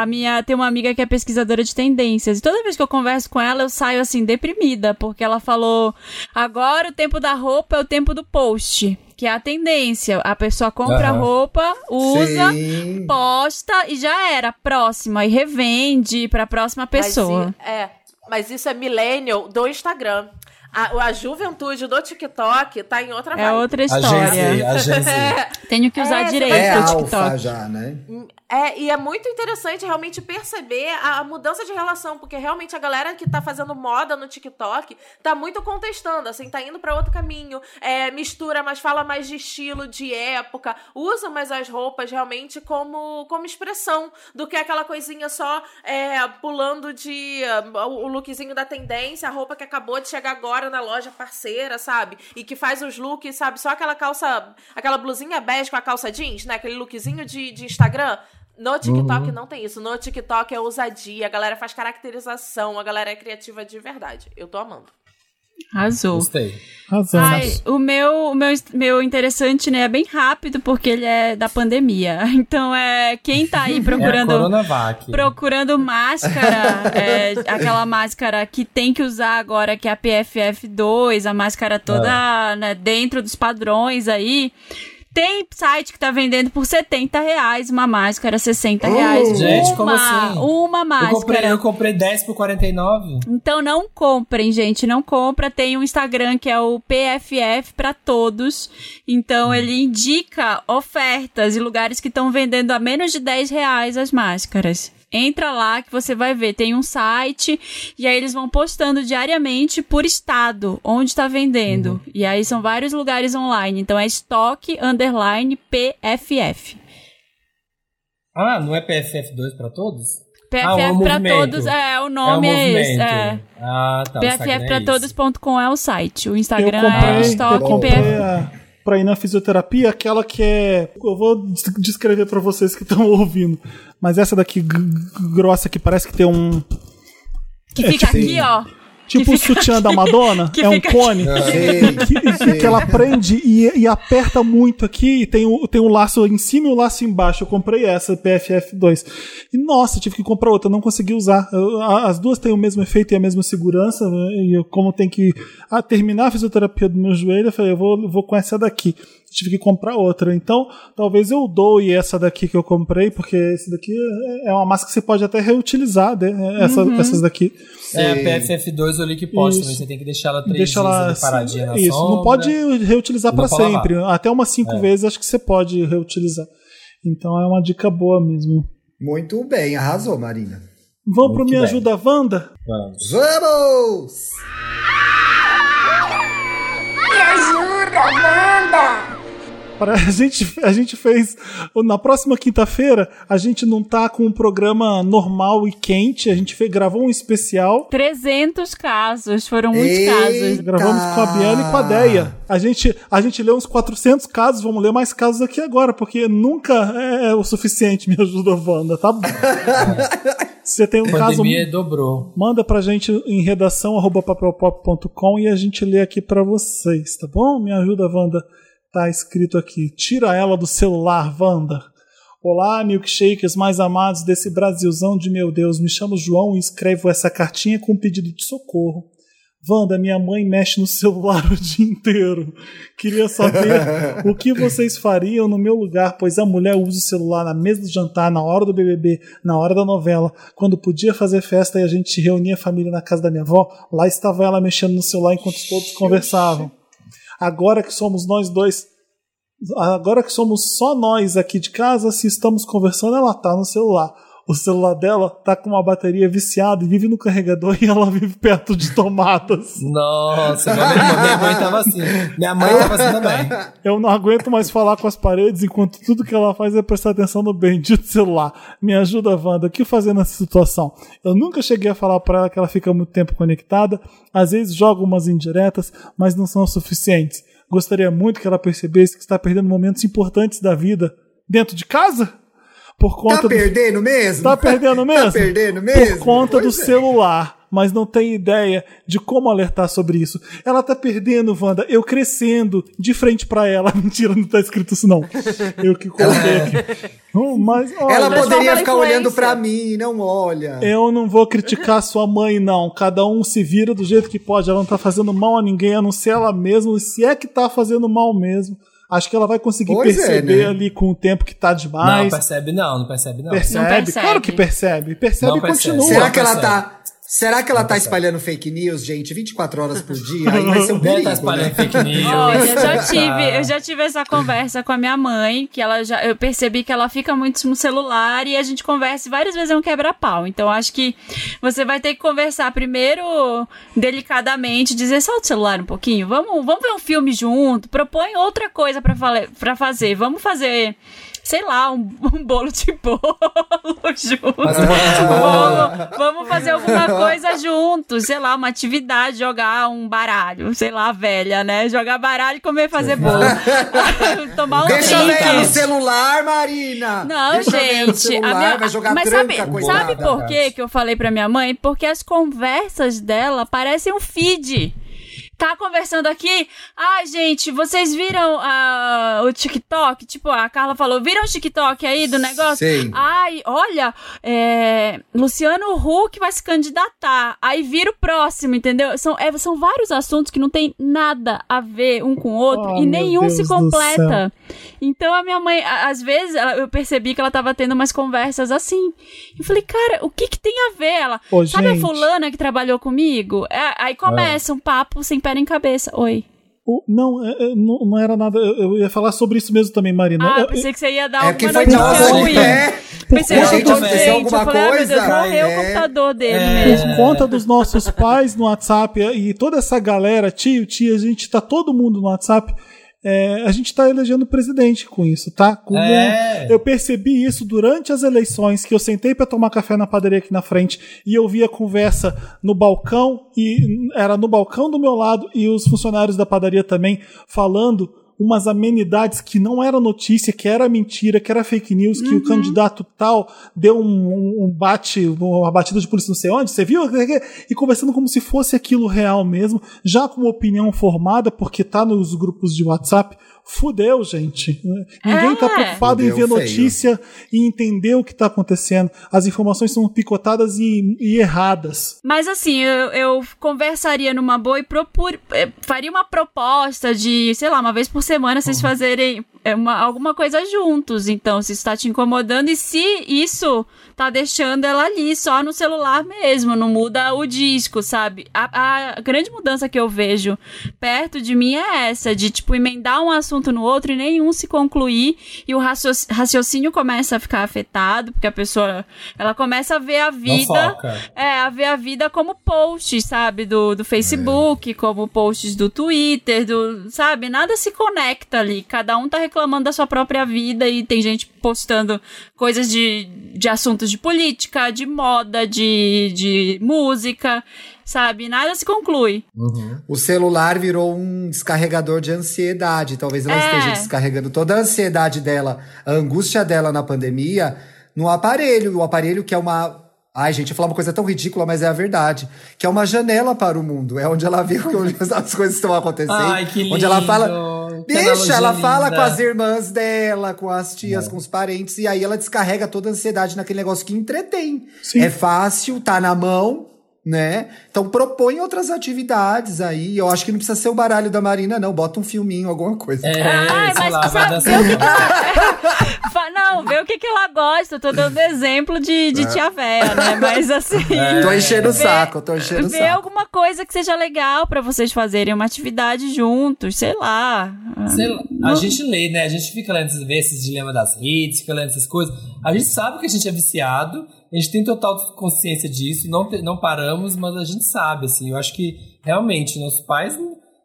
a minha tem uma amiga que é pesquisadora de tendências. E toda vez que eu converso com ela, eu saio assim deprimida, porque ela falou: "Agora o tempo da roupa é o tempo do post". Que é a tendência. A pessoa compra a Aham. roupa, usa, Sim. posta e já era. Próxima. E revende pra próxima pessoa. Mas, é, mas isso é millennial do Instagram. A, a juventude do TikTok tá em outra É vibe. outra A Gen Z, história. a Gen Z. Tenho que usar É, direito É o TikTok. já, né? É, e é muito interessante realmente perceber a, a mudança de relação, porque realmente a galera que tá fazendo moda no TikTok tá muito contestando, assim, tá indo pra outro caminho, é, mistura, mas fala mais de estilo, de época, usa mais as roupas realmente como, como expressão do que aquela coisinha só é, pulando de uh, o o lookzinho da tendência, a roupa que acabou de chegar agora na loja parceira, sabe? E que faz os looks, sabe? Só aquela calça, aquela blusinha bege com a calça jeans, né? Aquele lookzinho de, de Instagram. No TikTok não tem isso. No TikTok é ousadia, a galera faz caracterização, a galera é criativa de verdade. Eu tô amando. Arrasou. Gostei. Razão. Ai, o meu, o meu, meu interessante, né, é bem rápido, porque ele é da pandemia. Então, é quem tá aí É a procurando, Coronavac. procurando máscara, é, aquela máscara que tem que usar agora, que é a PFF2, a máscara toda né, dentro dos padrões aí. Tem site que tá vendendo por 70 reais uma máscara, 60 reais. Gente, uma, como assim? Uma Eu máscara. comprei, eu comprei 10 por 49. Então não comprem, gente, não compra. Tem um Instagram que é o PFF para todos. Então ele indica ofertas e lugares que estão vendendo a menos de 10 reais as máscaras. Entra lá que você vai ver, tem um site e aí eles vão postando diariamente por estado onde está vendendo. E aí são vários lugares online. Então é estoque underline PFF. Ah, não é PFF2 pra todos? PFF Ah, o para todos, é, o nome é, o é, esse. É. Ah, tá. o Instagram é isso. PFFpratodos.com é o site. O Instagram comprei, é estoque comprei PF. a, pra ir na fisioterapia, aquela que é. Eu vou des- descrever pra vocês que estão ouvindo. Mas essa daqui, grossa, que parece que tem um. Que É fica tipo- aqui, ó. Tipo o sutiã da Madonna, que é um cone. Sei, Que, sei. que ela prende e, e aperta muito aqui, e tem o, tem o laço em cima e o laço embaixo. Eu comprei essa, PFF2. E nossa, tive que comprar outra, não consegui usar. Eu- a- as duas têm o mesmo efeito e a mesma segurança. né? E eu, como tem que ah, terminar a fisioterapia do meu joelho, eu falei, eu vou, vou com essa daqui. Tive que comprar outra. Então, talvez eu doe essa daqui que eu comprei, porque esse daqui é- é uma máscara que você pode até reutilizar, né? Essa- essas daqui. É, a PFF2 eu li que pode Isso. também. Você tem que deixar ela três Deixa ela ali paradinha na Isso, sombra. não pode reutilizar para pra lavar. sempre. Até umas cinco É. vezes acho que você pode reutilizar. Então é uma dica boa mesmo. Muito bem, arrasou, Marina. Vamos pro Muito Me bem. Ajuda Wanda? Vamos. Vamos! Me ajuda, Wanda! Para- A gente, a gente fez. Na próxima quinta-feira, a gente não tá com um programa normal e quente. A gente fez, gravou um especial. 300 casos, foram muitos Eita! casos. Gravamos com a Biana e com a Deia. A gente, a gente leu uns 400 casos, vamos ler mais casos aqui agora, porque nunca é o suficiente, me ajuda, Wanda, tá bom? Se você tem um A caso. pandemia dobrou. Manda pra gente em redação arroba papelpop.com e a gente lê aqui pra vocês, tá bom? Me ajuda, Wanda. Tá escrito aqui. Tira ela do celular, Wanda. Olá, milkshakers mais amados desse Brasilzão de meu Deus. Me chamo João e escrevo essa cartinha com um pedido de socorro. Wanda, minha mãe mexe no celular o dia inteiro. Queria saber o que vocês fariam no meu lugar, pois a mulher usa o celular na mesa do jantar, na hora do BBB, na hora da novela, quando podia fazer festa e a gente reunia a família na casa da minha avó, lá estava ela mexendo no celular enquanto todos conversavam. Agora que somos nós dois, agora que somos só nós aqui de casa, se estamos conversando, ela tá no celular. O celular dela tá com uma bateria viciada e vive no carregador e ela vive perto de tomatas. Nossa, minha mãe, tava assim. Minha mãe tava assim também. Eu não aguento mais falar com as paredes enquanto tudo que ela faz é prestar atenção no bendito celular. Me ajuda, Wanda. O que fazer nessa situação? Eu nunca cheguei a falar pra ela que ela fica muito tempo conectada. Às vezes jogo umas indiretas, mas não são suficientes. Gostaria muito que ela percebesse que está perdendo momentos importantes da vida dentro de casa? Por conta Tá do- perdendo mesmo? Tá perdendo mesmo? Tá perdendo mesmo? Por conta do Pois é. celular. Mas não tem ideia de como alertar sobre isso. Ela tá perdendo, Wanda. Eu crescendo de frente pra ela. Mentira, não tá escrito isso não. Eu que coloquei aqui. Hum, Mas, olha, Ela poderia ficar olhando pra mim, não olha. eu não vou criticar sua mãe, não. Cada um se vira do jeito que pode. Ela não tá fazendo mal a ninguém, a não ser ela mesma. E se é que tá fazendo mal mesmo, acho que ela vai conseguir Pois é, perceber né? ali com o tempo que tá Não, demais. percebe não, não percebe não. percebe? Não percebe. Claro que percebe. Percebe Não e percebe. continua. Será Não que ela tá. Será que ela tá espalhando fake news, gente, 24 horas por dia? Aí vai ser um Deve perigo, tá espalhando né? fake news. Olha, eu já tive, eu já tive essa conversa com a minha mãe, que ela já, eu percebi que ela fica muito no celular e a gente conversa e várias vezes é um quebra-pau. Então acho que você vai ter que conversar primeiro delicadamente, dizer solta o celular um pouquinho, vamos, vamos ver um filme junto, propõe outra coisa pra fazer, vamos fazer Sei lá, um, um bolo de bolo junto. Mas bolo de bolo. Vamos, vamos fazer alguma coisa juntos, sei lá, uma atividade, jogar um baralho, sei lá, velha, né? Jogar baralho e comer fazer bolo. Tomar um Deixa drink. velha no celular, Marina! Não, Deixa gente. celular, a minha- vai jogar mas tranca, sabe, coitada. sabe por que eu falei pra minha mãe? Porque as conversas dela parecem um feed. Tá conversando aqui? Ai, gente, vocês viram ah, o TikTok? Tipo, a Carla falou, viram o TikTok aí do negócio? Sei. Ai, olha, é, Luciano Huck vai se candidatar. Aí vira o próximo, entendeu? São, é, são vários assuntos que não tem nada a ver um com o outro Oh, e nenhum Deus se completa. Então a minha mãe, a- às vezes, ela- eu percebi que ela tava tendo umas conversas assim. Eu falei, cara, o que que tem a ver? Ela, Ô, sabe a gente. fulana que trabalhou comigo? É, aí começa um papo sem pé nem cabeça. Oi. O- Não, é, é, não, não era nada. Eu, eu ia falar sobre isso mesmo também, Marina. Ah, Eu- pensei que você ia dar É alguma foi notícia nossa, ruim. é. Pensei Por de- aconteceu alguma eu falei, ah, meu Deus, coisa? morreu É. o computador dele É. mesmo. Por conta dos nossos pais no WhatsApp e toda essa galera, tio, tia, a gente tá todo mundo no WhatsApp. É, a gente tá elegendo presidente com isso, tá? Com- É. Eu percebi isso durante as eleições, que eu sentei pra tomar café na padaria aqui na frente e eu vi a conversa no balcão, e era no balcão do meu lado, e os funcionários da padaria também falando umas amenidades que não era notícia, que era mentira, que era fake news, que o candidato tal deu um, um- um bate, uma batida de polícia não sei onde, você viu? E conversando como se fosse aquilo real mesmo, já com uma opinião formada, porque tá nos grupos de WhatsApp. Fudeu, gente. Ninguém tá É. preocupado em Fudeu ver feio. notícia e entender o que tá acontecendo. As informações são picotadas e, e erradas. Mas assim, eu, eu conversaria numa boa e propor, eh, faria uma proposta de, sei lá, uma vez por semana vocês fazerem eh, uma- alguma coisa juntos. Então, se isso tá te incomodando e se isso tá deixando ela ali só no celular mesmo, não muda o disco, sabe? A, a grande mudança que eu vejo perto de mim é essa, de tipo emendar um assunto no outro e nenhum se concluir e o racio- raciocínio começa a ficar afetado, porque a pessoa ela começa a ver a vida é, a ver a vida como posts, sabe? Do, do Facebook, como posts do Twitter, do. Sabe? Nada se conecta ali. Cada um tá reclamando da sua própria vida e tem gente postando coisas de, de assuntos de política, de moda, de, de música, sabe? Nada se conclui. O celular virou um descarregador de ansiedade. Talvez ela É. esteja descarregando toda a ansiedade dela, a angústia dela na pandemia, no aparelho. O aparelho que é uma. Ai, gente, eu ia falar uma coisa tão ridícula, mas é a verdade. Que é uma janela para o mundo. É onde ela vê que as coisas estão acontecendo. Ai, que Onde ela lindo. fala. Deixa, ela fala linda. com as irmãs dela, com as tias, com os parentes, e aí ela descarrega toda a ansiedade naquele negócio que entretém. Sim. É fácil, tá na mão, né? Então propõe outras atividades aí. Eu acho que não precisa ser o baralho da Marina, não. Bota um filminho, alguma coisa. É, Ai, sei mas lá, vai sabe, vê o que que ela... Não, vê o que, que ela gosta. Eu tô dando exemplo de, de tia véia, né? Mas assim. Tô enchendo o Vê- saco, tô enchendo o Ver saco. alguma coisa que seja legal pra vocês fazerem uma atividade juntos, sei lá. Sei lá, a Não- gente lê, né? A gente fica lendo, vê esses dilemas das redes, fica lendo essas coisas. A gente sabe que a gente é viciado, a gente tem total consciência disso, não, não paramos, mas a gente sabe, assim. Eu acho que realmente nossos pais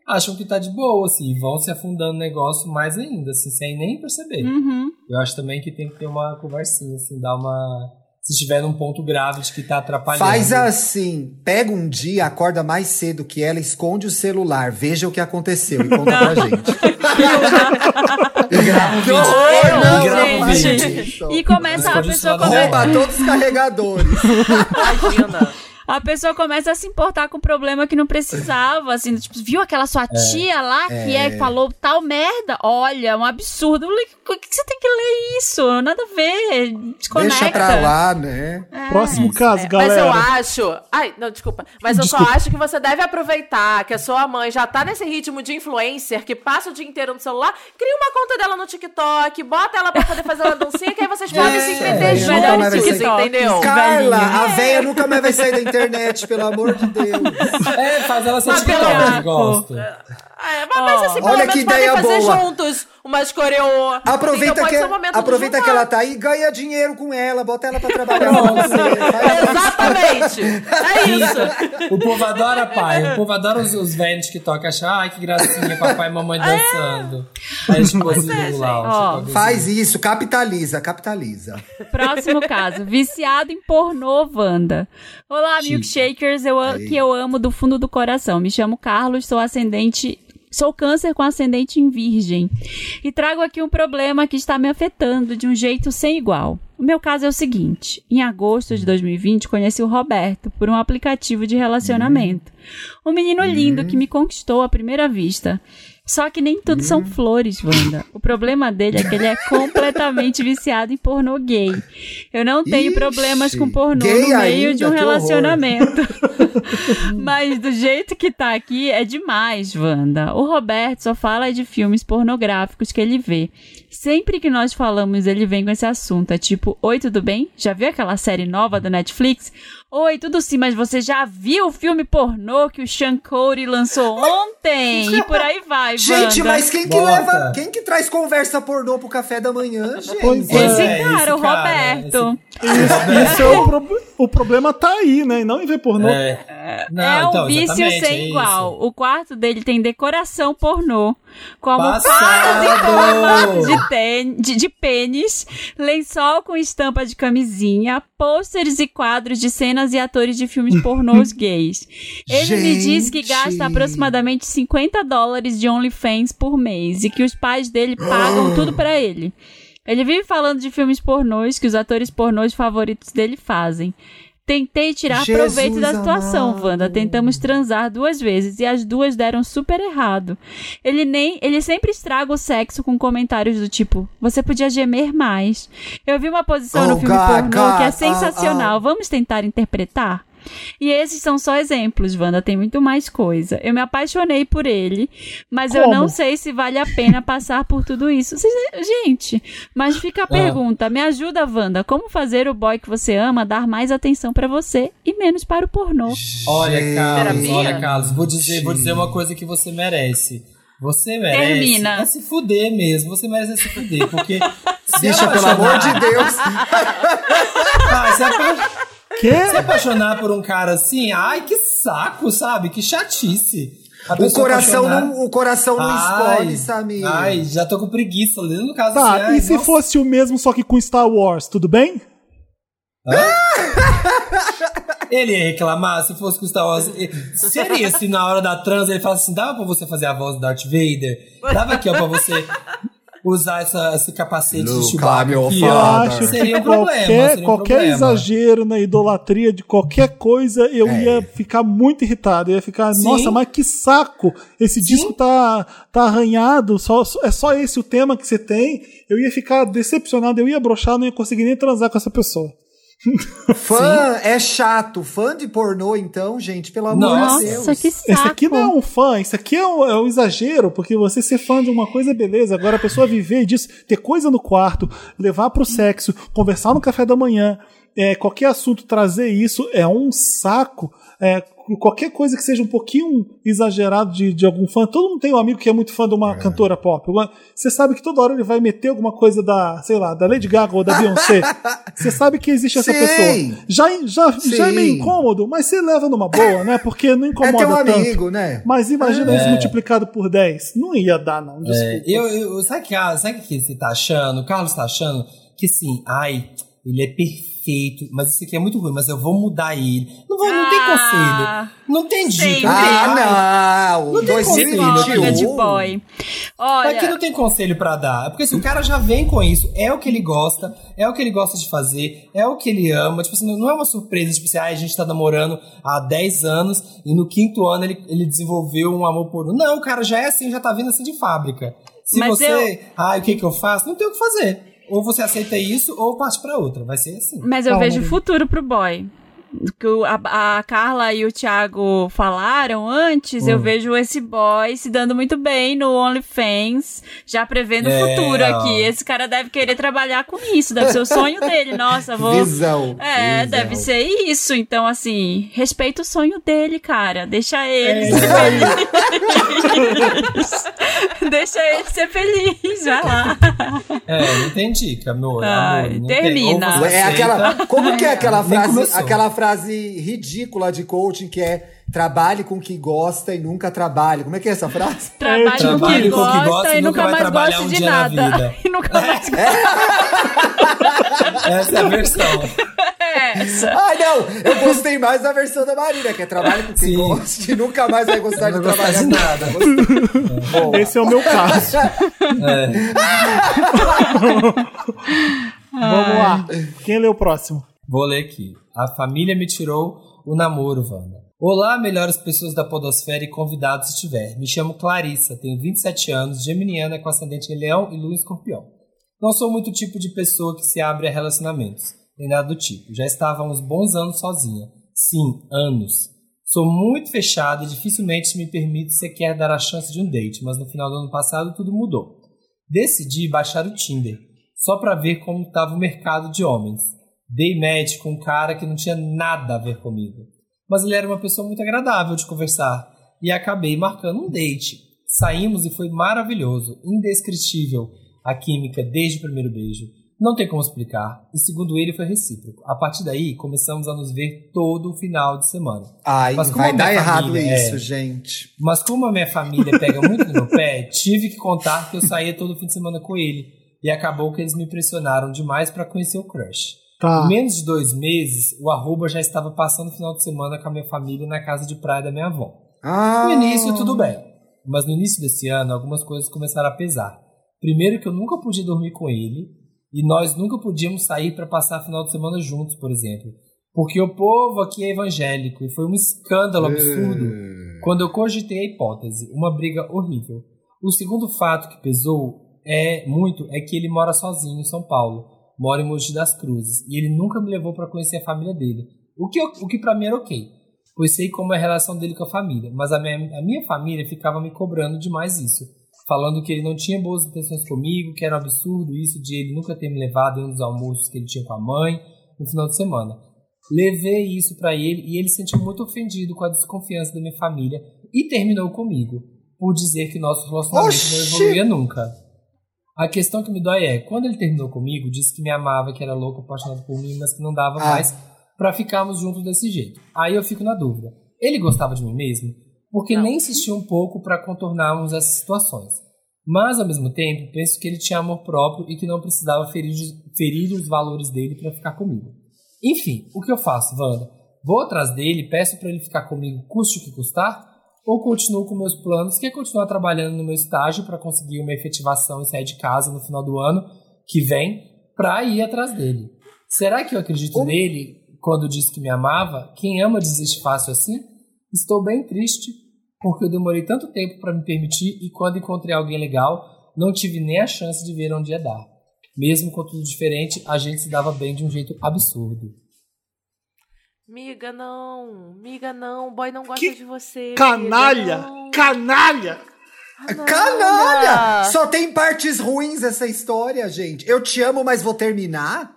acham que tá de boa, assim, e vão se afundando no negócio mais ainda, assim, sem nem perceber. Uhum. Eu acho também que tem que ter uma conversinha, assim, dar uma. Se estiver num ponto grave de que tá atrapalhando. Faz assim, pega um dia, acorda mais cedo que ela, esconde o celular, veja o que aconteceu e conta pra gente. E grava um vídeo. horror, não, E grava um gente. E começa a pessoa celular. come- Rouba todos os carregadores. Imagina. A pessoa começa a se importar com um problema que não precisava, assim, tipo, viu aquela sua tia lá que é, falou tal merda? Olha, um absurdo. Por que que você tem que ler isso? Nada a ver. Desconecta. Deixa pra lá, né? É. Próximo caso, É, mas eu galera. acho. Ai, não, desculpa. Mas eu Desculpa. só acho que você deve aproveitar que a sua mãe já tá nesse ritmo de influencer que passa o dia inteiro no celular, cria uma conta dela no TikTok, bota ela pra poder fazer uma dancinha, que aí vocês podem se entender é, juntos, nunca mais vai ser. entendeu? Carla, a véia nunca mais vai sair da internet, pelo amor de Deus. É, faz ela ser Mas pelo menos- gosta. É, mas, mas assim, pelo Olha menos que podem ideia fazer boa. juntos umas coreô. Aproveita, Então que, um aproveita que ela tá aí, ganha dinheiro com ela, bota ela pra trabalhar com você. Exatamente. É isso. O povo adora pai, o povo adora os, os velhos que tocam, achar, ai que gracinha, papai e mamãe dançando. Aí tipo assim, lá, Ó, tipo, Faz isso, capitaliza, capitaliza. Próximo caso. Viciado em pornô, Wanda. Olá, milkshakers, eu, que eu amo do fundo do coração. Me chamo Carlos, sou ascendente. Sou câncer com ascendente em virgem. E trago aqui um problema que está me afetando de um jeito sem igual. O meu caso é o seguinte: em agosto de 2020, conheci o Roberto por um aplicativo de relacionamento. Um menino lindo que me conquistou à primeira vista. Só que nem tudo são flores, Wanda. O problema dele é que ele é completamente viciado em pornô gay. Eu não tenho Ixi, problemas com pornô no meio de um relacionamento. Mas do jeito que tá aqui é demais, Wanda. O Roberto só fala de filmes pornográficos que ele vê. Sempre que nós falamos, ele vem com esse assunto. É tipo, oi, tudo bem? Já viu aquela série nova da Netflix? Oi, tudo sim, mas você já viu o filme pornô que o Sean Cody lançou ontem? E por aí vai, Gente, Wanda. mas quem que Bota. leva, quem que traz conversa pornô pro café da manhã, gente? Pois Esse É, cara, esse o cara, Roberto. Isso é o, pro- o problema tá aí, né? E não em ver pornô. É, Não, é um então, vício sem é igual. isso. O quarto dele tem decoração pornô, como Passado! de, ten- de, de pênis, lençol com estampa de camisinha, pôsteres e quadros de cenas e atores de filmes pornôs gays. Ele me diz que Gente. gasta aproximadamente 50 dólares de OnlyFans por mês e que os pais dele pagam tudo pra ele. Ele vive falando de filmes pornôs que os atores pornôs favoritos dele fazem. Tentei tirar Jesus proveito da situação, amado. Wanda. Tentamos transar duas vezes e as duas deram super errado. Ele nem, ele sempre estraga o sexo com comentários do tipo: "Você podia gemer mais". Eu vi uma posição Oh, no filme God, pornô God, que é ah, sensacional. ah. Vamos tentar interpretar? E esses são só exemplos, Wanda. Tem muito mais coisa. Eu me apaixonei por ele, mas eu Como? não sei se vale a pena passar por tudo isso. Vocês- gente, mas fica a pergunta: me ajuda, Wanda. Como fazer o boy que você ama dar mais atenção pra você e menos para o pornô? Olha, Carlos, Terapia. olha, Carlos, vou dizer, vou dizer uma coisa que você merece. Você merece Termina. é se fuder mesmo. Você merece é se fuder, porque se Bicha, pelo amor de Deus. Ah, se, apa- Quê? se apaixonar por um cara assim, ai, que saco, sabe? Que chatice. O coração apaixonar- não, o coração não Ai, escolhe, Samir. Ai, já tô com preguiça. No caso Tá, assim, ai, e se nossa. fosse o mesmo, só que com Star Wars, tudo bem? Ele ia reclamar se fosse com Star Wars. Seria se na hora da trans ele falasse assim: dava pra você fazer a voz do Darth Vader? Dava aqui, ó, pra você usar essa, esse capacete de Luke, Chewbacca meu aqui, ó. Que Seria um problema, qualquer, seria um qualquer problema. exagero na idolatria de qualquer coisa, eu É. ia ficar muito irritado. Eu ia ficar, Sim. nossa, mas que saco! Esse disco tá, tá arranhado, só, é só esse o tema que você tem. Eu ia ficar decepcionado, eu ia broxar, não ia conseguir nem transar com essa pessoa. Fã é chato. Fã de pornô, então, gente, pelo amor Nossa, de Deus. Nossa, que saco. Esse aqui não é um fã, isso aqui é um, é um exagero, porque você ser fã de uma coisa, beleza. Agora a pessoa viver disso, ter coisa no quarto, levar pro sexo, conversar no café da manhã. É, qualquer assunto trazer isso é um saco. É, qualquer coisa que seja um pouquinho exagerado de, de algum fã. Todo mundo tem um amigo que é muito fã de uma cantora pop. Você sabe que toda hora ele vai meter alguma coisa da, sei lá, da Lady Gaga ou da Beyoncé. Você sabe que existe essa Sim. pessoa. Já, já, já é meio Sim. incômodo, mas você leva numa boa, né? Porque não É incomoda teu tanto. amigo, né? Mas imagina isso É. multiplicado por 10. Não ia dar, não. Desculpa. É, eu, eu, sabe o que, ah, sabe que você tá achando? O Carlos tá achando que assim, ai, ele é perfeito, mas isso aqui é muito ruim, mas eu vou mudar ele. Não, vou, não tem Ah, conselho. Não tem dica. Não tem, ai, Ah, não! Não tem conselho, Boga de 2021. boy. Aqui Olha, não tem conselho pra dar. É porque se o cara já vem com isso, é o que ele gosta, é o que ele gosta de fazer, é o que ele ama. Tipo assim, não é uma surpresa, tipo assim, ah, a gente tá namorando há 10 anos e no quinto ano ele, ele desenvolveu um amor por um. Não, o cara já é assim, já tá vindo assim de fábrica. Se Mas você, eu- ah, o que que eu faço? Não tem o que fazer. Ou você aceita isso ou parte pra outra. Vai ser assim. mas eu Calma, vejo futuro pro boy. Que o- a, a Carla e o Thiago falaram antes, Hum. eu vejo esse boy se dando muito bem no OnlyFans, já prevendo o É, futuro aqui. Esse cara deve querer trabalhar com isso, deve ser o sonho dele. Nossa, vou. Visão. É, visão. deve ser isso. Então, assim, respeita o sonho dele, cara. Deixa ele É, ser feliz. Deixa ele ser feliz, vai lá. É, não tem dica, amor. Amor tem. termina. Você É aquela, como que é aquela frase, aquela frase ridícula de coaching que é trabalhe com o que gosta e nunca trabalhe. Como é que é essa frase? Trabalhe, Trabalhe com o que gosta e nunca vai mais trabalhar goste um de dia na nada. vida. E nunca mais Essa é a versão. é essa. Ai, não! Eu gostei mais da versão da Marina, que é trabalhe com o que Sim. gosta e nunca mais vai gostar de trabalhar de com nada. Gostei. Esse é o meu caso. É. Vamos lá. Quem lê o próximo? Vou ler aqui. A família me tirou o namoro, Wanda. Olá, melhores pessoas da podosfera e convidados se tiver. Me chamo Clarissa, tenho 27 anos, geminiana com ascendente em leão e lua escorpião. Não sou muito tipo de pessoa que se abre a relacionamentos, nem nada do tipo. Já estava há uns bons anos sozinha. Sim, anos. Sou muito fechada e dificilmente me permito sequer dar a chance de um date, mas no final do ano passado tudo mudou. Decidi baixar o Tinder, só para ver como estava o mercado de homens. Dei match com um cara que não tinha nada a ver comigo. Mas ele era uma pessoa muito agradável de conversar e acabei marcando um date. Saímos e foi maravilhoso, indescritível a química desde o primeiro beijo. Não tem como explicar, e segundo ele foi recíproco. A partir daí, começamos a nos ver todo o final de semana. Ai, Mas como vai dar errado família isso, é- gente. Mas como a minha família pega muito no meu pé, tive que contar que eu saía todo fim de semana com ele. E acabou que eles me pressionaram demais para conhecer o crush. Tá. Em menos de dois meses, o arroba já estava passando o final de semana com a minha família na casa de praia da minha avó. Ah, No início, tudo bem. Mas no início desse ano, algumas coisas começaram a pesar. Primeiro que eu nunca podia dormir com ele, e nós nunca podíamos sair para passar final de semana juntos, por exemplo. Porque o povo aqui é evangélico, e foi um escândalo absurdo quando eu cogitei a hipótese. Uma briga horrível. O segundo fato que pesou é muito é que ele mora sozinho em São Paulo. Mora em Mogi das Cruzes. E ele nunca me levou para conhecer a família dele. O que, eu- o que para mim era ok. Pois sei como é a relação dele com a família. Mas a minha, a minha família ficava me cobrando demais isso. Falando que ele não tinha boas intenções comigo, que era um absurdo isso de ele nunca ter me levado em um dos almoços que ele tinha com a mãe no final de semana. Levei isso pra ele e ele se sentiu muito ofendido com a desconfiança da minha família e terminou comigo, por dizer que nosso relacionamento não Oxi! evoluía nunca. A questão que me dói é, quando ele terminou comigo, disse que me amava, que era louco, apaixonado por mim, mas que não dava Ah. mais pra ficarmos juntos desse jeito. Aí eu fico na dúvida. Ele gostava de mim mesmo? Porque nem insistiu um pouco pra contornarmos essas situações. Mas, ao mesmo tempo, penso que ele tinha amor próprio e que não precisava ferir, ferir os valores dele pra ficar comigo. Enfim, o que eu faço, Wanda? Vou atrás dele, peço pra ele ficar comigo, custe o que custar? Ou continuo com meus planos, que é continuar trabalhando no meu estágio pra conseguir uma efetivação e sair de casa no final do ano que vem pra ir atrás dele? Será que eu acredito nele quando disse que me amava? Quem ama desiste fácil assim? Estou bem triste porque eu demorei tanto tempo pra me permitir e quando encontrei alguém legal, não tive nem a chance de ver onde ia dar. Mesmo com tudo diferente, a gente se dava bem de um jeito absurdo. Miga, não. Miga, não. O boy não gosta Que de você. Canalha! miga, não. Canalha! Canalha! Só tem partes ruins essa história, gente. Eu te amo, mas vou terminar?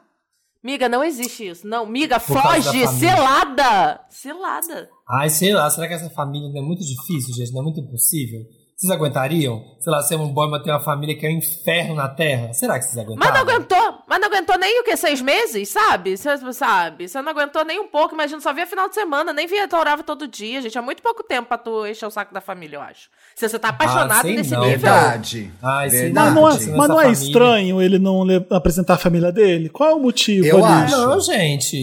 Miga, não existe isso. Não, miga, Por foge! Selada! Selada. Ai, sei lá, será que essa família não é muito difícil, gente? Não é muito impossível? Vocês aguentariam? Sei lá, ser um boy, mas ter uma família que é um inferno na Terra? Será que vocês Mas aguentariam? não aguentou, mas não aguentou nem o que? Seis meses, sabe? Você sabe? Você não aguentou nem um pouco. Imagina, só via final de semana, nem via orava todo dia, gente. É muito pouco tempo pra tu encher o saco da família, eu acho. Se você tá apaixonado sei nesse não. nível. Verdade. Sei Verdade. Mas não é, mas não é família. estranho ele não apresentar a família dele? Qual é o motivo Eu ali? acho. Não, gente.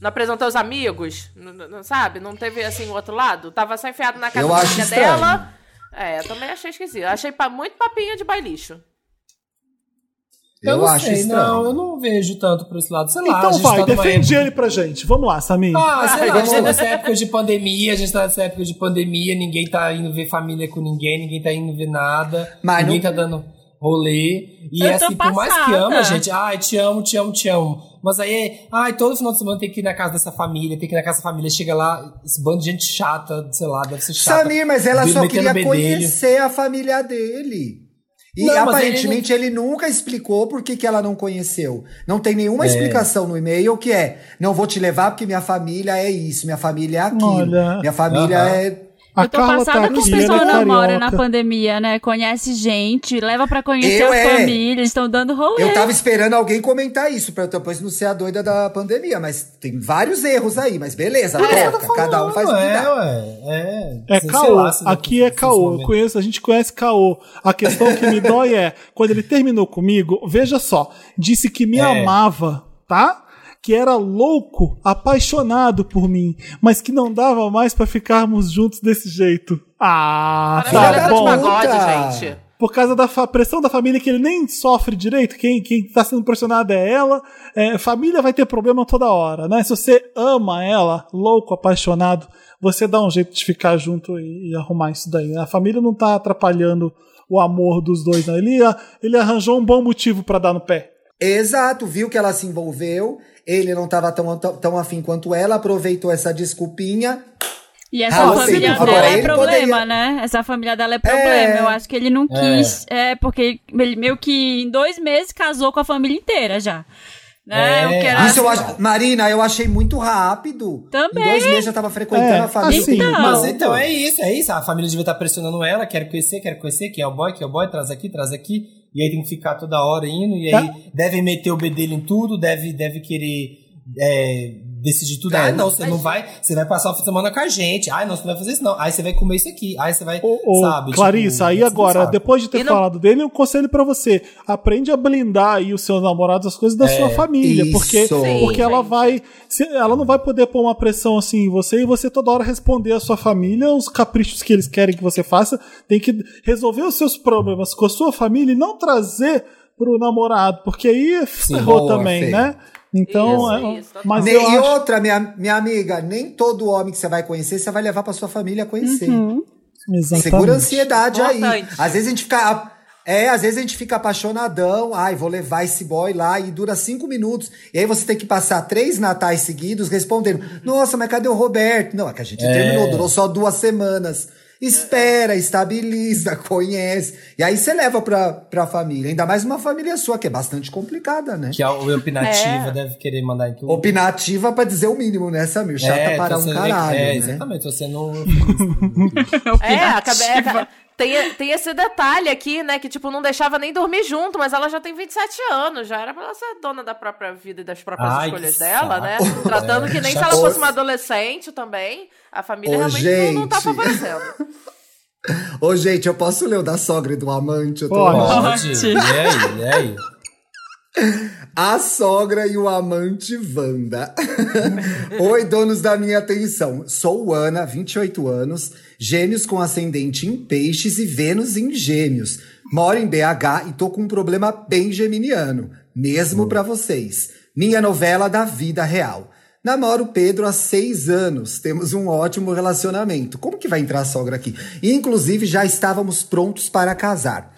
Não apresentou os amigos, n- n- sabe? Não teve assim o outro lado. Tava só enfiado na casa da dela. É, eu também achei esquisito. Achei pa- muito papinho de bailixo. Eu, não acho sei, estranho. Não, eu não vejo tanto por esse lado. Sei lá, a Então gente vai, tá defende época- ele pra gente. Vamos lá, Samir. Ah, sei Ai, lá, a gente tá nessa época de pandemia, a gente tá nessa época de pandemia, ninguém tá indo ver família com ninguém, ninguém tá indo ver nada, Mas ninguém não- tá dando rolê. E Eu é assim, por mais que ama, gente, ai, te amo, te amo, te amo. Mas aí, ai, todo final de semana tem que ir na casa dessa família, tem que ir na casa dessa família, chega lá, esse bando de gente chata, sei lá, deve ser chata. Samir, mas ela só queria bedelho. conhecer a família dele. E Não, aparentemente ele, nunca explicou por que, que ela não conheceu. Não tem nenhuma É. explicação no e-mail que é: não vou te levar porque minha família é isso, minha família é aquilo. Olha. Minha família Aham. é. A eu tô Carla passada tá com ela pessoas é namoram na pandemia, né? Conhece gente, leva pra conhecer Eu a é. família, eles estão dando rolê. Eu tava esperando alguém comentar isso, pra eu depois não ser a doida da pandemia, mas tem vários erros aí, mas beleza, toca, cada um faz o que é, dá. ué, é. É Sei caô, aqui é caô. Eu conheço, a gente conhece caô. A questão que me dói é, quando ele terminou comigo, veja só, disse que me É. amava, tá? Que era louco, apaixonado por mim, mas que não dava mais pra ficarmos juntos desse jeito. Ah, tá de bom. pagode, Puta. gente. Por causa da pressão da família que ele nem sofre direito, quem, quem tá sendo pressionado é ela. É, família vai ter problema toda hora, né? Se você ama ela, louco, apaixonado, você dá um jeito de ficar junto e, e arrumar isso daí. né? A família não tá atrapalhando o amor dos dois, não. Ele, ele arranjou um bom motivo pra dar no pé. Exato, viu que ela se envolveu, ele não tava tão, tão, tão afim quanto ela, aproveitou essa desculpinha. E essa Ah, família sim. dela Agora, é problema, poderia- né? Essa família dela é problema. Eu acho que ele não quis. É, porque ele meio que em dois meses casou com a família inteira já. Né? É, O que era- Isso eu acho. Marina, eu achei muito rápido. Também. Em dois meses já tava frequentando É, a família. assim, Então. Mas então é isso, é isso. A família devia estar pressionando ela, quero conhecer, quero conhecer, quem é o boy, quem é o boy, traz aqui, traz aqui. E aí tem que ficar toda hora indo, e aí deve meter o bedelho em tudo, deve, deve querer é, decidir tudo. É, Ah, não, você não vai, você vai passar o fim de semana com a gente. Ah, não, você não vai fazer isso, não. Aí você vai comer isso aqui. Aí você vai, Ô, ô, sabe? Clarissa, tipo, aí agora, depois de ter E não- falado dele, um conselho pra você. Aprende a blindar aí os seus namorados, as coisas da sua família. Isso. Porque, Sim, porque ela vai. ela não vai poder pôr uma pressão assim em você e você toda hora responder à sua família os caprichos que eles querem que você faça. Tem que resolver os seus problemas com a sua família e não trazer pro namorado, porque aí ferrou boa, também, Fê. né? Então, Isso, é- isso, mas Nem- eu e acho outra, minha, minha amiga, nem todo homem que você vai conhecer, você vai levar pra sua família conhecer. Uhum. exatamente. Segura a ansiedade aí. Às vezes a gente fica. É, às vezes a gente fica apaixonadão. Ai, vou levar esse boy lá e dura cinco minutos. E aí você tem que passar três natais seguidos respondendo: Nossa, mas cadê o Roberto? Não, é que a gente terminou, durou só duas semanas. Espera, estabiliza, conhece. E aí você leva pra, pra família. Ainda mais uma família sua, que é bastante complicada, né? Que a o opinativa É. deve querer mandar em tudo. Opinativa pra dizer o mínimo, né, Samir? Chata É, para tô um caralho. É, né? exatamente, você não. É, acabei, aca- tem, tem esse detalhe aqui, né? Que, tipo, não deixava nem dormir junto, mas ela já tem 27 anos. Já era pra ela ser dona da própria vida e das próprias Ai, escolhas dela, né? Tratando É, que nem se ela fosse uma adolescente também. A família Ô, realmente não, não tá gente. favorecendo. Ô, gente, eu posso ler o da sogra e do amante? Eu tô Pode. Pode. E aí, e aí? A sogra e o amante Wanda. Oi, donos da minha atenção. Sou Ana, 28 anos, gêmeos com ascendente em peixes e Vênus em gêmeos. Moro em BH e tô com um problema bem geminiano, mesmo pra vocês. Minha novela da vida real. Namoro Pedro há seis anos, temos um ótimo relacionamento. Como que vai entrar a sogra aqui? Inclusive, já estávamos prontos para casar.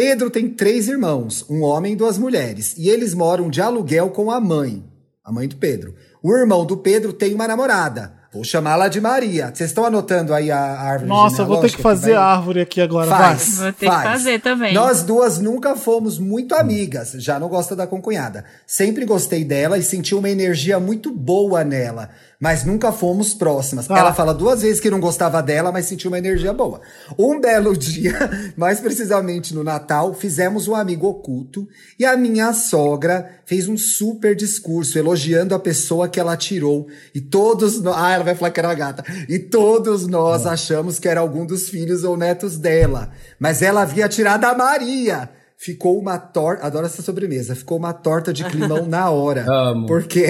Pedro tem três irmãos, um homem e duas mulheres, e eles moram de aluguel com a mãe, a mãe do Pedro. O irmão do Pedro tem uma namorada, Vou chamá-la de Maria. Vocês estão anotando aí a árvore Nossa, eu vou ter que fazer vai- a árvore aqui agora. Faz, Vai. Vou ter que faz. fazer também. Nós duas nunca fomos muito amigas, já não gosta da concunhada. Sempre gostei dela e senti uma energia muito boa nela, mas nunca fomos próximas. Tá. Ela fala duas vezes que não gostava dela, mas sentiu uma energia boa. Um belo dia, mais precisamente no Natal, fizemos um amigo oculto e a minha sogra fez um super discurso elogiando a pessoa que ela tirou e todos nós, ah, ela vai falar que era a gata. E todos nós achamos que era algum dos filhos ou netos dela, mas ela havia tirado a Maria. Ficou uma torta, adoro essa sobremesa, ficou uma torta de climão na hora. Amo. Porque,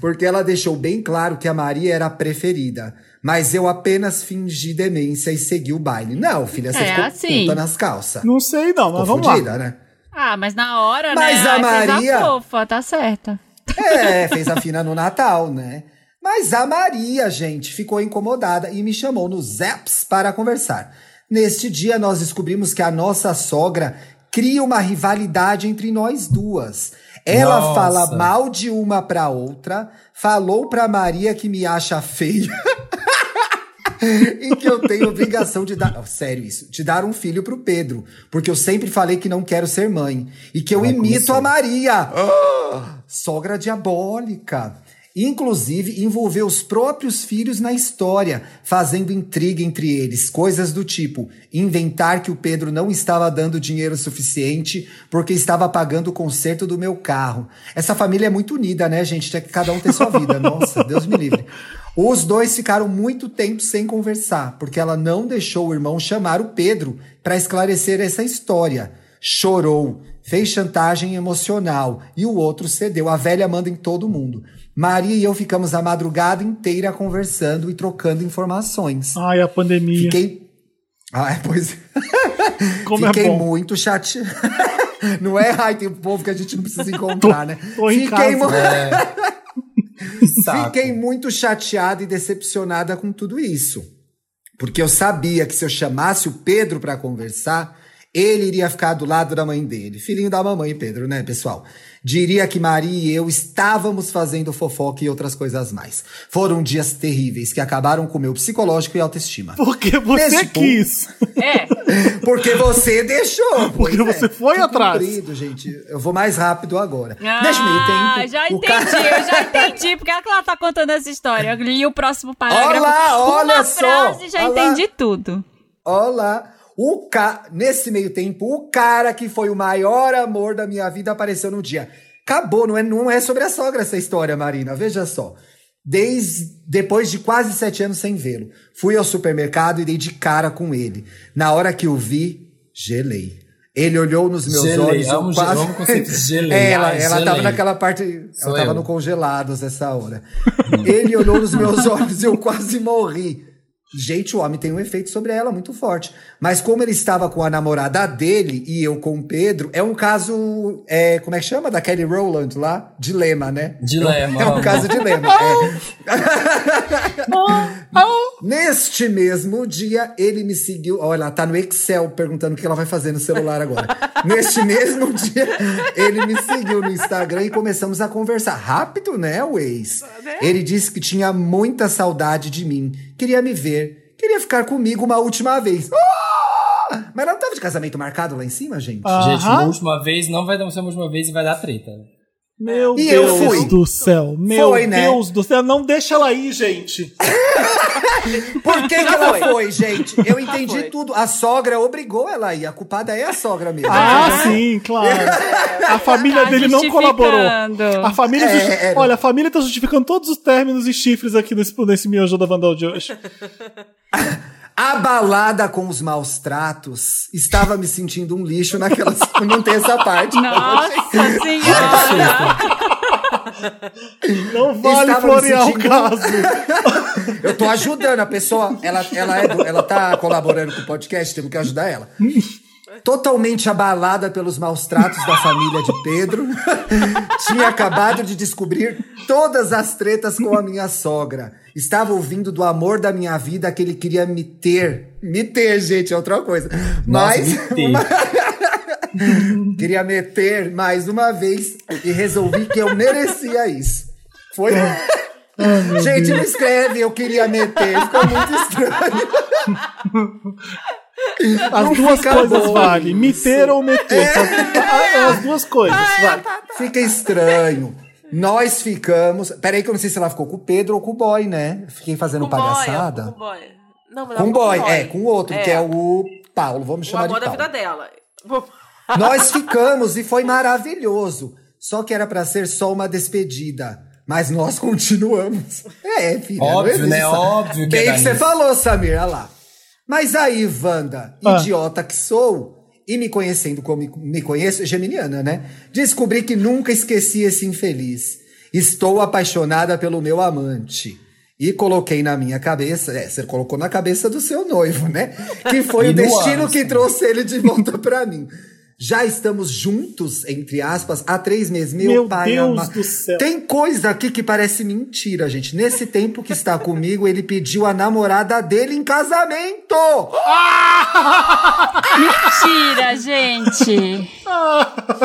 porque ela deixou bem claro que a Maria era a preferida. Mas eu apenas fingi demência e segui o baile. Não, filha, você É ficou assim. puta nas calças. Não sei não, mas Ficou vamos lá. né? Ah, mas na hora, Mas né? a Ai, fez Maria- fofa, tá certa. É, fez a fina no Natal, né? Mas a Maria, gente, ficou incomodada e me chamou no Zaps para conversar. Neste dia, nós descobrimos que a nossa sogra cria uma rivalidade entre nós duas. Ela Nossa. fala mal de uma pra outra, falou pra Maria que me acha feia. e que eu tenho obrigação de dar. sério isso, de dar um filho pro Pedro. Porque eu sempre falei que não quero ser mãe. E que eu Ai, imito a Maria. Sogra diabólica. Inclusive, envolveu os próprios filhos na história, fazendo intriga entre eles, coisas do tipo inventar que o Pedro não estava dando dinheiro suficiente porque estava pagando o conserto do meu carro. Essa família é muito unida, né, gente? Tinha que cada um ter sua vida. Nossa, Deus me livre. Os dois ficaram muito tempo sem conversar, porque ela não deixou o irmão chamar o Pedro para esclarecer essa história. Chorou, fez chantagem emocional e o outro cedeu. A velha manda em todo mundo. Maria e eu ficamos a madrugada inteira conversando e trocando informações. Ai, a pandemia. Fiquei. Ai, pois. Como Fiquei é bom. muito chateado. Não é? Ai, tem um povo que a gente não precisa encontrar, né? tô em Fiquei casa. mu- Saco. Fiquei muito chateada e decepcionada com tudo isso. Porque eu sabia que se eu chamasse o Pedro pra conversar, ele iria ficar do lado da mãe dele. Filhinho da mamãe, Pedro, né, pessoal? Diria que Maria e eu estávamos fazendo fofoca e outras coisas mais. Foram dias terríveis que acabaram com o meu psicológico e autoestima. Porque você Nesse quis. É, Porque você deixou. Porque pois é. você foi Que atrás. comprido, gente. Eu vou mais rápido agora. Ah, Neste meio tempo. já o entendi, cara- eu já entendi porque é que ela tá contando essa história. Eu li o próximo parágrafo. Olá, olha Uma só, frase já olha lá. entendi tudo. Olá. O ca... Nesse meio tempo, o cara que foi o maior amor da minha vida apareceu no dia. Acabou, não é, não é sobre a sogra essa história, Marina. Veja só. Desde depois de quase sete anos sem vê-lo, fui ao supermercado e dei de cara com ele. Na hora que o vi, gelei. Ele olhou nos meus Gelei, olhos. eu amo quase... amo conceito de gelei. É, ela, Ai, ela tava gelei. naquela parte. Sou ela tava eu. no congelados essa hora. Ele olhou nos meus olhos e eu quase morri. Gente, o homem tem um efeito sobre ela muito forte. Mas como ele estava com a namorada dele e eu com o Pedro, é um caso. É, como é que chama? Da Kelly Rowland lá? Dilema, né? Dilema, É um amo. caso dilema. é. Neste mesmo dia, ele me seguiu. Olha, ela tá no Excel perguntando o que ela vai fazer no celular agora. Neste mesmo dia, ele me seguiu no Instagram e começamos a conversar. Rápido, né, o ex? Ele disse que tinha muita saudade de mim, queria me ver, queria ficar comigo uma última vez. Ah! Mas ela não tava de casamento marcado lá em cima, gente? Gente, Aham. uma última vez não vai dar ser uma última vez e vai dar treta. Meu E eu Deus fui. do céu. Meu Foi, né? Deus do céu. Não deixa ela aí, gente. Por que, que ela foi. foi, gente? Eu entendi foi. tudo. A sogra obrigou ela a ir. A culpada é a sogra mesmo. Ah, sim, claro. A família Tá dele não colaborou. A família É, justi- é. Olha, a família tá justificando todos os términos e chifres aqui nesse, nesse miojo da Vandal de hoje. Abalada com os maus tratos, estava me sentindo um lixo naquela. Não tem essa parte. Nossa senhora! Não vale Estava florear o caso. Eu tô ajudando a pessoa. Ela, ela, é do- ela tá colaborando com o podcast, temos que ajudar ela. Totalmente abalada pelos maus tratos da família de Pedro, tinha acabado de descobrir todas as tretas com a minha sogra. Estava ouvindo do amor da minha vida que ele queria me ter. Me ter, gente, é outra coisa. Mas. me queria meter mais uma vez e resolvi que eu merecia isso. Foi. Gente, não escreve, eu queria meter, ficou muito estranho. As Não duas fica coisas bom valem. Meter ou meter. É. As duas coisas. vai. Fica estranho. Nós ficamos. Peraí, que eu não sei se ela ficou com o Pedro ou com o boy, né? Fiquei fazendo Com o boy, palhaçada. Com o boy. Não, mas Com o ficou boy, é, com o outro, É. que é o Paulo. Vamos O chamar amor de da Paulo. vida dela. Nós ficamos e foi maravilhoso. Só que era pra ser só uma despedida. Mas nós continuamos. É, filha. Óbvio, né? Óbvio que é Bem dá que você falou, Samir, olha lá. Mas aí, Wanda, Ah. idiota que sou, e me conhecendo como me conheço, geminiana, né? Descobri que nunca esqueci esse infeliz. Estou apaixonada pelo meu amante. E coloquei na minha cabeça, é, você colocou na cabeça do seu noivo, né? Que foi E o no destino ano, que trouxe ele de volta pra mim. Já estamos juntos, entre aspas, há três meses. Meu, Meu pai Deus amado. do céu. Tem coisa aqui que parece mentira, gente. Nesse tempo que está comigo, ele pediu a namorada dele em casamento. Mentira, gente.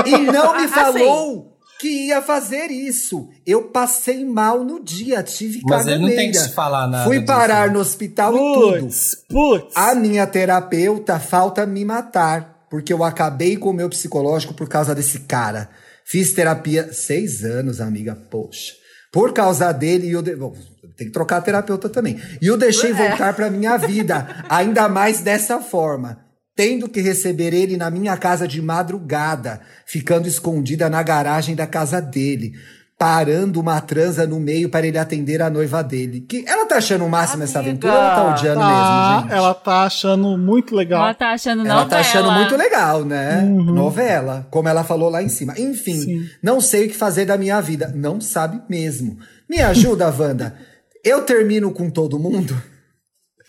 E não me Assim. falou que ia fazer isso. Eu passei mal no dia, tive Mas ele não tem que te falar nada Fui disso, parar né? no hospital e tudo. Putz, putz. A minha terapeuta falta me matar, porque eu acabei com o meu psicológico por causa desse cara. Fiz terapia seis anos, amiga, poxa. Por causa dele, e eu de... Bom, tem que trocar a terapeuta também. E eu deixei voltar pra minha vida, ainda mais dessa forma. Tendo que receber ele na minha casa de madrugada, ficando escondida na garagem da casa dele, parando uma transa no meio para ele atender a noiva dele. Que ela tá achando o máximo essa Amiga. aventura ou ela tá odiando Tá, mesmo, gente? ela tá achando muito legal. Ela tá achando Ela novela. tá achando muito legal, né? Novela, como ela falou lá em cima. Enfim, Sim. não sei o que fazer da minha vida. Não sabe mesmo. Me ajuda, Wanda. Eu termino com todo mundo?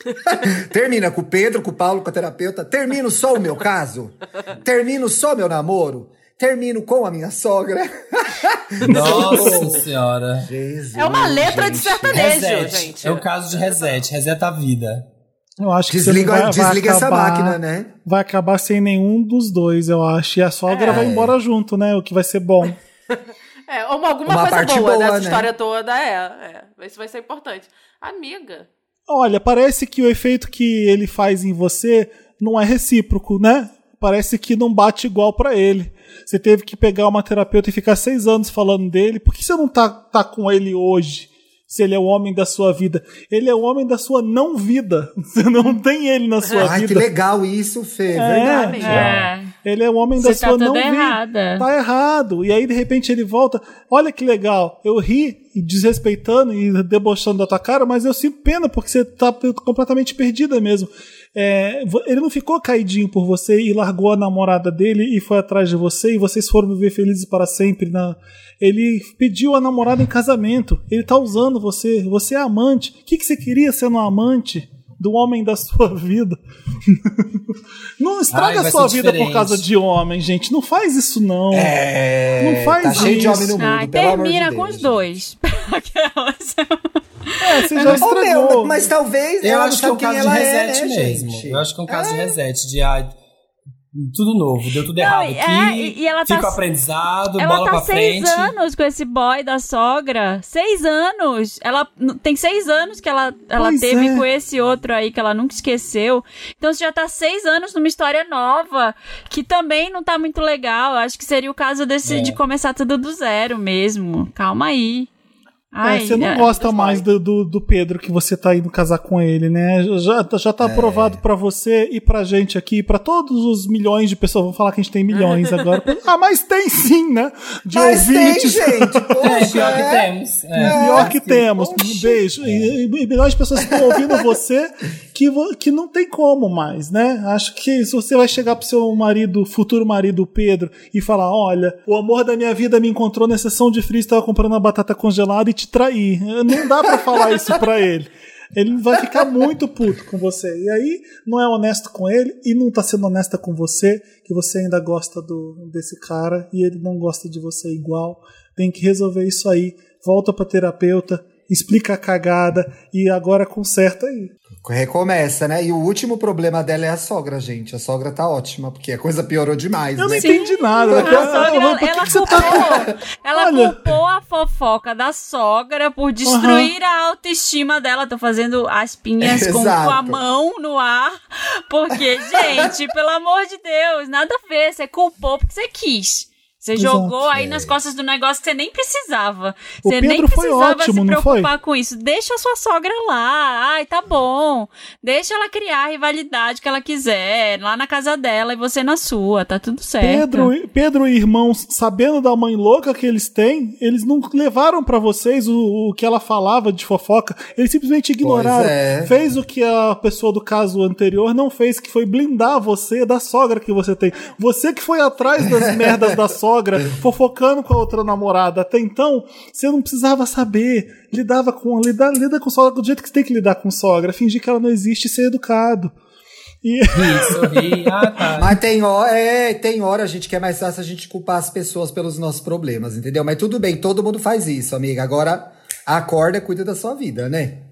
Termina com o Pedro, com o Paulo, com a terapeuta. Termino só o meu caso? Termino só meu namoro? Termino com a minha sogra? Nossa senhora. Jesus, É uma letra de gente. sertanejo, Reset. gente. É o caso de reset. Reseta a vida. Eu acho que Desliga, vai, vai desliga essa acabar- máquina, né? Vai acabar sem nenhum dos dois, eu acho. E a sogra É. vai embora junto, né? O que vai ser bom. É, uma, alguma Uma coisa parte boa, boa, dessa né? história toda é, é. Isso vai ser importante. Amiga. Olha, parece que o efeito que ele faz em você não é recíproco, né? Parece que não bate igual pra ele. Você teve que pegar uma terapeuta e ficar seis anos falando dele. Por que você não tá, tá com ele hoje? Se ele é o homem da sua vida. Ele é o homem da sua não vida. Você não tem ele na sua Ai, que vida. legal isso, Fê. É, Verdade. É. Ele é o homem da Você tá sua não vida. Tá errado. E aí, de repente, ele volta. Olha que legal. Eu ri, desrespeitando e debochando da tua cara, mas eu sinto pena porque você tá completamente perdida mesmo. É, ele não ficou caidinho por você e largou a namorada dele e foi atrás de você e vocês foram viver felizes para sempre. Na... Ele pediu a namorada em casamento. Ele tá usando você. Você é amante. O que, que você queria sendo um amante? Do homem da sua vida. não estraga Ai, a sua vida por diferente. causa de homem, gente. Não faz isso, não. É, Não faz tá cheio de isso. homem no mundo, Ai, pelo amor de termina Deus. com os dois. Aquelas. É, você já Ô, estragou. meu, mas talvez Eu acho que é um caso de é, reset né, mesmo. gente? Eu acho que é um caso de reset, de ah, tudo novo, deu tudo errado e- aqui. é, e- ela tá- fica aprendizado, Ela bola tá pra seis frente. anos com esse boy da sogra. Seis anos. Ela tem seis anos que ela, ela Pois teve é. com esse outro aí que ela nunca esqueceu. Então você já tá seis anos numa história nova que também não tá muito legal. Acho que seria o caso desse É. de começar tudo do zero mesmo. Calma aí. É, Ai, você não é, gosta mais do, do, do Pedro que você tá indo casar com ele, né? Já, já tá aprovado pra você e pra gente aqui, pra todos os milhões de pessoas. Vamos falar que a gente tem milhões agora. ah, mas tem sim, né? De Mas tem, ouvintes. gente. É, Poxa, pior que é. temos. É. Pior que temos. Um beijo. E, e milhões de pessoas que estão ouvindo você que, que não tem como mais, né? Acho que se você vai chegar pro seu marido, futuro marido Pedro, e falar: olha, o amor da minha vida me encontrou na sessão de frio, estava comprando uma batata congelada e te traí. Não dá pra falar isso pra ele. Ele vai ficar muito puto com você. E aí não é honesto com ele e não tá sendo honesta com você, que você ainda gosta do, desse cara e ele não gosta de você igual. Tem que resolver isso aí. Volta pra terapeuta explica a cagada e agora conserta aí. Recomeça, né? E o último problema dela é a sogra, gente. A sogra tá ótima, porque a coisa piorou demais, Eu não né? entendi nada. A daquela- sogra, Por que ela, que você tá culpou, ela Olha. culpou a fofoca da sogra por destruir a autoestima dela. Tô fazendo aspinhas com, com a mão no ar. Porque, gente, pelo amor de Deus, nada a ver. Você culpou porque você quis. Você Exato. jogou aí nas costas do negócio que você nem precisava. O Você nem Pedro foi precisava ótimo, se preocupar com isso. Deixa a sua sogra lá. Ai, tá bom. Deixa ela criar a rivalidade que ela quiser, lá na casa dela e você na sua. Tá tudo certo. Pedro, Pedro e irmãos, sabendo da mãe louca que eles têm, eles não levaram pra vocês o, o que ela falava de fofoca. Eles simplesmente ignoraram. é. Fez o que a pessoa do caso anterior não fez, que foi blindar você da sogra que você tem. Você que foi atrás das merdas da sogra, fofocando com a outra namorada. Até então, você não precisava saber. Lidava com, lida, lida com sogra do jeito que você tem que lidar com sogra. Fingir que ela não existe e ser educado. E sorri. Ah, tá. Mas tem hora, é, tem hora, gente, que é mais fácil a gente culpar as pessoas pelos nossos problemas, entendeu? Mas tudo bem, todo mundo faz isso, amiga. Agora, acorda e cuida da sua vida, né?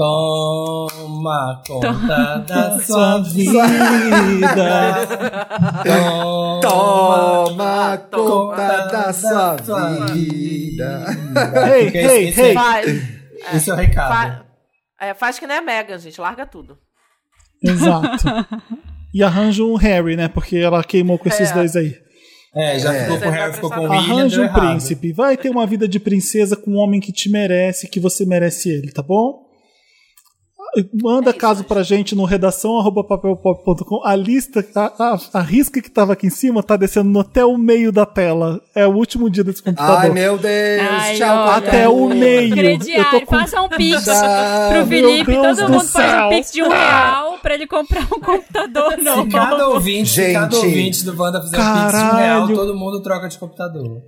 Toma conta da sua vida. vida. Toma conta conta da sua da sua vida. Hey, Porque hey, esse- hey. Faz, Esse é o recado. fa- é, faz que nem a Megan, gente. Larga tudo. Exato. E arranja um Harry, né? Porque ela queimou com esses É. dois aí. É, já É. ficou com o Harry, vai ficou com o William, Arranja um errado. príncipe. Vai ter uma vida de princesa com um homem que te merece, que você merece ele, tá bom? Manda É caso gente. pra gente no redação arroba papelpop.com. A lista, a, a, a risca que tava aqui em cima tá descendo até o meio da tela. É o último dia desse computador. Ai, meu Deus. Ai, tchau, olha. Até o meio. Eu Crediário, tô com- faça um pix pro Felipe. Todo do mundo faz um pix de um real pra ele comprar um computador novo. Se cada ouvinte, se cada Gente. ouvinte do Wanda fizer um pix de um real, todo mundo troca de computador.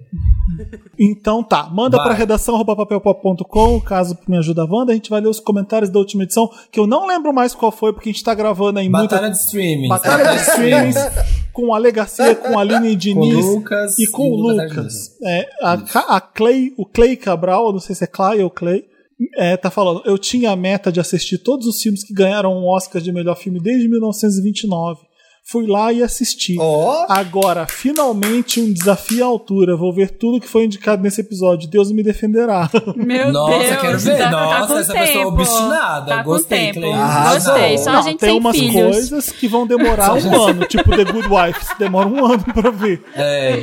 Então tá, manda Vai. pra redação papelpop.com, caso me ajuda a Wanda. A gente vai ler os comentários da última edição, que eu não lembro mais qual foi, porque a gente tá gravando aí muita Batalha de streaming. Batalha de streams com a Aline Garcia, com a Aline Diniz Lucas e com o Lucas. É, a, a Clay, o Clay Cabral, não sei se é Clay ou Clay, é, tá falando, eu tinha a meta de assistir todos os filmes que ganharam um Oscar de melhor filme desde 1929. Fui lá e assisti. Ó. Agora, finalmente um desafio à altura. Vou ver tudo que foi indicado nesse episódio. Deus me defenderá. Meu Nossa, Deus, quero ver. Tá, tá Nossa, com essa pessoa tempo. obstinada. Tá com Gostei. Arrasou. Gostei, só a Não, gente tem umas filhos. coisas que vão demorar um ano, tipo The Good Wife. Demora um ano pra ver. É.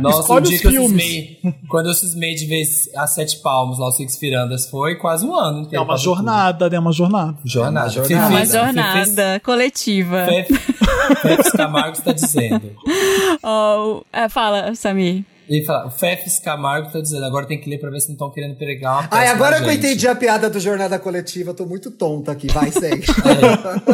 Nossa, Escolhe o dia os que eu filmes. cismei. Quando eu cismei de ver as sete palmos lá, os Six Firandas, foi quase um ano É uma jornada, né? Uma jornada. tudo. Jornada. É uma jornada. Uma jornada coletiva. Fefes- Fefes Camargo está dizendo. Ó, o- é, fala, Samir. Ele fala, o Fefes Camargo está dizendo, agora tem que ler pra ver se não estão querendo pregar uma Ai, agora que eu entendi a piada do Jornada Coletiva, eu tô muito tonta aqui. Vai, segue.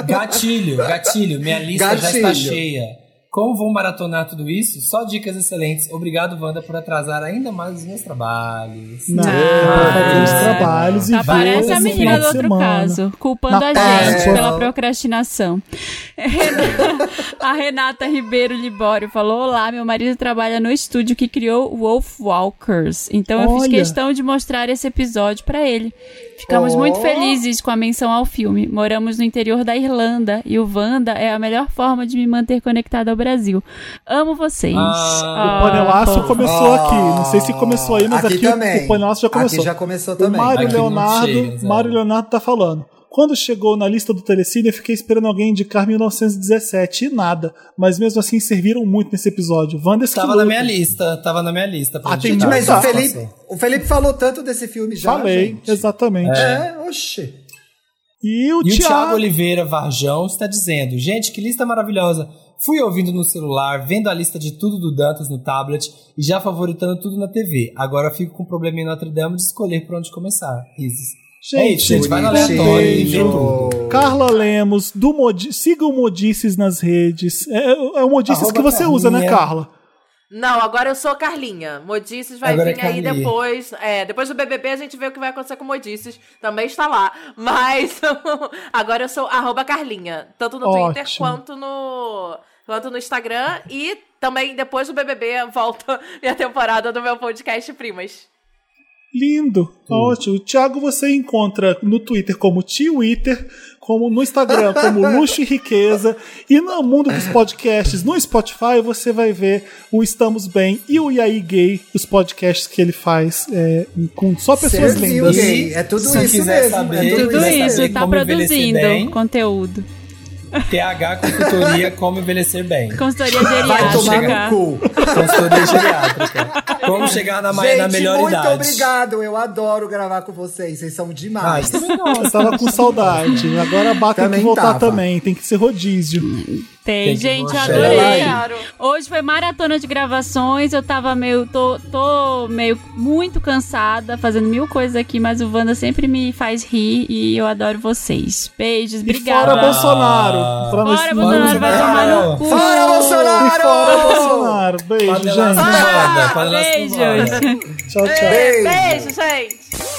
Gatilho, gatilho, minha lista já está Gatilho. cheia. Como vou maratonar tudo isso? Só dicas excelentes. Obrigado, Wanda, por atrasar ainda mais os meus trabalhos. Não, Ah, os trabalhos e Tá, ver parece a menina do outro semana. caso, culpando Na a gente pela procrastinação. a Renata Ribeiro Libório falou: Olá, meu marido trabalha no estúdio que criou Wolf Walkers. Então eu fiz Olha. questão de mostrar esse episódio pra ele. Ficamos Oh. muito felizes com a menção ao filme. Moramos no interior da Irlanda e o Wanda é a melhor forma de me manter conectada ao Brasil. Amo vocês. Ah, O panelaço fofo. começou aqui. Não sei se começou aí, mas Aqui aqui, o- o panelaço já começou. Aqui já começou O também. Mário Aqui não Leonardo. Mário Leonardo tá falando. Quando chegou na lista do Telecine, eu fiquei esperando alguém indicar 1917 e nada. Mas mesmo assim serviram muito nesse episódio. Wanda Tava na minha lista, tava na minha lista. pra Ah, tem indicar. Mas Tá, o Felipe, o Felipe falou tanto desse filme já, Falei, gente. exatamente. É, oxi. E o E o Thiago Thiago. Oliveira Varjão está dizendo: Gente, que lista maravilhosa! Fui ouvindo no celular, vendo a lista de tudo do Dantas no tablet e já favoritando tudo na TV. Agora fico com um problema em Notre Dame de escolher por onde começar. Risos. É isso, gente. Vai no bonitinho. aleatório e vê tudo. Carla Lemos, do Modi... siga o Modices nas redes. É, é o Modices Arroba que você usa, né, Carlinha. Carla? Não, agora eu sou Carlinha. Modices vai Agora é vir aí Carlinha. depois. É, depois do BBB a gente vê o que vai acontecer com Modices. Também está lá. Mas agora eu sou arroba Carlinha. Tanto no Twitter Ótimo. quanto no, quanto no Instagram. E também depois do BBB volta minha temporada do meu podcast Primas. Lindo, ótimo. O Thiago você encontra no Twitter como Twitter, como no Instagram como Luxo e Riqueza. E no mundo dos podcasts, no Spotify, você vai ver o Estamos Bem e o Yaí Gay, os podcasts que ele faz é, com só pessoas Serviu, lindas. gay. É tudo Se isso quiser mesmo. saber, é tudo Tudo isso, saber tá produzindo bem. conteúdo. TH Consultoria Como Envelhecer Bem. Consultoria Vai tomar geriátrica. no cu. Consultoria geriátrica. Como chegar na, Gente, na melhor muito idade. obrigado. Eu adoro gravar com vocês. Vocês são Ah, demais. não. Eu tava com saudade. Agora a Bá tem que voltar tava. também. Tem que ser rodízio. Tem, Tem gente, adorei. Hoje foi maratona de gravações, eu tava meio. tô, tô meio muito cansada, fazendo mil coisas aqui, mas o Wanda sempre me faz rir e eu adoro vocês. Beijos, obrigada. fora Bolsonaro. Pra nós- Fora, Bolsonaro, vai tomar no cu. Fora, Bolsonaro! Fora Bolsonaro. Beijo, gente. Beijos. Tchau, tchau. Beijo. Beijo, gente.